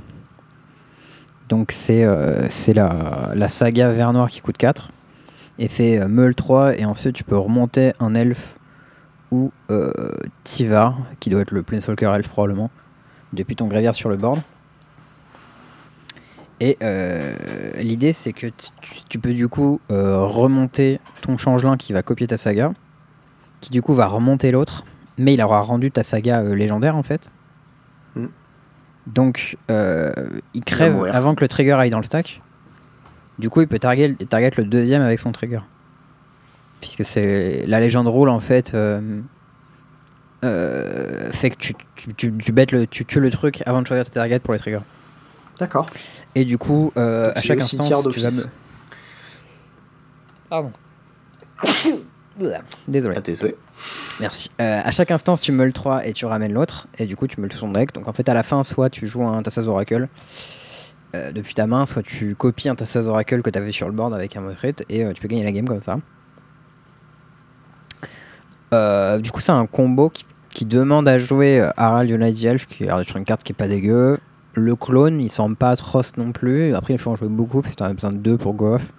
Donc c'est euh, c'est la, la saga vert noir qui coûte 4 et fait euh, Meul 3 et ensuite tu peux remonter un elfe ou euh, Tivar qui doit être le Planeswalker elfe probablement depuis ton grévière sur le board. Et l'idée c'est que tu, peux du coup remonter ton changelin qui va copier ta saga, qui du coup va remonter l'autre, mais il aura rendu ta saga légendaire en fait. Donc euh, il crève avant que le trigger aille dans le stack. Du coup il peut target, target le deuxième avec son trigger. Puisque c'est la légende rôle en fait. euh, euh, fait que tu, tu, tu, tu bêtes le, tu tues le truc avant de choisir ta target pour les triggers. D'accord. Et du coup, euh, à chaque instant, tu vas me... Pardon. Désolé. Ah, désolé. Merci. Euh, à chaque instance, tu meules 3 et tu ramènes l'autre. Et du coup, tu meules tout son deck. Donc en fait, à la fin, soit tu joues un Tassas Oracle euh, depuis ta main, soit tu copies un Tassas Oracle que tu avais sur le board avec un Motrit et euh, tu peux gagner la game comme ça. Euh, du coup, c'est un combo qui, qui demande à jouer Harald United Elf, qui est sur une carte qui est pas dégueu. Le clone, il semble pas atroce non plus. Après, il faut en jouer beaucoup, parce que t'en as besoin de deux pour go off.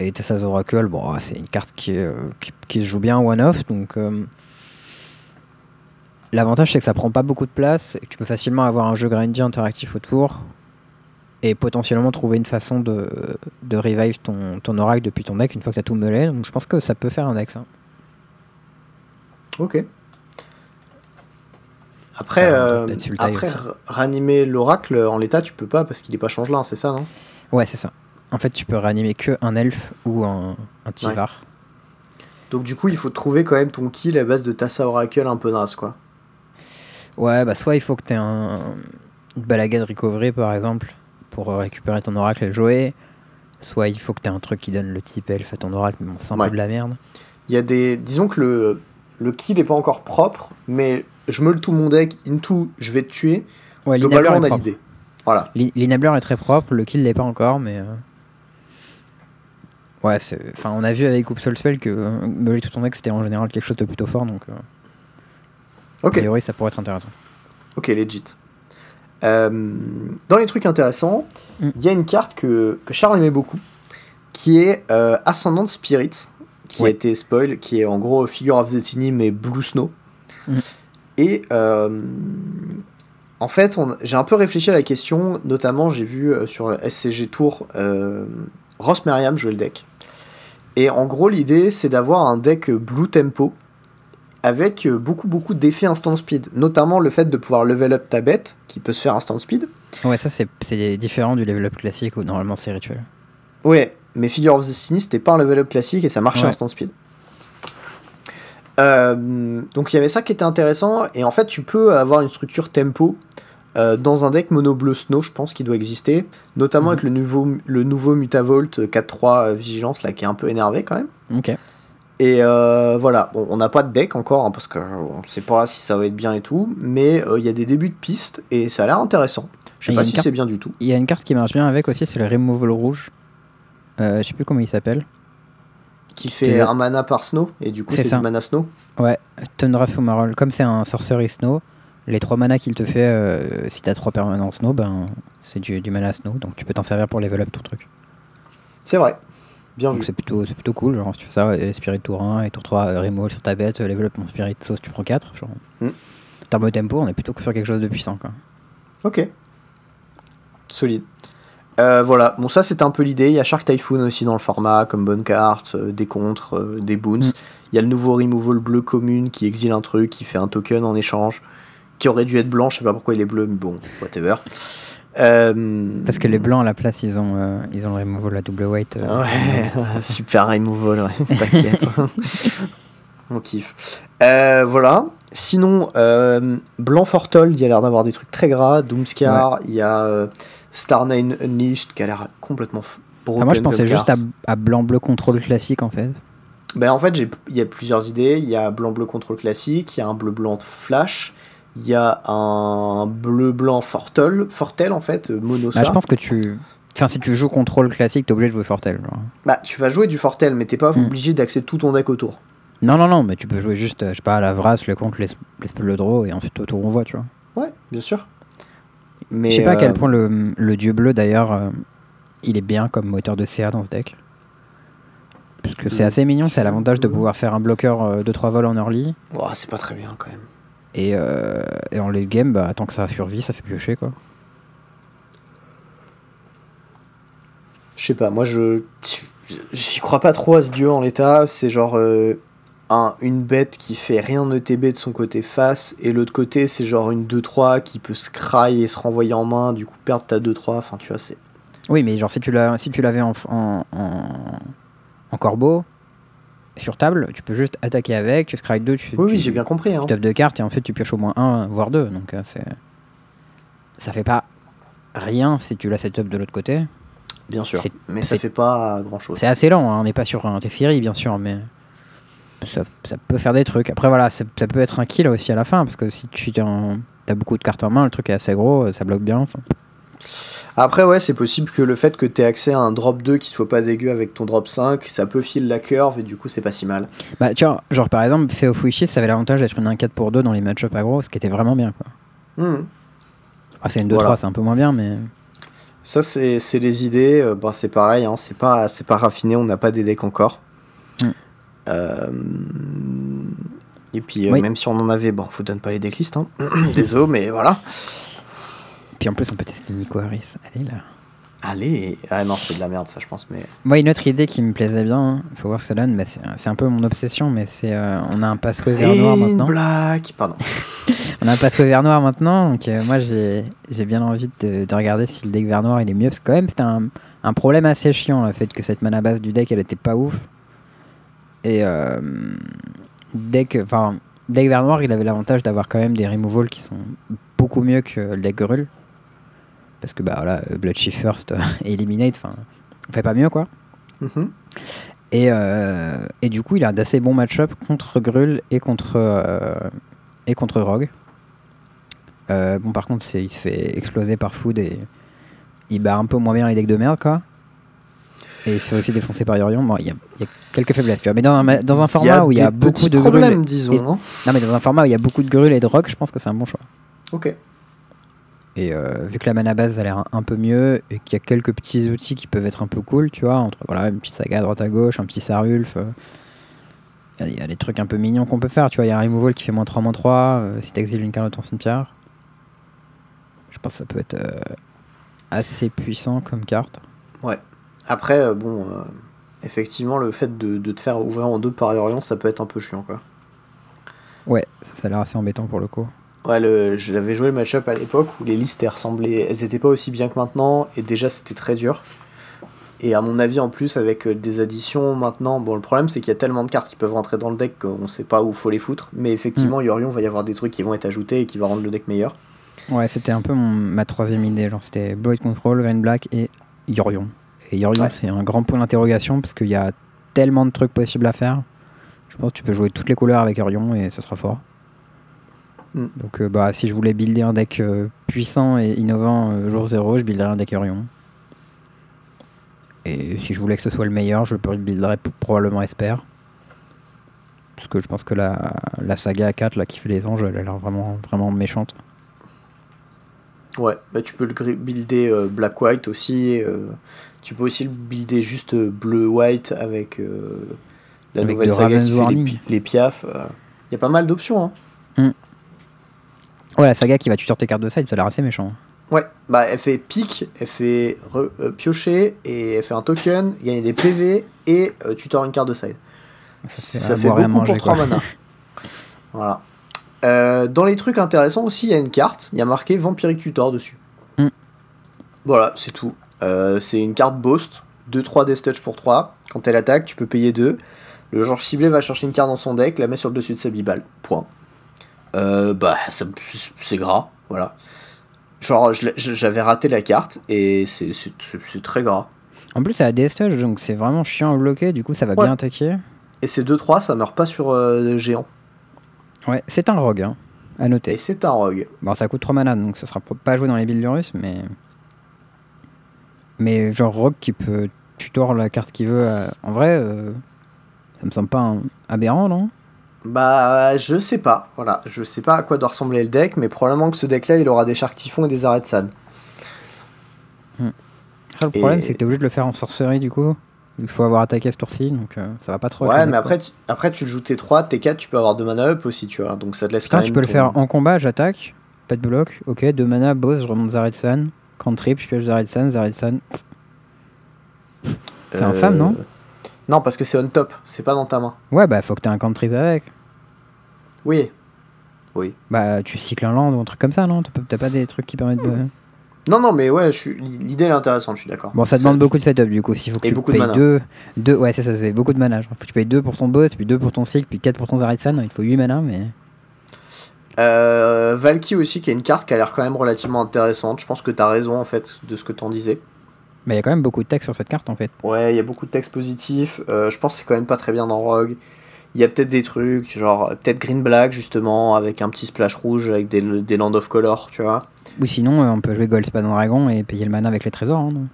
Et Tessa's Oracle, bon, c'est une carte qui, est, euh, qui, qui se joue bien one-off, donc... euh, L'avantage, c'est que ça prend pas beaucoup de place, et que tu peux facilement avoir un jeu grindy interactif autour, et potentiellement trouver une façon de, de revive ton, ton oracle depuis ton deck une fois que tu as tout meulé. Donc je pense que ça peut faire un deck, ça. Ok. Après, Ah, euh, après ranimer l'oracle en l'état, tu peux pas parce qu'il est pas changelin, c'est ça, non? Ouais, c'est ça. En fait, tu peux réanimer que un elfe ou un, un Tivar. Donc du coup, il faut trouver quand même ton kill à base de Tassa Oracle un peu naze, quoi. Ouais, bah soit il faut que tu aies un... une balagade recovery par exemple pour euh, récupérer ton oracle et le jouer. Soit il faut que tu aies un truc qui donne le type elf à ton oracle, mais bon, c'est un Ouais. peu de la merde. Il y a des. Disons que le, le kill est pas encore propre, mais je me le tout mon deck, into, je vais te tuer. Ouais, Globalement, on a l'idée. Voilà. L'in- L'inabler est très propre, le kill l'est pas encore, mais. euh, Ouais, enfin, on a vu avec Oops Soul Spell que euh, meubler tout deck c'était en général quelque chose de plutôt fort, donc euh, a Ok, priori ça pourrait être intéressant. ok, legit. Euh, dans les trucs intéressants, il Mm. y a une carte que, que Charles aimait beaucoup, qui est euh, Ascendant Spirits, qui a été spoil, qui est en gros Figure of Destiny mais Blue Snow. Mm. Et euh, en fait, j'ai un peu réfléchi à la question, notamment j'ai vu sur SCG Tour Ross Merriam jouer le deck. Et en gros, l'idée c'est d'avoir un deck Blue Tempo avec beaucoup beaucoup d'effets instant speed, notamment le fait de pouvoir level up ta bête qui peut se faire instant speed. Ouais, ça c'est différent du level up classique où normalement c'est rituel. Ouais, mais Figure of Destiny, c'était pas un level up classique et ça marchait Ouais. instant speed. Euh, donc il y avait ça qui était intéressant, et en fait tu peux avoir une structure tempo euh, dans un deck mono bleu snow, je pense qu'il doit exister, notamment avec le nouveau, le nouveau Mutavolt 4-3 euh, Vigilance là qui est un peu énervé quand même. Ok. Et euh, voilà, bon, on n'a pas de deck encore hein, parce qu'on sait pas si ça va être bien et tout, mais euh, il y a des débuts de pistes et ça a l'air intéressant. Je sais il y pas si carte- c'est bien du tout. Il y a une carte qui marche bien avec aussi, c'est le removal rouge. Je sais plus comment il s'appelle. Qui fait un mana par snow et du coup C'est du mana snow. Ouais, Tundra Fumarole. Comme c'est un Sorcery Snow, les 3 mana qu'il te fait, euh, si t'as 3 permanents Snow, ben c'est du, du mana Snow, donc tu peux t'en servir pour level up ton truc. C'est vrai. Bien vu. Donc c'est plutôt, c'est plutôt cool, genre si tu fais ça, Spirit tour 1 et tour 3, euh, sur ta bête, euh, level up ton Spirit sauce, tu prends 4. Genre. Mm. Turbo tempo, on est plutôt sur quelque chose de puissant quoi. Ok. Solide. Euh, voilà, bon ça c'était un peu l'idée. Il y a Shark Typhoon aussi dans le format, comme bonne carte, euh, des contres, euh, des boons. Mm. Il y a le nouveau removal bleu commune qui exile un truc, qui fait un token en échange, qui aurait dû être blanc, je sais pas pourquoi il est bleu, mais bon, whatever. Euh, Parce que les blancs à la place, ils ont, euh, ils ont le removal à double weight. euh, Ouais, super removal, ouais, t'inquiète. On kiffe. Voilà. Sinon, Blanc Fortol, il y a l'air d'avoir des trucs très gras. Doomscar, il y a Star Nine Unleashed qui a l'air complètement broken Ah, moi je pensais juste à, carte. à blanc-bleu contrôle classique en fait. Ben, en fait, il y a plusieurs idées. Il y a blanc-bleu contrôle classique, il y a un bleu-blanc flash, il y a un bleu-blanc Fortol, Fortel en fait, euh, mono Bah, je pense que tu. Enfin, si tu joues contrôle classique, t'es obligé de jouer Fortel. genre. Bah, tu vas jouer du Fortel, mais t'es pas Hmm. obligé d'accéder tout ton deck autour. Non, non, non, mais tu peux jouer juste, euh, je sais pas, la Vras, le contre, les, de draw, et ensuite autour on voit, tu vois. Ouais, bien sûr. Mais je sais pas à quel euh, point le, le dieu bleu d'ailleurs, euh, il est bien comme moteur de CA dans ce deck. Parce que c'est Le assez mignon, c'est l'avantage de pouvoir faire un bloqueur 2-3 vols en early. ouah, c'est pas très bien quand même. Et, euh, et en late game, bah, tant que ça survit, ça fait piocher quoi. Je sais pas, moi je. J'y crois pas trop à ce dieu en l'état. C'est genre euh, un, une bête qui fait rien en ETB de son côté face, et l'autre côté c'est genre une 2-3 qui peut se cry et se renvoyer en main, du coup perdre ta 2-3. Enfin, tu vois, c'est. Oui, mais genre si tu l'as si tu l'avais en, en, en, en corbeau, sur table, tu peux juste attaquer avec, tu scry 2, tu, Oui, tu, oui, j'ai bien compris. Hein. tu tapes deux cartes et en fait tu pioches au moins un, voire deux. Donc euh, c'est. Ça fait pas rien si tu l'as setup de l'autre côté. Bien sûr. Mais ça fait pas grand chose. C'est assez lent, hein, on n'est pas sur un Teferi bien sûr, mais ça, ça peut faire des trucs. Après voilà, ça, ça peut être un kill aussi à la fin, parce que si tu as beaucoup de cartes en main, le truc est assez gros, ça bloque bien. enfin. Après, ouais, c'est possible que le fait que tu aies accès à un drop 2 qui soit pas dégueu avec ton drop 5, ça peut filer la curve et du coup, c'est pas si mal. Bah tu vois, genre par exemple, Feo Wishes, ça avait l'avantage d'être une 1-4 pour 2 dans les match-up aggro, ce qui était vraiment bien quoi. Hmm. Ah, c'est une 2-3, Voilà. c'est un peu moins bien, mais. Ça, c'est les idées. euh, bah, c'est pareil, hein, c'est pas, pas raffiné, on n'a pas des decks encore. Mm. Euh, et puis, euh, Oui. même si on en avait, bon, faut donne pas les decklists. Hein. Désolé, mais voilà. Puis en plus, on peut tester Nico Harris. Allez là. Allez. Ah non, c'est de la merde, ça, je pense. Mais Moi, une autre idée qui me plaisait bien, hein, faut voir ce que ça donne, mais c'est un peu mon obsession, mais c'est. euh, on a un passway vert noir maintenant. Black. Pardon. On a un passway vert noir maintenant, donc euh, moi j'ai j'ai bien envie de, de regarder si le deck vert noir il est mieux, parce que quand même c'était un, un problème assez chiant le fait que cette mana base du deck elle était pas ouf. Et euh, deck, enfin, deck vert noir, il avait l'avantage d'avoir quand même des removals qui sont beaucoup mieux que le deck Grul. Parce que bah voilà, Bloodshift First et Eliminate, enfin, on fait pas mieux quoi. Mhm. Et, euh, et du coup, il a d'assez bons match-up contre Grul et contre, euh, et contre Rogue. Euh, bon, par contre, il se fait exploser par Food et il bat un peu moins bien les decks de merde, quoi. Et il se fait aussi défoncer par Yorion. Bon, il y, a il y a quelques faiblesses, tu vois. Mais dans un, dans un format où il y a beaucoup de problèmes, disons. et-. Non, mais dans un format où il y a beaucoup de Grul et de Rogue, je pense que c'est un bon choix. Ok. Et euh, vu que la mana base a l'air un, un peu mieux et qu'il y a quelques petits outils qui peuvent être un peu cool, tu vois, entre voilà, une petite saga à droite à gauche, un petit Sarulf, euh, il y, a- il y a des trucs un peu mignons qu'on peut faire, tu vois, il y a un removal qui fait moins 3 moins 3 euh, si t'exiles une carte de ton cimetière. Je pense que ça peut être assez puissant comme carte. Après, euh, bon, effectivement, le fait de, de te faire ouvrir en deux par Orion, ça peut être un peu chiant, quoi. Ouais, ça, ça a l'air assez embêtant pour le coup. Ouais, le, j'avais joué le match-up à l'époque où les listes elles ressemblaient, elles étaient pas aussi bien que maintenant, et déjà c'était très dur. Et à mon avis, en plus, avec euh, des additions maintenant, bon, le problème c'est qu'il y a tellement de cartes qui peuvent rentrer dans le deck qu'on sait pas où faut les foutre. Mais effectivement, Yorion va y avoir des trucs qui vont être ajoutés et qui vont rendre le deck meilleur. Ouais, c'était un peu mon- ma troisième idée, genre c'était Blood Control, Green Black et Yorion. Et Yorion, Ouais. c'est un grand point d'interrogation parce qu'il y a tellement de trucs possibles à faire. Je pense que tu peux jouer toutes les couleurs avec Yorion et ce sera fort. Mm. Donc euh, bah, si je voulais builder un deck euh, puissant et innovant euh, jour 0, je builderais un deck Yorion. Et si je voulais que ce soit le meilleur, je le builderais probablement Esper. Parce que je pense que la, la saga 4 là, qui fait les anges, elle a l'air vraiment, vraiment méchante. Ouais, bah, tu peux le builder euh, black-white aussi. euh, tu peux aussi le builder juste euh, bleu-white avec la Avec nouvelle saga Raven's qui fait les, les piafs. Il y a pas mal d'options. Hein. Ouais, la saga qui va tuer tes cartes de side, ça a l'air assez méchant. Ouais, bah elle fait pique, elle fait re- euh, piocher, et elle fait un token, gagner des PV, et euh, tu une carte de side. Ça fait beaucoup manger, pour 3 quoi. mana. voilà. Euh, dans les trucs intéressants aussi, il y a une carte, il y a marqué Vampiric Tutor dessus. Mm. Voilà, c'est tout. Euh, c'est une carte Boast, 2-3 Death Touch pour 3. Quand elle attaque, tu peux payer 2. Le joueur ciblé va chercher une carte dans son deck, la met sur le dessus de sa bibale. Point. Euh, bah, c'est gras, voilà. Genre, j'avais raté la carte, et c'est très gras. En plus, c'est à DS Touch, donc c'est vraiment chiant à bloquer, du coup, ça va Ouais. bien attaquer. Et ces 2-3, ça meurt pas sur euh, géant. Ouais, c'est un rogue, hein, à Et noter. c'est un rogue. Bon, ça coûte 3 mana, donc ça sera pas joué dans les builds du russe, mais. Mais genre rogue qui peut tutor la carte qu'il veut, euh, en vrai, euh, ça me semble pas un- aberrant, non? Bah, je sais pas. Voilà, je sais pas à quoi doit ressembler le deck, mais probablement que ce deck-là, il aura des Shark Typhon et des arrêts de. Après, le problème, c'est que t'es obligé de le faire en sorcerie, du coup. Il faut avoir attaqué ce tour-ci, donc euh, ça va pas trop. Ouais, mais après tu, après, tu le joues T3, T4, tu peux avoir 2 mana up aussi, tu vois. Donc ça te laisse Putain, quand tu peux le faire en combat, j'attaque, pas de bloc, ok, 2 mana, boss, je remonte Zaretsan, cantrip, je pioche Zaretsan, Zaretsan. c'est infâme, non? Euh, Non, parce que c'est on top, c'est pas dans ta main. Ouais, bah faut que t'aies un cantrip avec. Oui. Oui. Bah tu cycles un land ou un truc comme ça, non? T'as pas- des trucs qui permettent de. Non, non, mais ouais, je suis... l'idée est intéressante, je suis d'accord. Bon, ça demande beaucoup de setup du coup. S'il faut que Et tu beaucoup de payes mana. deux, deux, ouais, c'est ça, c'est beaucoup de mana. Genre, faut que tu payes 2 pour ton boss, puis 2 pour ton cycle, puis 4 pour ton Zaretsan. Il te faut 8 mana, mais. Euh, Valky aussi, qui est une carte qui a l'air quand même relativement intéressante. Je pense que t'as raison, en fait, de ce que t'en disais. Bah, il y a quand même beaucoup de texte sur cette carte en fait. Ouais, il y a beaucoup de textes positifs. Euh, je pense que c'est quand même pas très bien dans Rogue. Il y a peut-être des trucs, genre peut-être Green Black justement, avec un petit splash rouge, avec des, des Land of Color, tu vois. Ou sinon, euh, on peut jouer Goldspan Dragon et payer le mana avec les trésors. Hein, non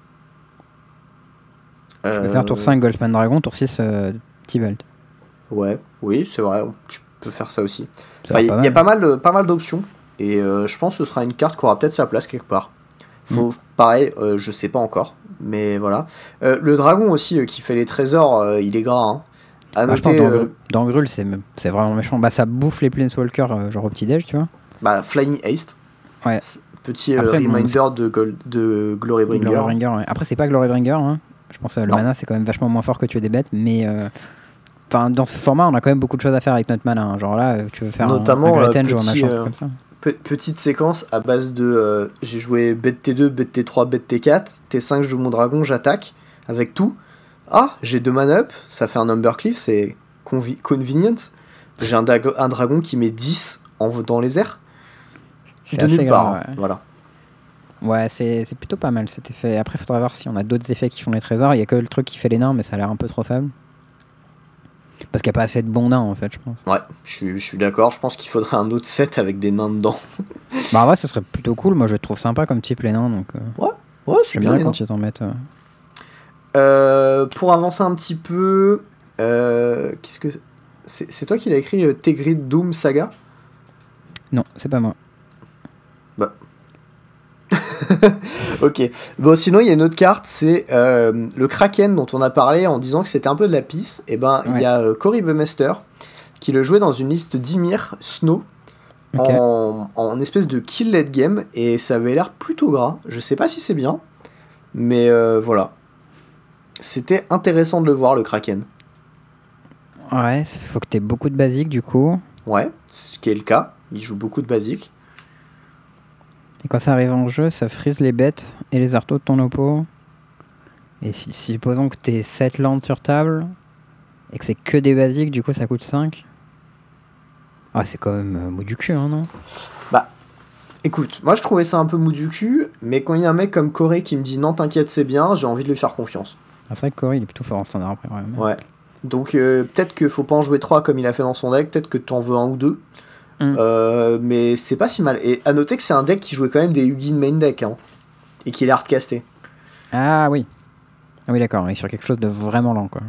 peux Euh, faire tour 5 Goldspan Dragon, tour 6 euh. Ouais, oui, c'est vrai, tu peux faire ça aussi. Enfin, Il y, a pas mal, pas mal d'options, et euh, je pense que ce sera une carte qui aura peut-être sa place quelque part. Faut, Mm. Pareil, euh, je sais pas encore, mais voilà. Euh, le dragon aussi, euh, qui fait les trésors, euh, il est gras. Hein. À Bah, je pense noter, dans, euh, dans Grul, c'est c'est vraiment méchant. Bah, ça bouffe les Planeswalkers, euh, genre au petit-déj, tu vois. bah, Flying Haste. Ouais. Petit euh, Après, bon, reminder de, Gold- de Glorybringer. Glorybringer, ouais. Après, c'est pas Glorybringer. Hein. Je pense que le Non. mana, c'est quand même vachement moins fort que tuer des bêtes. Mais euh, enfin, dans ce format, on a quand même beaucoup de choses à faire avec notre mana. hein. Genre là, euh, tu veux faire un- Notamment, un, euh, ou un petit, machin, un euh, comme ça. Pe- petite séquence à base de. euh, j'ai joué bête T2, bête T3, bête T4. T5, je joue mon dragon, j'attaque avec tout. Ah, j'ai deux mana up, ça fait un number cliff, c'est convi- convenient. J'ai un, dragon qui met 10 en, dans les airs. C'est De nulle part. ouais. Voilà. Ouais, c'est c'est plutôt pas mal cet effet. Après, faudra voir si on a d'autres effets qui font les trésors. Il y a que le truc qui fait les nains, mais ça a l'air un peu trop faible. Parce qu'il n'y a pas assez de bons nains en fait, je pense. Ouais, je suis, je suis d'accord. Je pense qu'il faudrait un autre set avec des nains dedans. Bah, vrai, ce serait plutôt cool. Moi, je le trouve sympa comme type les nains, donc euh, Ouais, c'est j'aime bien. bien, quand ils t'en mettent. euh. Euh, pour avancer un petit peu, euh, qu'est-ce que c'est c'est toi qui l'as écrit euh, Tegrid Doom Saga? Non, c'est pas moi. Ok. Bon, sinon, il y a une autre carte, c'est le Kraken dont on a parlé en disant que c'était un peu de la pisse. Et ben, il y a Cory Bumester qui le jouait dans une liste d'Ymir Snow en, en espèce de kill late game et ça avait l'air plutôt gras. Je sais pas si c'est bien, mais voilà. C'était intéressant de le voir, le Kraken. Ouais, il faut que tu aies beaucoup de basiques du coup. Ouais, c'est ce qui est le cas. Il joue beaucoup de basiques. Et quand ça arrive en jeu, ça frise les bêtes et les artos de ton oppo. Et si, supposons que t'es 7 landes sur table et que c'est que des basiques, du coup ça coûte 5. Ah, c'est quand même euh, mou du cul, hein, non? Écoute, moi je trouvais ça un peu mou du cul, mais quand il y a un mec comme Corée qui me dit non t'inquiète c'est bien, j'ai envie de lui faire confiance. Ah, C'est vrai que Cory il est plutôt fort en standard après. Ouais, Ouais. Donc euh, peut-être qu'il faut pas en jouer 3 comme il a fait dans son deck, peut-être que t'en veux un ou deux. Mm. Euh, mais c'est pas si mal. Et à noter que c'est un deck qui jouait quand même des Hugin main deck. Hein, et qu'il est hardcasté. Ah oui. Ah oui, d'accord, il est sur quelque chose de vraiment lent quoi.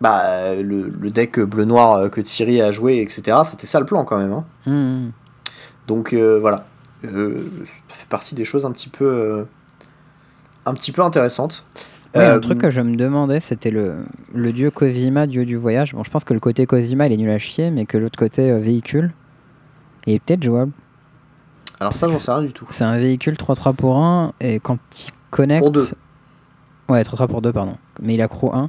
Bah le, le deck bleu-noir euh, que Thierry a joué, etc. C'était ça le plan quand même. Hein. Mmh. Donc euh, voilà. Euh, ça fait partie des choses un petit peu. euh, un petit peu intéressantes. Euh, un truc que je me demandais, c'était le, le dieu Cosima, dieu du voyage. Bon, je pense que le côté Cosima, il est nul à chier, mais que l'autre côté euh, véhicule, il est peut-être jouable. Alors ça j'en sais rien du tout. C'est un véhicule 3-3 pour 1, et quand il connecte... Pour deux. Ouais, 3-3 pour 2, pardon. Mais il a croc 1.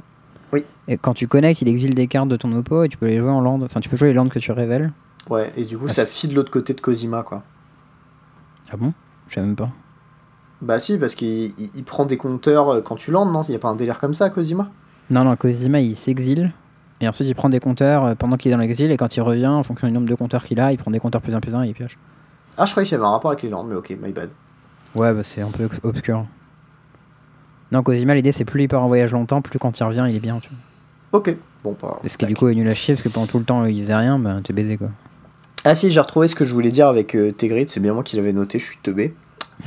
Oui. Et quand tu connectes, il exile des cartes de ton oppo, et tu peux les jouer en land. Enfin, tu peux jouer les landes que tu révèles. Ouais, et du coup Ah, ça file de l'autre côté de Cosima quoi. Ah bon? Je sais même pas. Bah si, parce qu'il il- il prend des compteurs euh, quand tu landes, non? Il y a pas un délire comme ça, Cosima? Non, non, Cosima, il s'exile. Et ensuite, il prend des compteurs euh, pendant qu'il est dans l'exil, et quand il revient, en fonction du nombre de compteurs qu'il a, il prend des compteurs plus un plus un et il pioche. Ah, je croyais qu'il y avait un rapport avec les landes, mais ok, my bad. Ouais, bah, c'est un peu obs- obscur. Non, Cosima, l'idée, c'est plus il part en voyage longtemps, plus quand il revient, il est bien. Tu vois. Ok, bon, bah. Ce qui, tac. du coup, est nul à chier, parce que pendant tout le temps, il faisait rien, bah, t'es baisé, quoi. Ah si, j'ai retrouvé ce que je voulais dire avec euh, Tegrid, c'est bien moi qui l'avais noté, je suis teubé.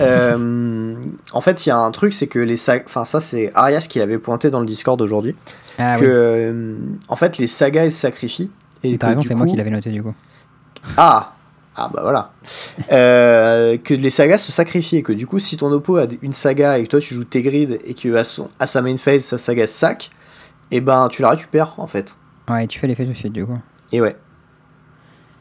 Euh, en fait, il y a un truc, c'est que les sagas. Enfin, ça, c'est Arias qui l'avait pointé dans le Discord aujourd'hui. Ah que, euh, en fait, les sagas, elles se sacrifient. Et t'as raison, c'est moi qui l'avais noté, du coup. Ah Ah bah voilà. Euh, que les sagas se sacrifient et que du coup si ton oppo a une saga et que toi tu joues tes grids et que à, son, à sa main phase sa saga sac, et ben tu la récupères en fait. Ouais, et tu fais l'effet tout de suite, du coup. Et ouais.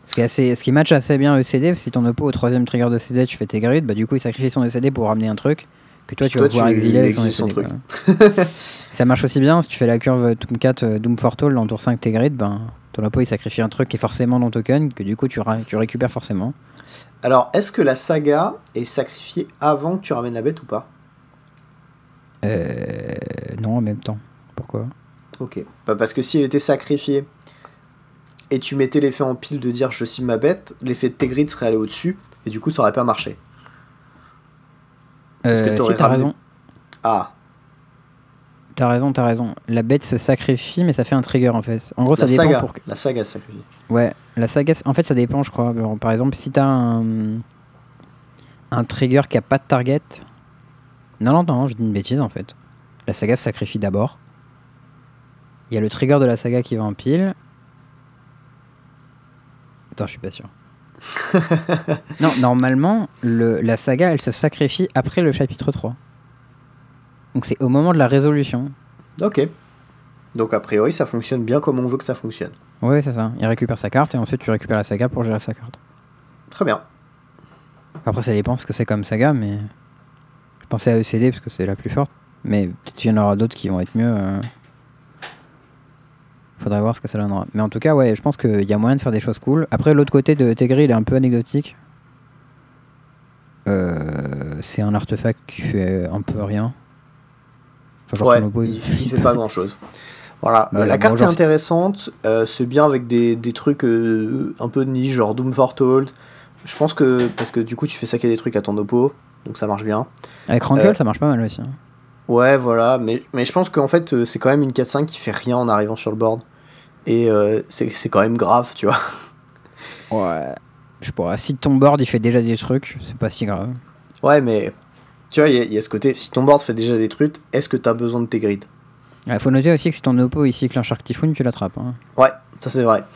Ce qui, est assez, ce qui match assez bien ECD, si ton oppo au troisième trigger de CD, tu fais tes grids, bah du coup il sacrifie son ECD pour ramener un truc que toi tu toi, vas pouvoir exiler avec son son truc. ça marche aussi bien si tu fais la curve Doom 4 euh, Doom Fortal en tour 5 tes grids, ben ton oppo il sacrifie un truc qui est forcément non token, que du coup tu, tu récupères forcément. Alors est-ce que la saga est sacrifiée avant que tu ramènes la bête ou pas? Euh, non en même temps. Pourquoi? Ok. Bah, parce que si elle était sacrifiée et tu mettais l'effet en pile de dire je cible ma bête, l'effet de tes grids serait allé au-dessus et du coup ça aurait pas marché. Est-ce que Euh, t'aurais Si t'as raison, Ah, t'as raison, t'as raison. La bête se sacrifie mais ça fait un trigger en fait. En gros ça dépend saga. pour que- La saga se sacrifie. Ouais, la saga, en fait, ça dépend, je crois. Alors, par exemple, si t'as un, un trigger qui a pas de target. Non, non, non, je dis une bêtise en fait. La saga se sacrifie d'abord. Il y a le trigger de la saga qui va en pile. Attends, je suis pas sûr. non, normalement, le, la saga, elle se sacrifie après le chapitre 3. Donc c'est au moment de la résolution. Ok. Donc a priori ça fonctionne bien comme on veut que ça fonctionne. Ouais, c'est ça. Il récupère sa carte et ensuite tu récupères la saga pour gérer sa carte. Très bien. Après, ça dépend ce que c'est comme saga, mais je pensais à ECD parce que c'est la plus forte. Mais peut-être qu'il y en aura d'autres qui vont être mieux. euh. Faudrait voir ce que ça donnera. Mais en tout cas, ouais, je pense qu'il y a moyen de faire des choses cool. Après, l'autre côté de Tegri, il est un peu anecdotique. Euh, c'est un artefact qui fait un peu rien. Enfin, genre ouais, il, il fait pas grand chose. Voilà, euh, la bon, carte est genre, intéressante, euh, c'est bien avec des, des trucs euh, un peu de niche, genre Doom Foretold. Je pense que, parce que du coup tu fais saquer des trucs à ton oppo, donc ça marche bien. Avec Rankle, Euh, ça marche pas mal aussi. hein. Ouais, voilà, mais, mais je pense qu'en fait c'est quand même une 4-5 qui fait rien en arrivant sur le board. Et euh, c'est quand même grave, tu vois. Ouais. Je pas, si ton board il fait déjà des trucs, c'est pas si grave. Ouais, mais tu vois, il y, a- il y a ce côté, si ton board fait déjà des trucs, est-ce que t'as besoin de tes grids? Il faut noter aussi que si ton oppo ici cycle un Shark Typhoon, tu l'attrapes. Hein. Ouais, ça c'est vrai.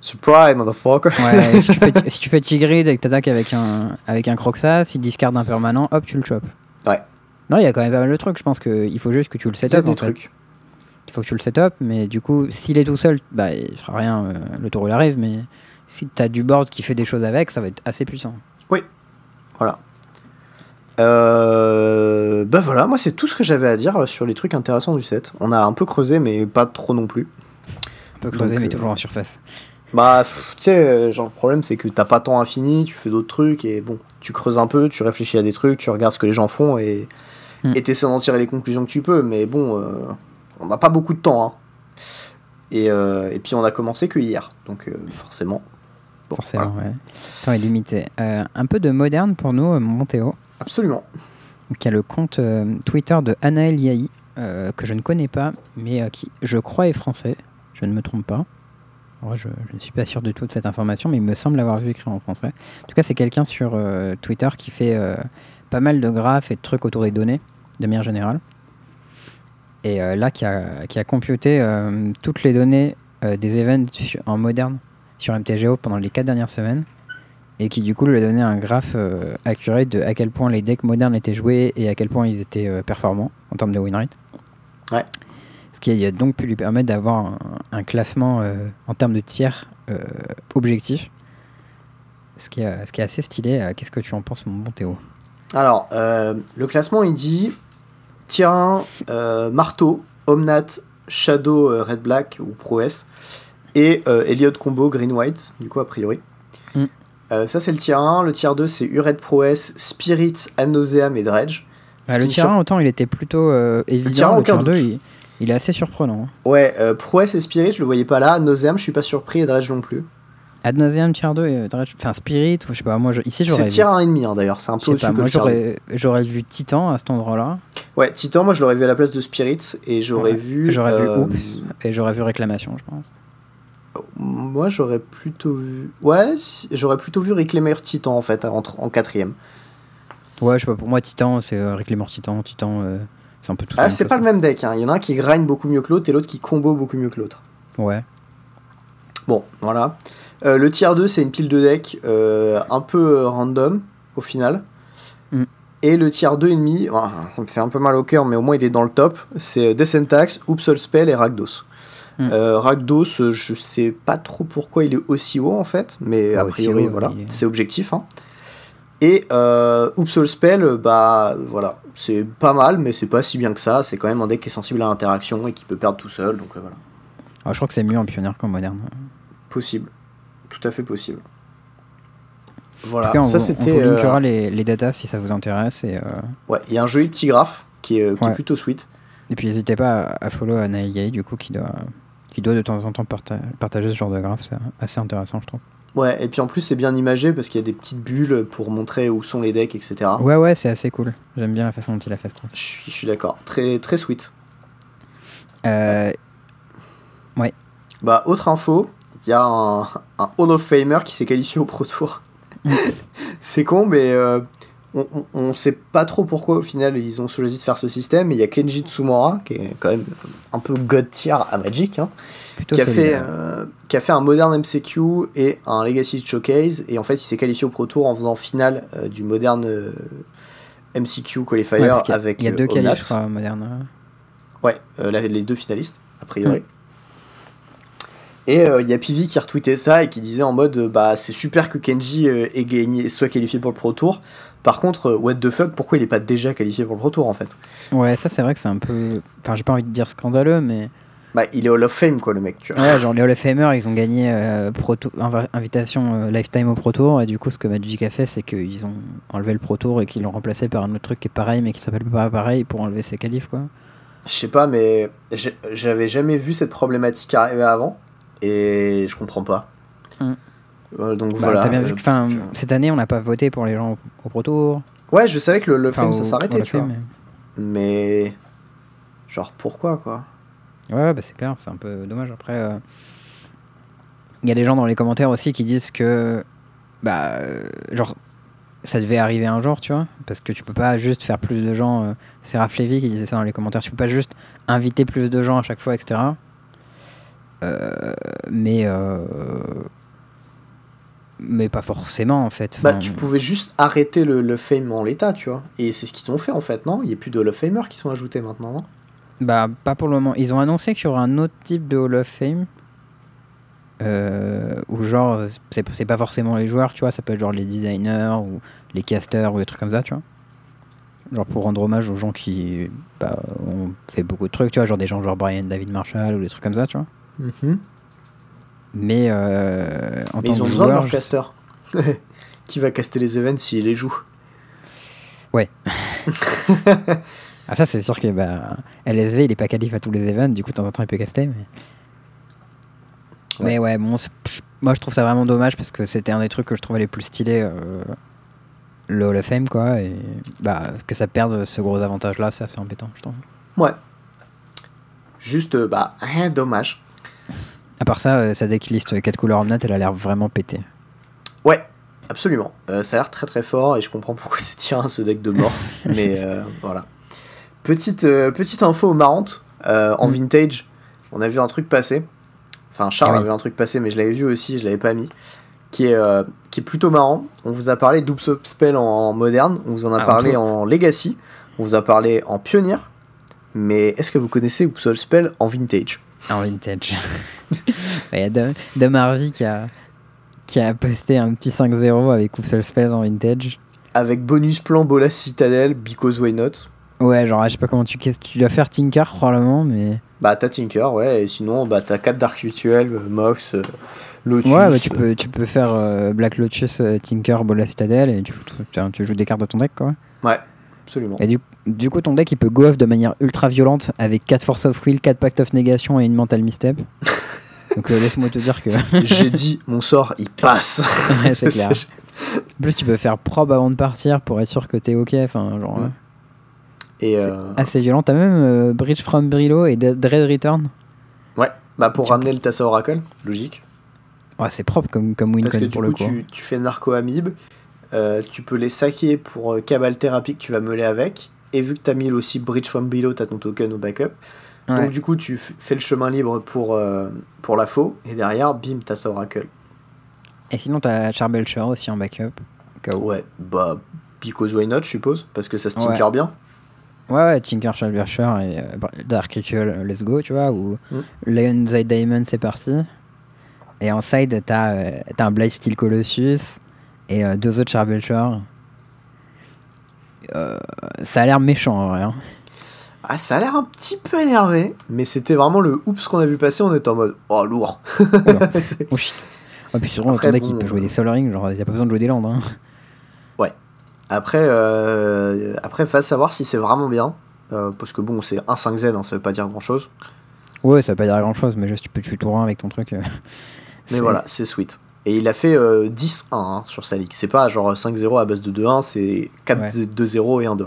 Surprise, motherfucker. Ouais, si, tu fais, si tu fais Tigrid et que t'attaques avec un, avec un Croxas, il discarde un permanent, hop, tu le chopes. Ouais. Non, il y a quand même pas mal de trucs. Je pense qu'il faut juste que tu le Il y a setup. des en trucs. Il faut que tu le setup, mais du coup, s'il est tout seul, bah, il fera rien, euh, le taureau il arrive, mais si t'as du board qui fait des choses avec, ça va être assez puissant. Voilà. Euh, bah voilà, moi c'est tout ce que j'avais à dire sur les trucs intéressants du set. On a un peu creusé, mais pas trop non plus. Un peu creusé, Donc, mais euh, toujours en surface. Bah, tu sais, euh, genre le problème c'est que t'as pas temps infini, tu fais d'autres trucs et bon, tu creuses un peu, tu réfléchis à des trucs, tu regardes ce que les gens font et et t'essaies d'en tirer les conclusions que tu peux, mais bon, euh, on n'a pas beaucoup de temps. Hein. Et, euh, et puis on a commencé que hier, donc euh, forcément. Bon, Forcément, voilà. ouais. Le temps est limité. Euh, un peu de moderne pour nous, mon Théo. Absolument. qui a le compte Twitter de Anaël Yahi, que je ne connais pas, mais qui, je crois, est français. Je ne me trompe pas. Moi, je, je ne suis pas sûr du tout de cette information, mais il me semble l'avoir vu écrit en français. En tout cas, c'est quelqu'un sur Twitter qui fait pas mal de graphes et de trucs autour des données, de manière générale. Et euh, là, qui a, qui a computé euh, toutes les données euh, des events en moderne sur MTGO pendant les 4 dernières semaines et qui du coup lui a donné un graphe accurate de à quel point les decks modernes étaient joués et à quel point ils étaient performants en termes de win rate. Ouais. Ce qui a donc pu lui permettre d'avoir un, un classement en termes de tiers objectif. Ce qui, est, ce qui est assez stylé. Qu'est-ce que tu en penses, mon bon Théo? Alors, le classement, il dit Tyrin, euh, Marteau, Omnat, Shadow euh, Red Black ou Pro S et euh, Elliot Combo Green White, du coup, a priori. Mm. Ça, c'est le tier 1. Le tier 2, c'est Ured Pro S, Spirit, Anoseam et Dredge. Bah, Le tiers 1, autant il était plutôt évident. Le aucun tiers 2, doute. il, il est assez surprenant. hein. Ouais, euh, Pro S et Spirit, je le voyais pas là. Anoseam, je suis pas surpris et Dredge non plus. Ad nauseam, tier 2, et Dredge- enfin Spirit, ou je sais pas, moi je- ici C'est j'aurais vu. tier 1,5 hein, d'ailleurs, c'est un peu au-dessus moi le tier 2. j'aurais vu Titan à cet endroit-là. Ouais, Titan, moi je l'aurais vu à la place de Spirit et j'aurais Ouais, vu. J'aurais vu euh, Oups et j'aurais vu Réclamation, je pense. Moi, j'aurais plutôt vu. Ouais, j'aurais plutôt vu Reclaimer Titan en fait, en, en quatrième. Ouais, je sais pas, pour moi Titan, c'est euh, Reclaimer Titan. Titan, euh, c'est un peu tout Ah, c'est pas le même deck. hein. Il y en a un qui grind beaucoup mieux que l'autre et l'autre qui combo beaucoup mieux que l'autre. Ouais. Bon, voilà. Euh, le tier 2, c'est une pile de deck euh, un peu euh, random au final. Mm. Et le tier 2,5, ah, ça me fait un peu mal au cœur, mais au moins il est dans le top. C'est Descentax, Upsol Spell et Rakdos. Mm. Euh, Rakdos, je sais pas trop pourquoi il est aussi haut en fait, mais a priori, haut, voilà, il est- c'est objectif. hein. Et euh, Upsol Spell, bah voilà, c'est pas mal, mais c'est pas si bien que ça. C'est quand même un deck qui est sensible à l'interaction et qui peut perdre tout seul, donc euh, voilà. Ah, je crois que c'est mieux en pionnière qu'en moderne. Possible. Tout à fait possible. Voilà, cas, on, ça vous- on c'était. vous euh, linkera les, les datas si ça vous intéresse. Et, euh, Ouais, il y a un joli petit graphe qui est, Ouais. plutôt sweet. et puis n'hésitez pas à, à follow Yahi, du coup, qui doit, qui doit de temps en temps parta- partager ce genre de graphe. C'est assez intéressant, je trouve. Ouais, et puis en plus c'est bien imagé parce qu'il y a des petites bulles pour montrer où sont les decks, etc. Ouais, ouais, c'est assez cool. J'aime bien la façon dont il a fait ce truc. Je suis, je suis d'accord. Très, très sweet. Euh, Bah, autre info, il y a un, un Hall of Famer qui s'est qualifié au Pro Tour. c'est con, mais euh, on, on sait pas trop pourquoi au final ils ont choisi de faire ce système. Il y a Kenji Tsumura, qui est quand même un peu god tier à Magic, hein, qui, a fait, euh, qui a fait un Modern MCQ et un Legacy Showcase. Et en fait, il s'est qualifié au Pro Tour en faisant finale euh, du Modern euh, MCQ Qualifier Ouais, qu'il y a- avec Il y a deux qualifs, moderne. Ouais, là, les deux finalistes, a priori. Et euh, il y a Pivi qui a retweeté ça et qui disait en mode euh, bah c'est super que Kenji euh, ait gagné, soit qualifié pour le Pro Tour. Par contre, what the fuck, pourquoi il est pas déjà qualifié pour le Pro Tour en fait? Ouais, ça c'est vrai que c'est un peu. Enfin, j'ai pas envie de dire scandaleux, mais. Bah il est Hall of Fame quoi le mec, tu vois. Ouais, genre les Hall of Famer, ils ont gagné Pro Tour- inv- invitation Lifetime au Pro Tour, et du coup, ce que Magic a fait, c'est qu'ils ont enlevé le Pro Tour et qu'ils l'ont remplacé par un autre truc qui est pareil, mais qui s'appelle pas pareil pour enlever ses qualifs, quoi. Je sais pas, mais j'avais jamais vu cette problématique arriver avant et je comprends pas. Euh, donc Bah, voilà. T'as bien vu euh, que enfin, je- cette année, on n'a pas voté pour les gens au, au Pro Tour. Ouais, je savais que le, le film ça s'arrêtait, au tu vois. film, Mais. Genre, pourquoi, quoi? Ouais, bah, c'est clair, c'est un peu dommage. Après, euh, il y a des gens dans les commentaires aussi qui disent que. Bah, euh, genre, ça devait arriver un jour, tu vois. Parce que tu peux pas juste faire plus de gens. euh, c'est Raph Lévy qui disait ça dans les commentaires. Tu peux pas juste inviter plus de gens à chaque fois, etc. Euh, mais. euh, mais pas forcément, en fait. Bah, tu pouvais juste arrêter le, le fame en l'état, tu vois. Et c'est ce qu'ils ont fait, en fait, non? Il y a plus de Hall of Famer qui sont ajoutés maintenant, non? Bah, pas pour le moment. Ils ont annoncé qu'il y aura un autre type de Hall of Fame. Euh, où genre, c'est c'est pas forcément les joueurs, tu vois, ça peut être genre les designers ou les casters ou des trucs comme ça, tu vois. Genre pour rendre hommage aux gens qui bah, ont fait beaucoup de trucs, tu vois, genre des gens genre Brian David Marshall ou des trucs comme ça, tu vois. Mais euh, en Mais tant ils ont que besoin de leur caster. qui va caster les events s'il les joue Ah ça c'est sûr que bah, LSV il est pas qualif à tous les events, du coup de temps en temps il peut caster. Mais, mais ouais, bon, moi je trouve ça vraiment dommage parce que c'était un des trucs que je trouvais les plus stylés, euh, le Hall of Fame quoi, et bah, que ça perde ce gros avantage là, c'est assez embêtant je trouve. Ouais. Juste, euh, bah, rien, dommage. À part ça, euh, sa decklist 4 couleurs Omnat elle a l'air vraiment pétée. Ouais, absolument. Euh, ça a l'air très très fort et je comprends pourquoi c'est tiré ce deck de mort. mais euh, voilà. Petite, euh, petite info marrante euh, en Mm. vintage, on a vu un truc passer. Enfin, Charles oui. avait un truc passer, mais je l'avais vu aussi, je l'avais pas mis. Qui est, euh, qui est plutôt marrant. On vous a parlé d'Oops Spell en, moderne, on vous en a Ah, parlé en Legacy, on vous a parlé en Pionnier. Mais est-ce que vous connaissez Oops Spell en vintage? En vintage. Il y a Dom, Dom Harvey qui a, qui a posté un petit 5-0 avec Oupsol Spells en vintage. Avec bonus plan Bolas Citadel, because why not? Ouais, genre, je sais pas comment tu. Tu dois faire Tinker probablement, mais. Bah t'as Tinker, ouais, et sinon bah t'as 4 Dark Rituel, euh, Mox, euh, Lotus. Ouais, bah, tu, euh, peux, tu peux faire euh, Black Lotus, euh, Tinker, Bola Citadel et tu, joues- tu, tu joues des cartes de ton deck quoi. Ouais, absolument. Et du, du coup, ton deck il peut go off de manière ultra violente avec 4 Force of Will, 4 Pact of Negation et une Mental Misstep. Donc euh, laisse-moi te dire que. J'ai dit, mon sort, il passe. Ouais, c'est clair. En plus, tu peux faire probe avant de partir pour être sûr que t'es ok. Enfin, genre. Euh, Et euh, assez violent. T'as même euh, Bridge from Brillo et Dread Return. ouais, bah pour Tu- ramener le Tassa Oracle, logique. Ouais, c'est propre comme, comme win Parce que du pour coup, le coup. tu, tu fais Narco Amib, euh, tu peux les saquer pour Cabal Therapy que tu vas meuler avec. Et vu que t'as mis aussi Bridge from Below, t'as ton token au backup. Ouais. Donc du coup, tu fais le chemin libre pour, euh, pour la faux. Et derrière, bim, Tassa Oracle. Et sinon, t'as Charbelcher aussi en backup. Ouais, bah, because why not, je suppose. Parce que ça se Ouais. tinker bien. Ouais, ouais, Tinker, Charbelcher et euh, Dark Ritual, let's go, tu vois. Ou Mm. Lion Eye Diamond, c'est parti. Et en side, t'as euh, t'as un Blaze Steel Colossus et euh, deux autres Charbelcher. Euh, ça a l'air méchant en vrai. hein. Ah, ça a l'air un petit peu énervé, mais c'était vraiment le oups qu'on a vu passer, on était en mode oh lourd. Oh shit. Ouais, puis surtout, Après, ton deck bon, il peut jouer euh, des Sol Ring, genre, y a pas besoin de jouer des landes. Hein. après, euh, après, va savoir si c'est vraiment bien. euh, parce que bon, c'est un 5Z, hein, ça veut pas dire grand chose. Ouais, ça veut pas dire grand chose, mais juste tu peux tuer tout 1 avec ton truc. Mais voilà, c'est sweet. Et il a fait euh, 10-1 hein, sur sa ligue. C'est pas genre 5-0 à base de 2-1, c'est 4-2-0 et 1-2.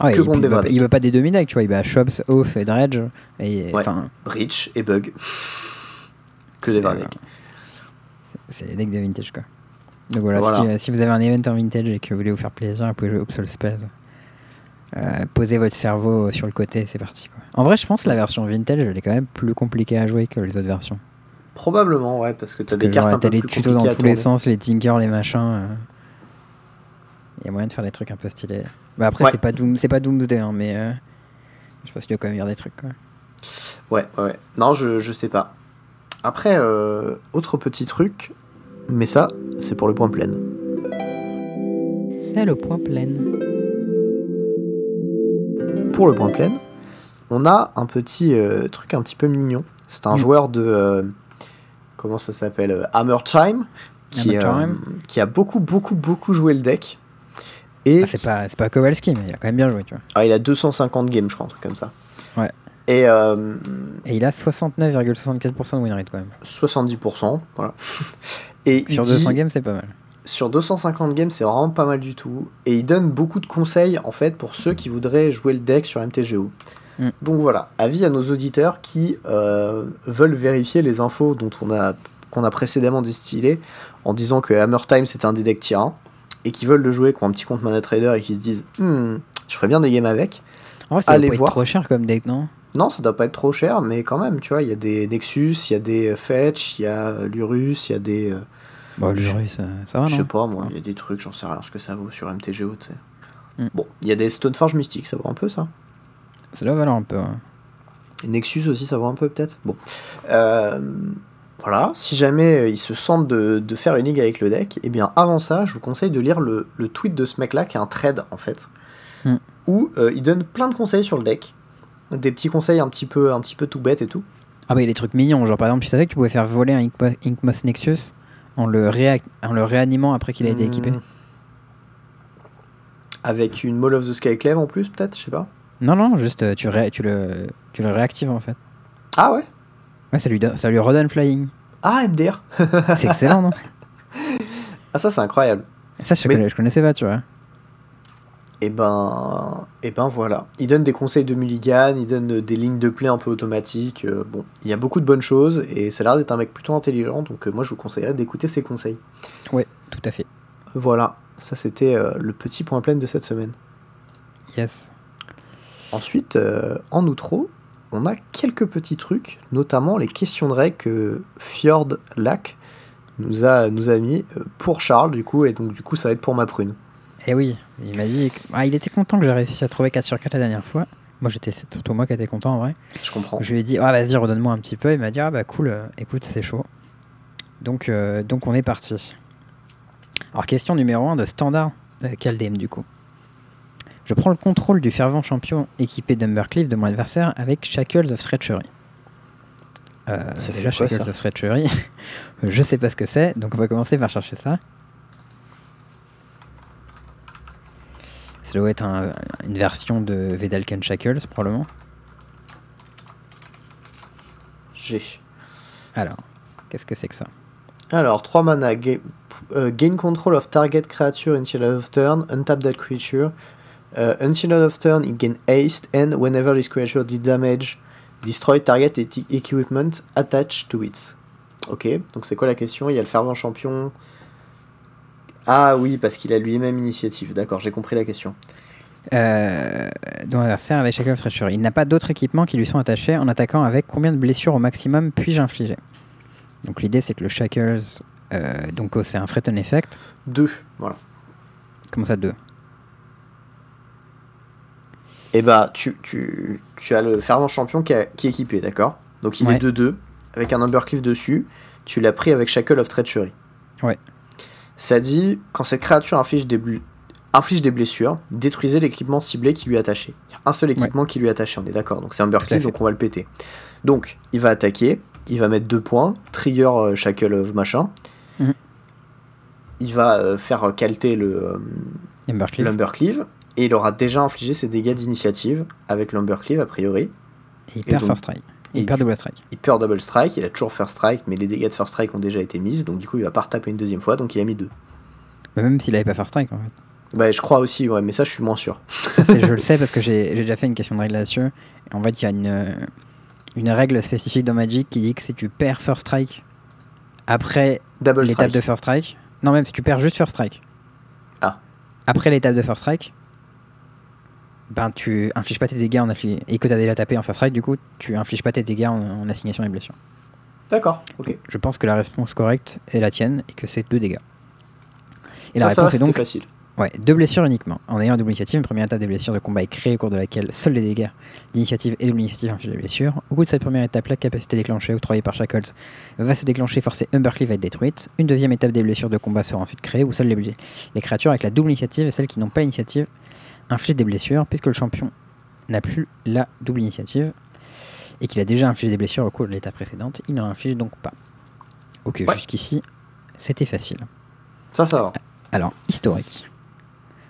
Ah, Que contre il, vrais il va pas des demi-decks, tu vois, il va Shops, Oath et Dredge. Et Ouais. enfin, Reach et Bug. que des decks. c'est des decks de vintage quoi. Donc voilà, Voilà. Si, euh, si vous avez un event en vintage et que vous voulez vous faire plaisir, vous pouvez jouer Upsol Spells. Euh, posez votre cerveau sur le côté, c'est parti quoi. En vrai, je pense que la version vintage, elle est quand même plus compliquée à jouer que les autres versions. Probablement, ouais, parce que t'as Parce des que, cartes genre, un peu T'as les plus tutos dans tous les sens, les tinkers, les machins. euh. Il y a moyen de faire des trucs un peu stylés. Bah après, Ouais. c'est pas Doom, c'est pas Doomsday, hein, mais euh, je pense qu'il y a quand même y avoir des trucs. Quoi. Ouais, ouais. Non, je, je sais pas. Après, euh, autre petit truc, mais ça, c'est pour le point plein. C'est le point plein. Pour le point plein, on a un petit euh, truc un petit peu mignon. C'est un Mm. joueur de. Comment ça s'appelle euh, Hammer Time, qui, Hammer euh, Time. qui a beaucoup, beaucoup, beaucoup joué le deck. Et Ah, c'est pas, c'est pas Kowalski, mais il a quand même bien joué, tu vois. ah, il a 250 games, je crois, un truc comme ça. Ouais. Et, euh, Et il a 69,64% de win rate quand même. 70%, voilà. Et Sur dit- 200 games, c'est pas mal. sur 250 games, c'est vraiment pas mal du tout. Et il donne beaucoup de conseils en fait pour ceux qui voudraient jouer le deck sur MTGO. Mm. Donc voilà, avis à nos auditeurs qui euh, veulent vérifier les infos dont on a qu'on a précédemment distillées en disant que Hammer Time c'est un des decks tyrans et qui veulent le jouer, qui ont un petit compte Mana Trader et qui se disent Hmm, je ferais bien des games avec. En vrai, ça Allez doit pas voir. être trop cher comme deck, non? Non, ça doit pas être trop cher, mais quand même, tu vois, il y a des Nexus, il y a des Fetch, il y a l'Urus, il y a des. euh, jury, ça, ça va, je sais non pas, moi, il y a des trucs, j'en sais rien ce que ça vaut sur MTGO, tu sais. Mm. Bon, il y a des Stoneforge mystiques, ça vaut un peu ça. Ça doit valoir un peu. ouais. Et Nexus aussi, ça vaut un peu peut-être? Bon. Euh, voilà, si jamais euh, ils se sentent de, de faire une ligue avec le deck, et bien avant ça, je vous conseille de lire le, le tweet de ce mec-là, qui est un thread en fait, Mm. où euh, il donne plein de conseils sur le deck. Des petits conseils un petit peu, un petit peu tout bêtes et tout. Ah bah, il y a des trucs mignons. Genre, par exemple, tu savais que tu pouvais faire voler un Inkmo- Inkmoth Nexus en le, en le réanimant après qu'il a été équipé? Mm. Avec une Maul of the Skyclave en plus, peut-être, je sais pas. Non, non, juste euh, tu, le, tu le réactives en fait. Ah ouais? Ouais, ça lui, ça lui redonne flying. Ah, MDR C'est excellent, non? Ah, ça, c'est incroyable. Ça, je, Mais- connais- je connaissais pas, tu vois. Et ben, et ben voilà. Il donne des conseils de mulligan, il donne des lignes de play un peu automatiques. euh, bon, il y a beaucoup de bonnes choses et ça a l'air d'être un mec plutôt intelligent, donc euh, moi je vous conseillerais d'écouter ses conseils. Ouais, tout à fait. Voilà, ça c'était euh, le petit point plein de cette semaine. Yes. Ensuite, euh, en outro, on a quelques petits trucs, notamment les questions de règles que Fjord Lac nous a, nous a mis euh, pour Charles, du coup, et donc du coup ça va être pour ma prune. Et oui, il m'a dit. que- Ah, il était content que j'ai réussi à trouver 4 sur 4 la dernière fois. Moi, j'étais c'est plutôt moi qui étais content en vrai. Je comprends. Je lui ai dit, ah vas-y, redonne-moi un petit peu. Il m'a dit, ah bah cool, euh, écoute, c'est chaud. Donc, euh, donc on est parti. Alors, question numéro 1 de standard euh, Kaldheim du coup. Je prends le contrôle du fervent champion équipé d'Umbercliff de mon adversaire avec Shackles of Treachery. Euh, Ça fait quoi, Shackles ça of Treachery, je sais pas ce que c'est, donc on va commencer par chercher ça. Ça doit être un- une version de Vedalken Shackles, probablement. J'ai. Alors, qu'est-ce que c'est que ça? Alors, 3 mana, euh, gain control of target creature until end of turn, untap that creature. Uh, until end of turn, it gain haste, and whenever this creature did damage, destroy target et equipment attached to it. Ok, donc c'est quoi la question? Il y a le fervent champion. Ah oui, parce qu'il a lui-même initiative. D'accord, j'ai compris la question. euh, dont l'adversaire avec Shackle of. Il n'a pas d'autres équipements qui lui sont attachés. En attaquant avec combien de blessures au maximum puis-je infliger? Donc l'idée c'est que le Shackles, euh, donc oh, c'est un Threaten Effect. 2, voilà. Comment ça 2 Et bah, tu, tu, tu as le fervent champion qui, a- qui est équipé, d'accord? Donc il Ouais. est 2-2, avec un Umbercliff dessus. Tu l'as pris avec Shackle of Treachery. Ouais. Ça dit, quand cette créature inflige des, inflige des blessures, détruisez l'équipement ciblé qui lui est attaché. Il y a un seul équipement qui lui est attaché, on est d'accord? Donc c'est Umbercliff, donc on va le péter. Donc, il va attaquer, il va mettre 2 points, trigger euh, Shackle of machin. Mhm. Il va euh, faire calter le... euh, l'Umbercleave et il aura déjà infligé ses dégâts d'initiative avec l'Umbercleave a priori. Et il perd First Strike. et Il perd Double Strike. Il perd Double Strike, il a toujours First Strike, mais les dégâts de First Strike ont déjà été mises, donc du coup il va pas retaper une deuxième fois, donc il a mis deux. Mais même s'il avait pas First Strike en fait. Bah je crois aussi, ouais, mais ça je suis moins sûr. Ça, je le sais parce que j'ai déjà fait une question de règle là-dessus. En fait, il y a une, euh, une règle spécifique dans Magic qui dit que si tu perds First Strike après l'étape de First Strike, non, même si tu perds juste First Strike. Ah. Après l'étape de First Strike, ben tu infliges pas tes dégâts en affli- et que tu as déjà tapé en First Strike, du coup, tu infliges pas tes dégâts en, en assignation des blessures. D'accord, ok. Je pense que la réponse correcte est la tienne et que c'est deux dégâts. Et la ça va, réponse est donc facile. Ouais, deux blessures uniquement. En ayant double initiative, une première étape des blessures de combat est créée au cours de laquelle seuls les dégâts d'initiative et double initiative infligent des blessures. Au bout de cette première étape, la capacité déclenchée, octroyée par Shackles, va se déclencher, forcer Umbercleave à être détruite. Une deuxième étape des blessures de combat sera ensuite créée, où seules les créatures avec la double initiative et celles qui n'ont pas l'initiative infligent des blessures, puisque le champion n'a plus la double initiative et qu'il a déjà infligé des blessures au cours de l'étape précédente, il n'en inflige donc pas. Ok, Ouais. jusqu'ici, c'était facile. Ça, ça va. Alors, historique.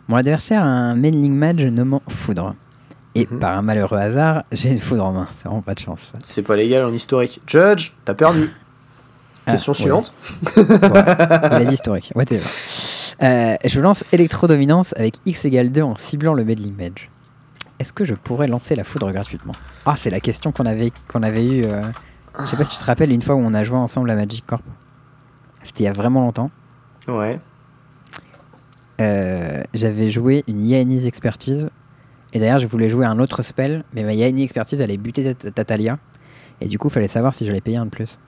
Mon adversaire a un Mailing Mage nommant Foudre. Et Mhm. par un malheureux hasard, j'ai une foudre en main. C'est vraiment pas de chance. C'est pas légal en historique. Judge, t'as perdu. Ah, Question ouais. suivante. Ouais. Il a dit historique. Whatever. Euh, je lance électrodominance avec x égale 2 en ciblant le meddling edge. Est-ce que je pourrais lancer la foudre gratuitement? Ah, c'est la question qu'on avait, qu'on avait eue. euh, Je sais pas si tu te rappelles une fois où on a joué ensemble à Magic Corp. C'était il y a vraiment longtemps. Ouais. Euh, J'avais joué une Yanis expertise. Et d'ailleurs, je voulais jouer un autre spell, mais ma Yanis expertise allait buter Tat- Tatalia. Et du coup, il fallait savoir si j'allais payer un de plus.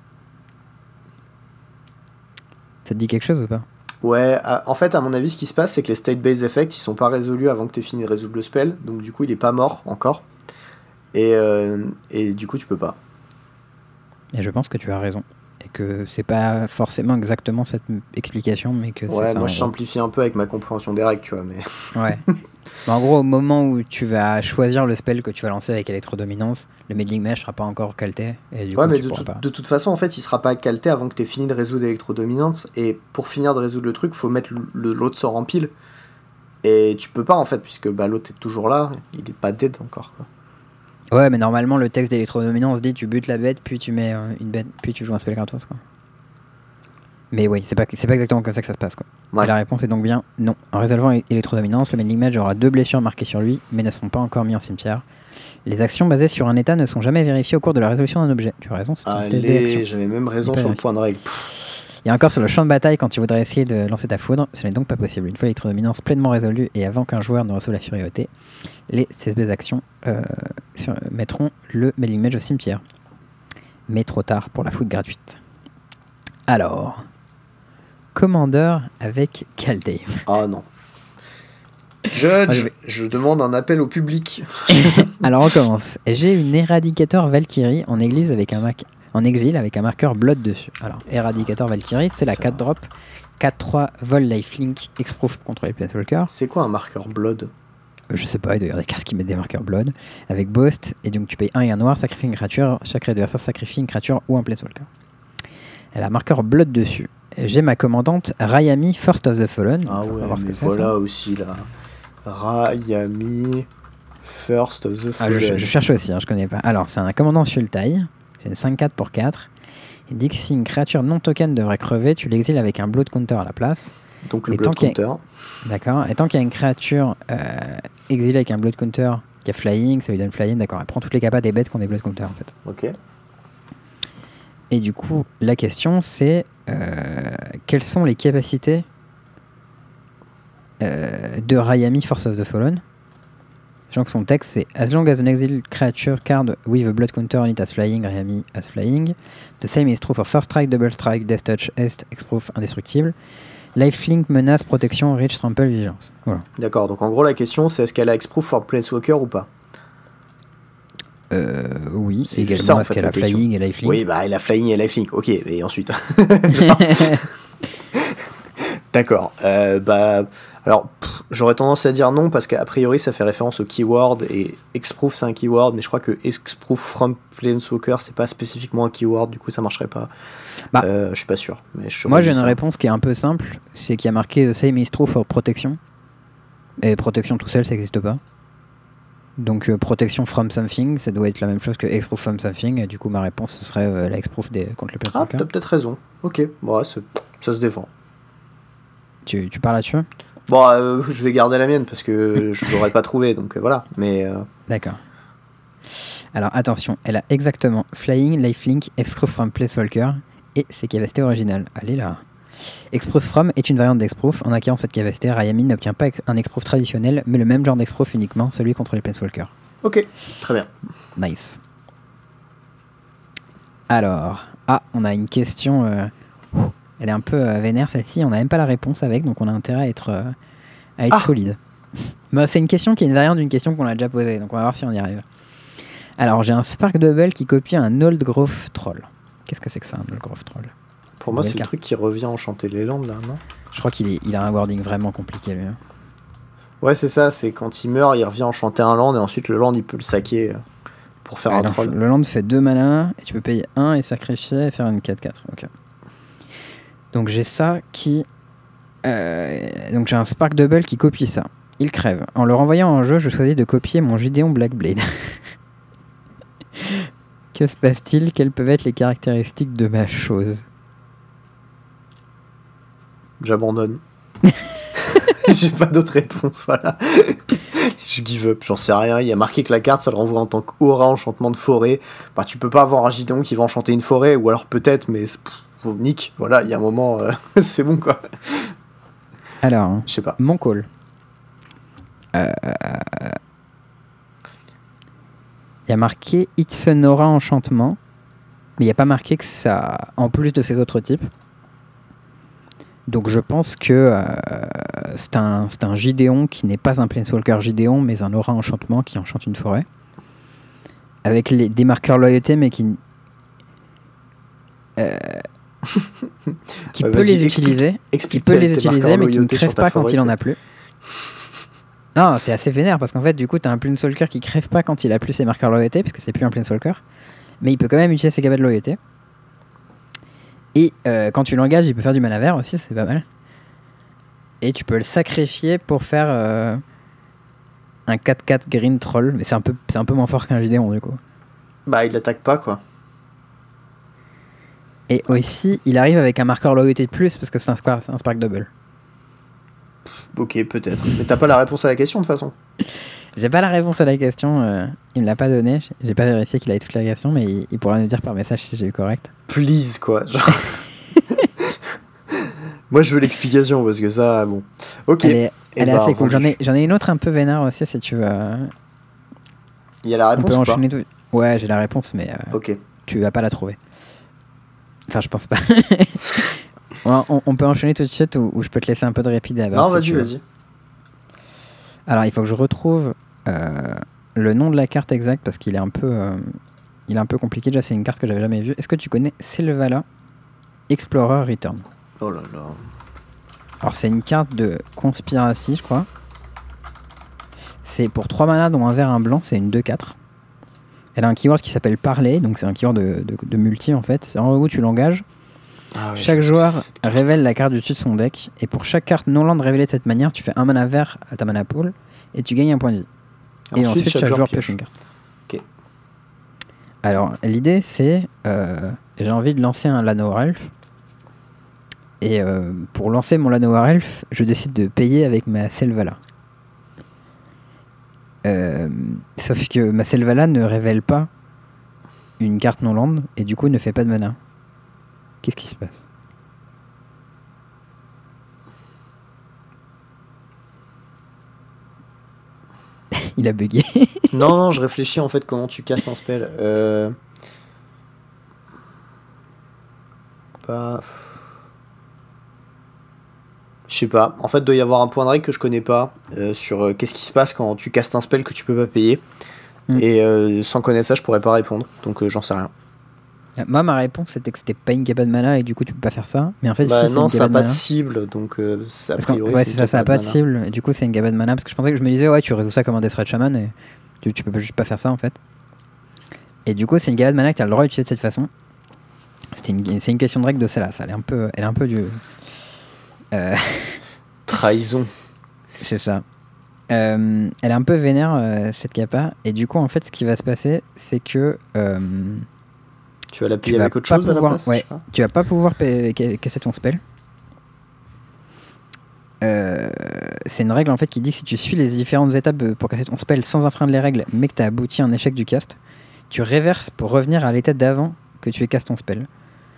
Ça te dit quelque chose ou pas? Ouais, en fait, à mon avis, ce qui se passe, c'est que les state-based effects, ils sont pas résolus avant que tu aies fini de résoudre le spell. Donc, du coup, il est pas mort encore. Et, euh, et du coup, tu peux pas. Et je pense que tu as raison. Et que c'est pas forcément exactement cette explication, mais que c'est Ouais, ça. moi, je simplifie un peu avec ma compréhension des règles, tu vois. Mais Ouais. Mais en gros, au moment où tu vas choisir le spell que tu vas lancer avec électrodominance, le meddling mesh sera pas encore calté. Et du ouais, coup, mais tu de, tout- pas. de toute façon, en fait, il sera pas calté avant que tu aies fini de résoudre l'électrodominance. Et pour finir de résoudre le truc, faut mettre l'autre sort en pile. Et tu peux pas, en fait, puisque bah, l'autre est toujours là. Il est pas dead encore. Quoi. Ouais, mais normalement, le texte d'électrodominance dit tu butes la bête, puis tu mets euh, une bête, puis tu joues un spell gratos. Quoi. Mais oui, c'est pas, c'est pas exactement comme ça que ça se passe. Quoi. Ouais. Et la réponse est donc bien non. En résolvant électrodominance, le meddling mage aura deux blessures marquées sur lui, mais ne sont pas encore mis en cimetière. Les actions basées sur un état ne sont jamais vérifiées au cours de la résolution d'un objet. Tu as raison, c'est. Allez, j'avais même raison sur le point de règle. Pff, Et encore sur le champ de bataille, quand tu voudrais essayer de lancer ta foudre, ce n'est donc pas possible. Une fois l'électrodominance pleinement résolue et avant qu'un joueur ne reçoive la furiosité, les CSB actions euh, sur- mettront le mailing mage au cimetière. Mais trop tard pour la foudre gratuite. Alors, Commander avec Caldave. Ah non. Judge, je vais- je demande un appel au public. Alors on commence. J'ai une éradicateur Valkyrie en église avec un mac- en exil avec un marqueur blood dessus. Alors, éradicateur Valkyrie, c'est la Ça. 4 drop, 4-3 vol lifelink, exproof contre les Planeswalkers. C'est quoi un marqueur blood? Euh, Je sais pas, il doit y avoir des cartes qui mettent des marqueurs blood. Avec Boast, et donc tu payes 1 et un noir, sacrifie une créature, chaque adversaire sacrifie une créature ou un Planeswalker. Elle a marqueur blood dessus. J'ai ma commandante Rayami, First of the Fallen. Ah ouais, voir ce que voilà ça. aussi là. Rayami, First of the Ah, je, Fallen. je cherche aussi, hein, je connais pas. Alors, c'est un commandant Sultai, c'est une 5-4 pour 4. Il dit que si une créature non token devrait crever, tu l'exiles avec un blood counter à la place. Donc le Et blood a- counter. D'accord Et tant qu'il y a une créature euh, exilée avec un blood counter qui a flying, ça lui donne flying, d'accord. Elle prend toutes les capas des bêtes qui ont des blood counter en fait. Ok. Et du coup, la question c'est euh, quelles sont les capacités euh, de Rayami Force of the Fallen? Sachant que son texte c'est As long as an exiled creature card with a blood counter on it as flying, Rayami as flying. The same is true for first strike, double strike, death touch, est, exproof, indestructible. Lifelink, menace, protection, reach, trample, vigilance. Voilà. D'accord, donc en gros la question c'est est-ce qu'elle a exproof for Planeswalker ou pas? Euh, oui, C'est également ça, en fait, qu'elle a flying et lifelink. Oui, bah elle a flying et lifelink. Ok, et ensuite D'accord. Euh, bah, alors, j'aurais tendance à dire non parce qu'a priori ça fait référence au keyword et exproof c'est un keyword, mais je crois que exproof from Planeswalker c'est pas spécifiquement un keyword, du coup ça marcherait pas. Bah. Euh, je suis pas sûr. Mais Moi j'ai une ça. réponse qui est un peu simple, c'est qu'il y a marqué The same is true for protection. Et protection tout seul ça n'existe pas. Donc euh, protection from something, ça doit être la même chose que exproof from something, et du coup ma réponse ce serait euh, la exproof des, contre les Ah, t'as peut-être raison. Ok, bon, ouais, c'est- ça se défend. tu, tu parles là-dessus? Bon, euh, je vais garder la mienne parce que je l'aurais pas trouvé, donc euh, voilà. Mais D'accord. Alors attention, elle a exactement Flying, Lifelink, Exproof from Planeswalker et ses capacités originales. Allez là. Exproof from est une variante d'Exproof. En acquérant cette capacité, Rayami n'obtient pas un Exproof traditionnel, mais le même genre d'Exproof uniquement, celui contre les Planeswalkers. ok, très bien. Nice. Alors, ah, on a une question. euh, elle est un peu euh, vénère celle-ci. On n'a même pas la réponse avec, donc on a intérêt à être, euh, à être Ah. solide. Bah, c'est une question qui est une variante d'une question qu'on a déjà posée, donc on va voir si on y arrive. Alors, j'ai un Spark Double qui copie un Old Growth Troll. Qu'est-ce que c'est que ça, un Old Growth Troll? Pour moi, c'est le truc qui revient enchanter les landes là, non? Je crois qu'il il a un wording vraiment compliqué, lui. hein. Ouais, c'est ça, c'est quand il meurt, il revient enchanter un land et ensuite le land il peut le saquer euh, pour faire Ah, un troll. Le land fait 2 mana et tu peux payer 1 et sacrifier et faire une 4-4. Ok. Donc j'ai ça qui. euh, donc j'ai un Spark Double qui copie ça. Il crève. En le renvoyant en jeu, je choisis de copier mon Gideon Blackblade. que se passe-t-il? Quelles peuvent être les caractéristiques de ma chose? J'abandonne. J'ai pas d'autre réponse, voilà. je give up, j'en sais rien. Il y a marqué que la carte, ça le renvoie en tant qu'aura enchantement de forêt. Bah, tu peux pas avoir un Gideon qui va enchanter une forêt, ou alors peut-être, mais pff, nique. Voilà, il y a un moment, euh, c'est bon quoi. Alors, Je sais pas. mon call. Euh, Il y a marqué It's an aura enchantement, mais il n'y a pas marqué que ça, en plus de ces autres types. Donc je pense que euh, c'est un, un Gideon qui n'est pas un Planeswalker Gideon, mais un aura enchantement qui enchante une forêt. Avec les, des marqueurs loyauté, mais qui. euh, qui Ouais, peut les explique. utiliser qui Explique peut tes- les utiliser, mais qui ne crève pas quand il en a plus. Non, c'est assez vénère parce qu'en fait, du coup, t'as un Planeswalker qui crève pas quand il a plus ses marqueurs loyauté, puisque c'est plus un Planeswalker, mais il peut quand même utiliser ses gabas de loyauté. Et euh, quand tu l'engages, il peut faire du mana vert aussi, c'est pas mal. Et tu peux le sacrifier pour faire euh, un 4-4 green troll, mais c'est un peu, c'est un peu moins fort qu'un Gideon du coup. Bah, il attaque pas quoi. Et aussi, il arrive avec un marqueur loyauté de plus parce que c'est un, square- c'est un spark double. Ok, peut-être. Mais t'as pas la réponse à la question de toute façon. J'ai pas la réponse à la question, euh, il me l'a pas donné, j'ai pas vérifié qu'il avait toute la question, mais il, il pourra me dire par message si j'ai eu correct. Please quoi. genre. Moi je veux l'explication parce que ça, bon. Ok. Elle est, Eh elle est ben, assez cool. J'en ai, j'en ai une autre un peu vénère aussi si tu veux. euh, Il y a la on réponse peut ou pas enchaîner tout. Ouais, j'ai la réponse, mais euh, Ok. tu vas pas la trouver. Enfin, je pense pas. on, peut enchaîner tout de suite ou, ou je peux te laisser un peu de répit d'abord. Non, vas-y, vas-y. Alors, il faut que je retrouve euh, le nom de la carte exacte parce qu'il est un peu, euh, il est un peu compliqué. Déjà, c'est une carte que j'avais jamais vue. Est-ce que tu connais Selvala Explorer Return? Oh là là. Alors, c'est une carte de conspiracy, je crois. C'est pour 3 mana, dont un vert, un blanc. C'est une 2-4. Elle a un keyword qui s'appelle parler, donc c'est un keyword de, de- de multi en fait. En gros, tu l'engages. Ah Chaque joueur révèle la carte du dessus de son deck. Et pour chaque carte non-land révélée de cette manière, tu fais un mana vert à ta mana pool. Et tu gagnes un point de vie. Et ensuite, chaque, joueur pioche une carte. Alors, l'idée, c'est. euh, j'ai envie de lancer un Llanowar Elf. Et euh, pour lancer mon Llanowar Elf, je décide de payer avec ma Selvala. Euh, sauf que ma Selvala ne révèle pas une carte non-land et du coup ne fait pas de mana. Qu'est-ce qui se passe? Il a bugué. Non, non, je réfléchis en fait comment tu casses un spell. Euh... Je sais pas. En fait, doit y avoir un point de règle que je connais pas euh, sur euh, qu'est-ce qui se passe quand tu castes un spell que tu peux pas payer. Hmm. Et sans connaître ça, je pourrais pas répondre. Donc j'en sais rien. Moi, ma réponse c'était que c'était pas une gaba de mana et du coup tu peux pas faire ça. Mais en fait, Bah si, c'est non, une ça gaba a de pas de cible, donc euh, a priori. ouais, c'est c'est ça, ça a une pas de cible. Et du coup, c'est une gaba de mana. Parce que je pensais que je me disais, ouais, tu résous ça comme un Death Red Shaman et tu, tu peux juste pas faire ça en fait. Et du coup, c'est une gaba de mana que tu as le droit d'utiliser de cette façon. C'était une, c'est une question de règle de celle-là. Ça, elle est un peu, elle est un peu du. Euh, Trahison. c'est ça. Euh, elle est un peu vénère euh, cette capa. Et du coup, en fait, ce qui va se passer, c'est que euh, Tu vas la payer avec autre chose à la place ouais. tu vas pas pouvoir casser ton spell. Euh, c'est une règle en fait qui dit que si tu suis les différentes étapes euh, pour casser ton spell sans enfreindre les règles, mais que tu as abouti à un échec du cast, tu réverses pour revenir à l'état d'avant que tu aies cassé ton spell.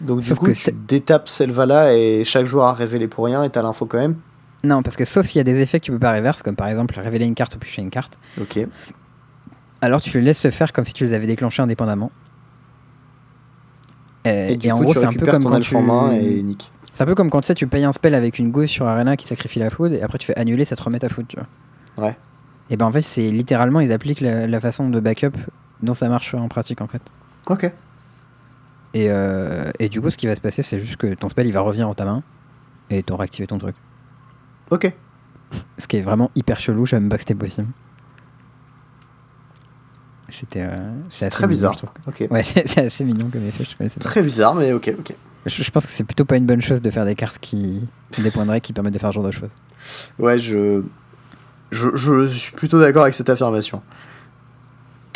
Donc du Sauf coup, que tu c'est- détapes Selvala et chaque joueur a révélé pour rien et t'as l'info quand même. Non, parce que sauf s'il y a des effets que tu peux pas réverser, comme par exemple révéler une carte ou piocher une carte, Ok. alors tu les laisses se faire comme si tu les avais déclenchés indépendamment. Et du en coup, gros, c'est un peu comme quand tu... et nique. C'est un peu comme quand tu sais, tu payes un spell avec une gousse sur Arena qui sacrifie la food et après tu fais annuler, ça te remet ta food, tu vois. Ouais. Et ben en fait, c'est littéralement, ils appliquent la, la façon de backup dont ça marche en pratique en fait. Ok. Et, euh, et du coup, ce qui va se passer, c'est juste que ton spell il va revenir en ta main et t'auras activé ton truc. Ok. Ce qui est vraiment hyper chelou, je même pas que c'était possible. C'était. euh, C'est assez très mignon, je. Ouais, c'est assez mignon comme effet, je. Très bizarre, mais ok, ok. Je, je pense que c'est plutôt pas une bonne chose de faire des cartes qui. des points de règle qui permettent de faire ce genre de choses. Ouais, je. Je, je suis plutôt d'accord avec cette affirmation.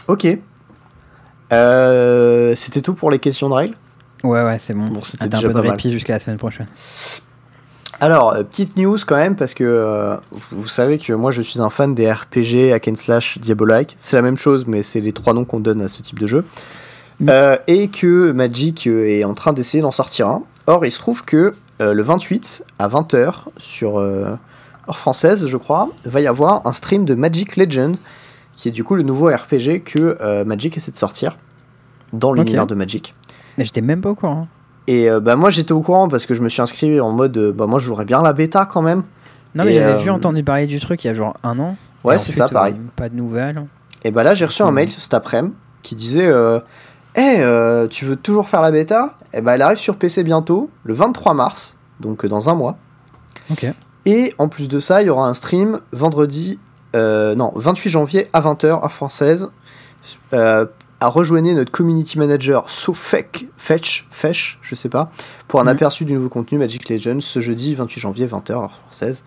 Ok. Euh, c'était tout pour les questions de règles? Ouais, ouais, c'est bon. Bon, c'était un peu de pas répit jusqu'à la semaine prochaine. Alors, euh, petite news quand même, parce que euh, vous, vous savez que moi je suis un fan des RPG, hack and slash, Diabolike. C'est la même chose, mais c'est les trois noms qu'on donne à ce type de jeu. Mm. Euh, et que Magic est en train d'essayer d'en sortir un. Or, il se trouve que euh, le 28 à 20h sur heure française, je crois, va y avoir un stream de Magic Legend, qui est du coup le nouveau RPG que Magic essaie de sortir dans l'univers de Magic. Mais j'étais même pas au courant. Et euh, bah, moi j'étais au courant parce que je me suis inscrit en mode euh, bah moi je jouerais bien la bêta quand même. Non, mais j'avais euh, vu entendu parler du truc il y a genre un an. Ouais, c'est ça, pareil. euh, pas de nouvelles. Et bah là j'ai reçu un mail cet après-midi qui disait Hey, euh, tu veux toujours faire la bêta? Et bah elle arrive sur PC bientôt, le 23 mars, donc dans un mois. Ok. Et en plus de ça, il y aura un stream vendredi, euh, non, 28 janvier à 20h, heure française, euh, à rejoindre notre community manager Sofek Fetch, Fetch, je sais pas, pour un Mhm. aperçu du nouveau contenu Magic Legends ce jeudi 28 janvier 20h, heure française.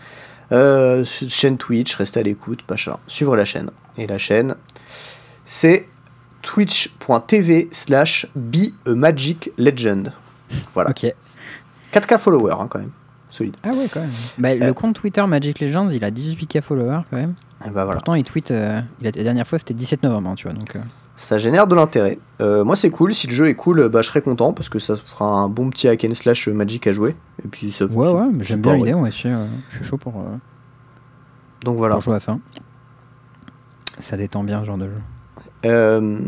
Euh, chaîne Twitch, restez à l'écoute, machin. Suivre la chaîne. Et la chaîne, c'est twitch.tv slash be a magic legend. Voilà. Ok. 4K followers, hein, quand même. Solide. Ah ouais, quand même. Bah, Euh. Le compte Twitter Magic Legends, il a 18k followers quand même. Et bah voilà. Pourtant, il tweet. euh, la dernière fois, c'était 17 novembre, hein, tu vois. Donc, euh, Ça génère de l'intérêt. Euh, moi, c'est cool. Si le jeu est cool, bah, je serais content parce que ça fera un bon petit hack and slash Magic à jouer. Et puis, ça, ouais, ouais, j'aime bien l'idée, aussi. euh, je suis chaud pour, euh, Donc voilà. pour jouer à ça. Ça détend bien ce genre de jeu. Euh,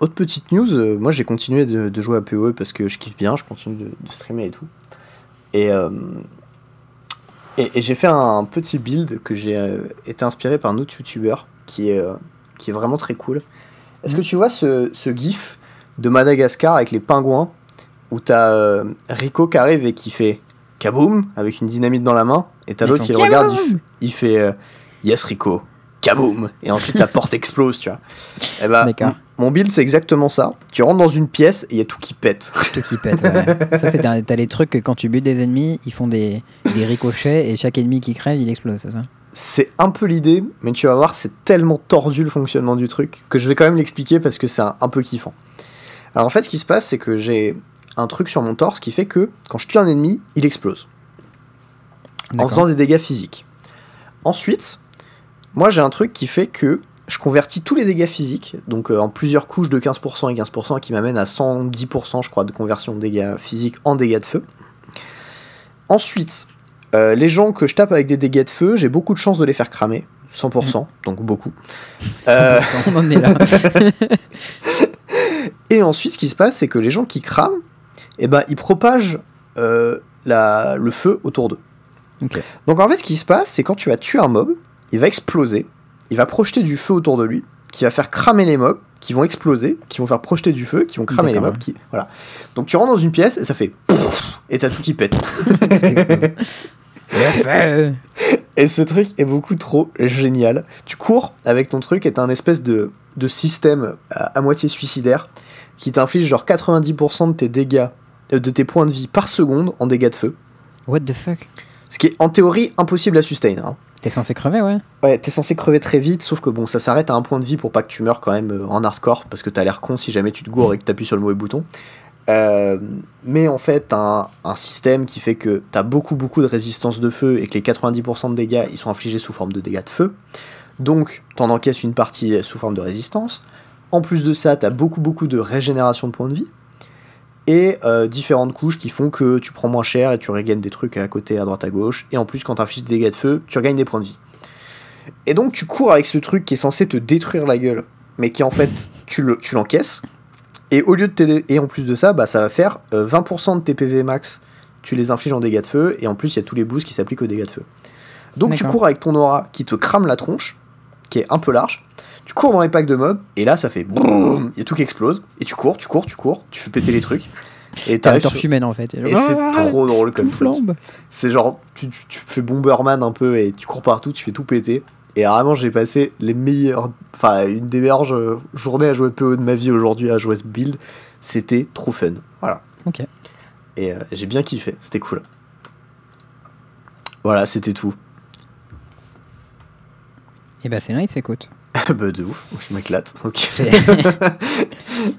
autre petite news, euh, moi j'ai continué de, de jouer à PoE parce que je kiffe bien, je continue de, de streamer et tout. Et, euh, et, et j'ai fait un petit build que j'ai euh, été inspiré par un autre youtubeur qui est, euh, qui est vraiment très cool. Est-ce que tu vois ce, ce gif de Madagascar avec les pingouins où t'as euh, Rico qui arrive et qui fait kaboom avec une dynamite dans la main et t'as l'autre qui le regarde, il, fait euh, yes Rico, kaboom et ensuite la porte explose, tu vois. Et bah, D'accord. m- mon build c'est exactement ça. Tu rentres dans une pièce et il y a tout qui pète. Tout qui pète, ouais. Ça, c'est un- t'as les trucs que quand tu butes des ennemis, ils font des, des ricochets et chaque ennemi qui crève, il explose, c'est ça? C'est un peu l'idée, mais tu vas voir, c'est tellement tordu le fonctionnement du truc que je vais quand même l'expliquer parce que c'est un, un peu kiffant. Alors en fait, ce qui se passe, c'est que j'ai un truc sur mon torse qui fait que quand je tue un ennemi, il explose en faisant des dégâts physiques. Ensuite, moi j'ai un truc qui fait que je convertis tous les dégâts physiques, donc euh, en plusieurs couches de 15% et 15% qui m'amène à 110% je crois de conversion de dégâts physiques en dégâts de feu. Ensuite, euh, les gens que je tape avec des dégâts de feu, j'ai beaucoup de chances de les faire cramer, 100%, donc beaucoup. Euh, On en est là. Et ensuite, ce qui se passe, c'est que les gens qui crament, eh ben, ils propagent euh, la, le feu autour d'eux. Donc en fait, ce qui se passe, c'est quand tu vas tuer un mob, il va exploser, il va projeter du feu autour de lui, qui va faire cramer les mobs, qui vont exploser, qui vont faire projeter du feu, qui vont cramer les mobs. Qui... Voilà. Donc tu rentres dans une pièce et ça fait et t'as tout qui pète. Et ce truc est beaucoup trop génial. Tu cours avec ton truc et t'as un espèce de, de système à, à moitié suicidaire qui t'inflige genre 90% de tes dégâts, euh, de tes points de vie par seconde en dégâts de feu. What the fuck? Ce qui est en théorie impossible à sustain. hein. T'es censé crever, ouais Ouais, t'es censé crever très vite, sauf que bon, ça s'arrête à un point de vie pour pas que tu meurs quand même euh, en hardcore, parce que t'as l'air con si jamais tu te gourres et que t'appuies sur le mauvais bouton. Euh, mais en fait, un, un système qui fait que t'as beaucoup beaucoup de résistance de feu et que les 90% de dégâts ils sont infligés sous forme de dégâts de feu. Donc, t'en encaisses une partie sous forme de résistance. En plus de ça, t'as beaucoup beaucoup de régénération de points de vie. Et euh, différentes couches qui font que tu prends moins cher et tu regagnes des trucs à côté, à droite, à gauche. Et en plus, quand t'infliges des dégâts de feu, tu regagnes des points de vie. Et donc, tu cours avec ce truc qui est censé te détruire la gueule, mais qui en fait, tu tu l'encaisses. Et au lieu de t'aider, et en plus de ça, bah, ça va faire euh, 20% de tes PV max, tu les infliges en dégâts de feu, et en plus, il y a tous les boosts qui s'appliquent aux dégâts de feu. Donc, tu cours avec ton aura qui te crame la tronche, qui est un peu large. Tu cours dans les packs de mobs, et là, ça fait boum, il y a tout qui explose. Et tu cours, tu cours, tu cours, tu fais péter les trucs. Et t'arrives sur- humaine en fait. Et c'est trop drôle comme flambe. C'est genre, tu, tu, tu fais Bomberman un peu et tu cours partout, tu fais tout péter. Et vraiment, j'ai passé les meilleures, enfin, une des meilleures journées à jouer PO de ma vie aujourd'hui à jouer ce build. C'était trop fun. Voilà. Ok. Et euh, j'ai bien kiffé, c'était cool. Voilà, c'était tout. Et bah c'est nice, écoute. bah de ouf, je m'éclate. donc.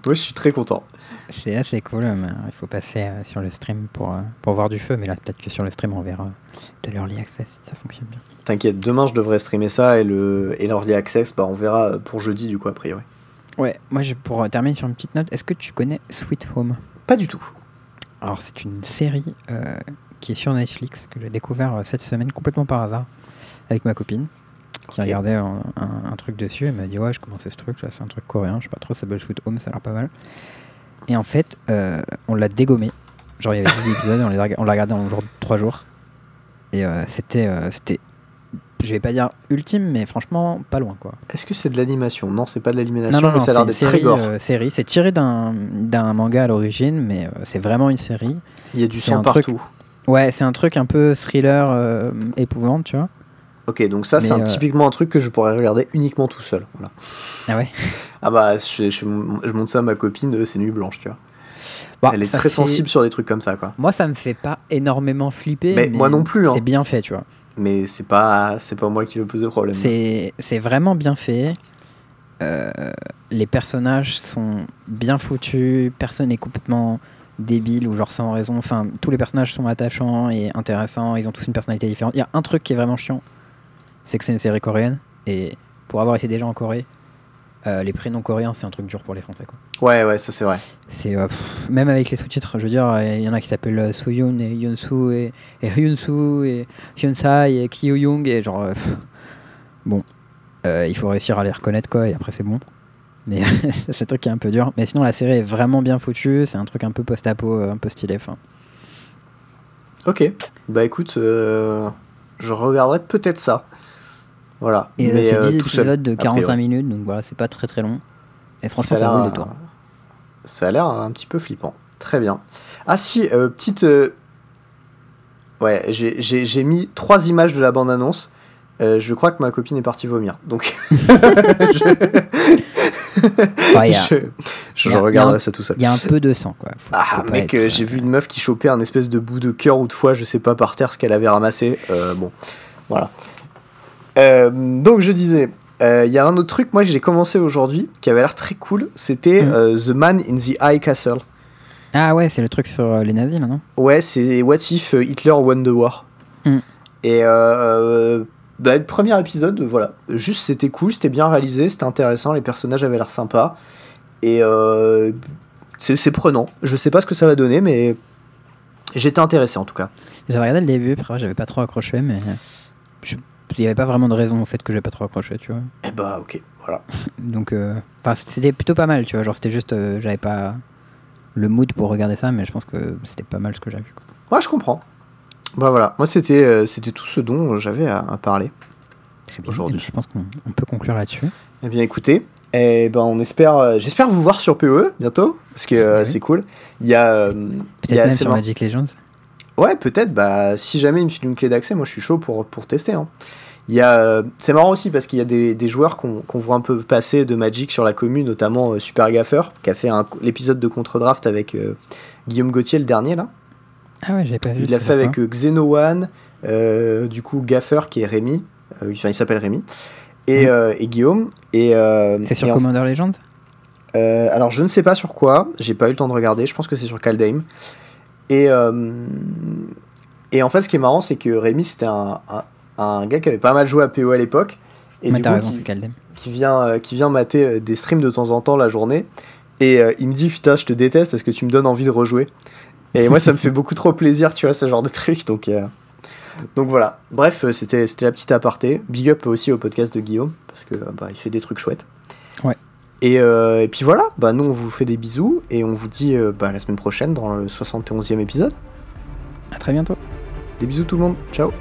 Moi je suis très content. C'est assez cool. mais il faut passer euh, sur le stream pour, euh, pour voir du feu. Mais là, peut-être que sur le stream, on verra de l'early access si ça fonctionne bien. T'inquiète, demain je devrais streamer ça et le et l'early access, bah on verra pour jeudi du coup a priori. Ouais, moi, je, pour euh, terminer sur une petite note, est-ce que tu connais Sweet Home? Pas du tout. Alors, c'est une série euh, qui est sur Netflix que j'ai découvert euh, cette semaine complètement par hasard avec ma copine qui regardait un, un- un truc dessus. Elle m'a dit Ouais, je commençais ce truc, c'est un truc coréen, je sais pas trop, ça s'appelle Sweet Home, ça a l'air pas mal. Et en fait, euh, on l'a dégommé. Genre, il y avait 10 épisodes, on l'a on l'a regardé en genre 3 jours. Et euh, c'était, euh, c'était, je vais pas dire ultime, mais franchement, pas loin quoi. Est-ce que c'est de l'animation? Non, c'est pas de l'animation, Non, non, mais non, ça a c'est l'air d'être très série, gore. série. C'est tiré d'un d'un manga à l'origine, mais c'est vraiment une série. Il y a du c'est sang un truc- partout. Ouais, c'est un truc un peu thriller épouvante, tu vois. Ok, donc ça c'est euh, typiquement un truc que je pourrais regarder uniquement tout seul. Voilà. Ah ouais? Ah bah je, je, je montre ça à ma copine, euh, c'est nuit blanche, tu vois. Bah, Elle est très fait- sensible sur des trucs comme ça, quoi. Moi, ça me fait pas énormément flipper. Mais moi non plus, hein. C'est bien fait, tu vois. Mais c'est pas c'est pas moi qui veux poser problème. C'est c'est vraiment bien fait. Euh, les personnages sont bien foutus. Personne n'est complètement débile ou genre sans raison. Enfin, tous les personnages sont attachants et intéressants. Ils ont tous une personnalité différente. Il y a un truc qui est vraiment chiant, c'est que c'est une série coréenne. Et pour avoir été déjà en Corée, euh, les prénoms coréens, c'est un truc dur pour les Français. Quoi. Ouais, ouais, ça c'est vrai. C'est euh, même avec les sous-titres, je veux dire, euh, il y en a qui s'appellent Soyoon et Yunsu et, et Hyunsu et Hyunsai et Kyoyoung et genre pff, bon, il faut réussir à les reconnaître quoi et après c'est bon. Mais c'est un truc qui est un peu dur. Mais sinon la série est vraiment bien foutue, c'est un truc un peu post-apo, un peu stylé. Enfin, Ok. Bah écoute, je regarderai peut-être ça. Voilà. et euh, c'est euh, 10 tout seul. épisodes de a 45 priori. minutes, donc voilà, c'est pas très très long. Et franchement, Ça a ça, vaut le tour. Ça a l'air un petit peu flippant. Très bien. Ah si, euh, petite. euh, Ouais, j'ai- mis trois images de la bande-annonce. Euh, je crois que ma copine est partie vomir. Donc. je Ouais, a- je, je regarderai un- ça tout seul. Il y a un peu de sang quoi. Faut- Ah faut mec, être, euh, euh, j'ai vu une meuf qui chopait un espèce de bout de cœur ou de foie, je sais pas, par terre ce qu'elle avait ramassé. Euh, bon, voilà. Euh, donc je disais, euh, il y a un autre truc, moi j'ai commencé aujourd'hui, qui avait l'air très cool, c'était Mm. euh, The Man in the High Castle. Ah ouais, c'est le truc sur euh, les nazis là, non? Ouais, c'est What If Hitler Won the War. Mm. Et bah, le premier épisode, voilà, juste c'était cool, c'était bien réalisé, c'était intéressant, les personnages avaient l'air sympas. Et c'est c'est prenant. Je sais pas ce que ça va donner, mais j'étais intéressé en tout cas. J'avais regardé le début, après j'avais pas trop accroché, mais je- il n'y avait pas vraiment de raison au fait que j'ai pas trop accroché, tu vois. Et bah ok, voilà. Donc, euh, enfin, c'était plutôt pas mal, tu vois. Genre, c'était juste, euh, j'avais pas le mood pour regarder ça, mais je pense que c'était pas mal ce que j'ai vu. Moi je comprends. Bah voilà, moi c'était euh, c'était tout ce dont j'avais à, à parler. Très bien. Aujourd'hui. Je pense qu'on on peut conclure là-dessus. Eh bien écoutez, eh ben on espère, euh, j'espère vous voir sur PoE bientôt parce que euh, Oui. c'est cool. Il y a, Peut-être même sur. Magic Legends. Ouais, peut-être. Bah, si jamais il me file une clé d'accès, moi je suis chaud pour, pour tester. hein. Il y a, euh, c'est marrant aussi parce qu'il y a des, des joueurs qu'on voit un peu passer de Magic sur la commune, notamment euh, Super Gaffer, qui a fait l'épisode de contre-draft avec euh, Guillaume Gauthier, le dernier là. Ah ouais, j'avais pas vu. Il l'a fait avec Xeno One, euh, du coup Gaffer qui est Rémi, euh, enfin il s'appelle Rémi, et, euh, et Guillaume. Et, C'est sur et en- Commander Legends? Euh, alors je ne sais pas sur quoi, j'ai pas eu le temps de regarder, je pense que c'est sur Kaldheim. Et, et en fait ce qui est marrant c'est que Rémi c'était un, un, un gars qui avait pas mal joué à PO à l'époque. Et Mais du coup raison, qui, vient, euh, qui vient mater euh, des streams de temps en temps la journée. Et euh, il me dit putain je te déteste parce que tu me donnes envie de rejouer. Et moi ça me fait beaucoup trop plaisir tu vois ce genre de truc. Donc, euh, donc voilà. Bref c'était c'était la petite aparté. Big up aussi au podcast de Guillaume parce que bah, il fait des trucs chouettes. Ouais. Et, et puis voilà, bah, nous on vous fait des bisous et on vous dit bah, la semaine prochaine dans le 71e épisode. À très bientôt. Des bisous tout le monde, ciao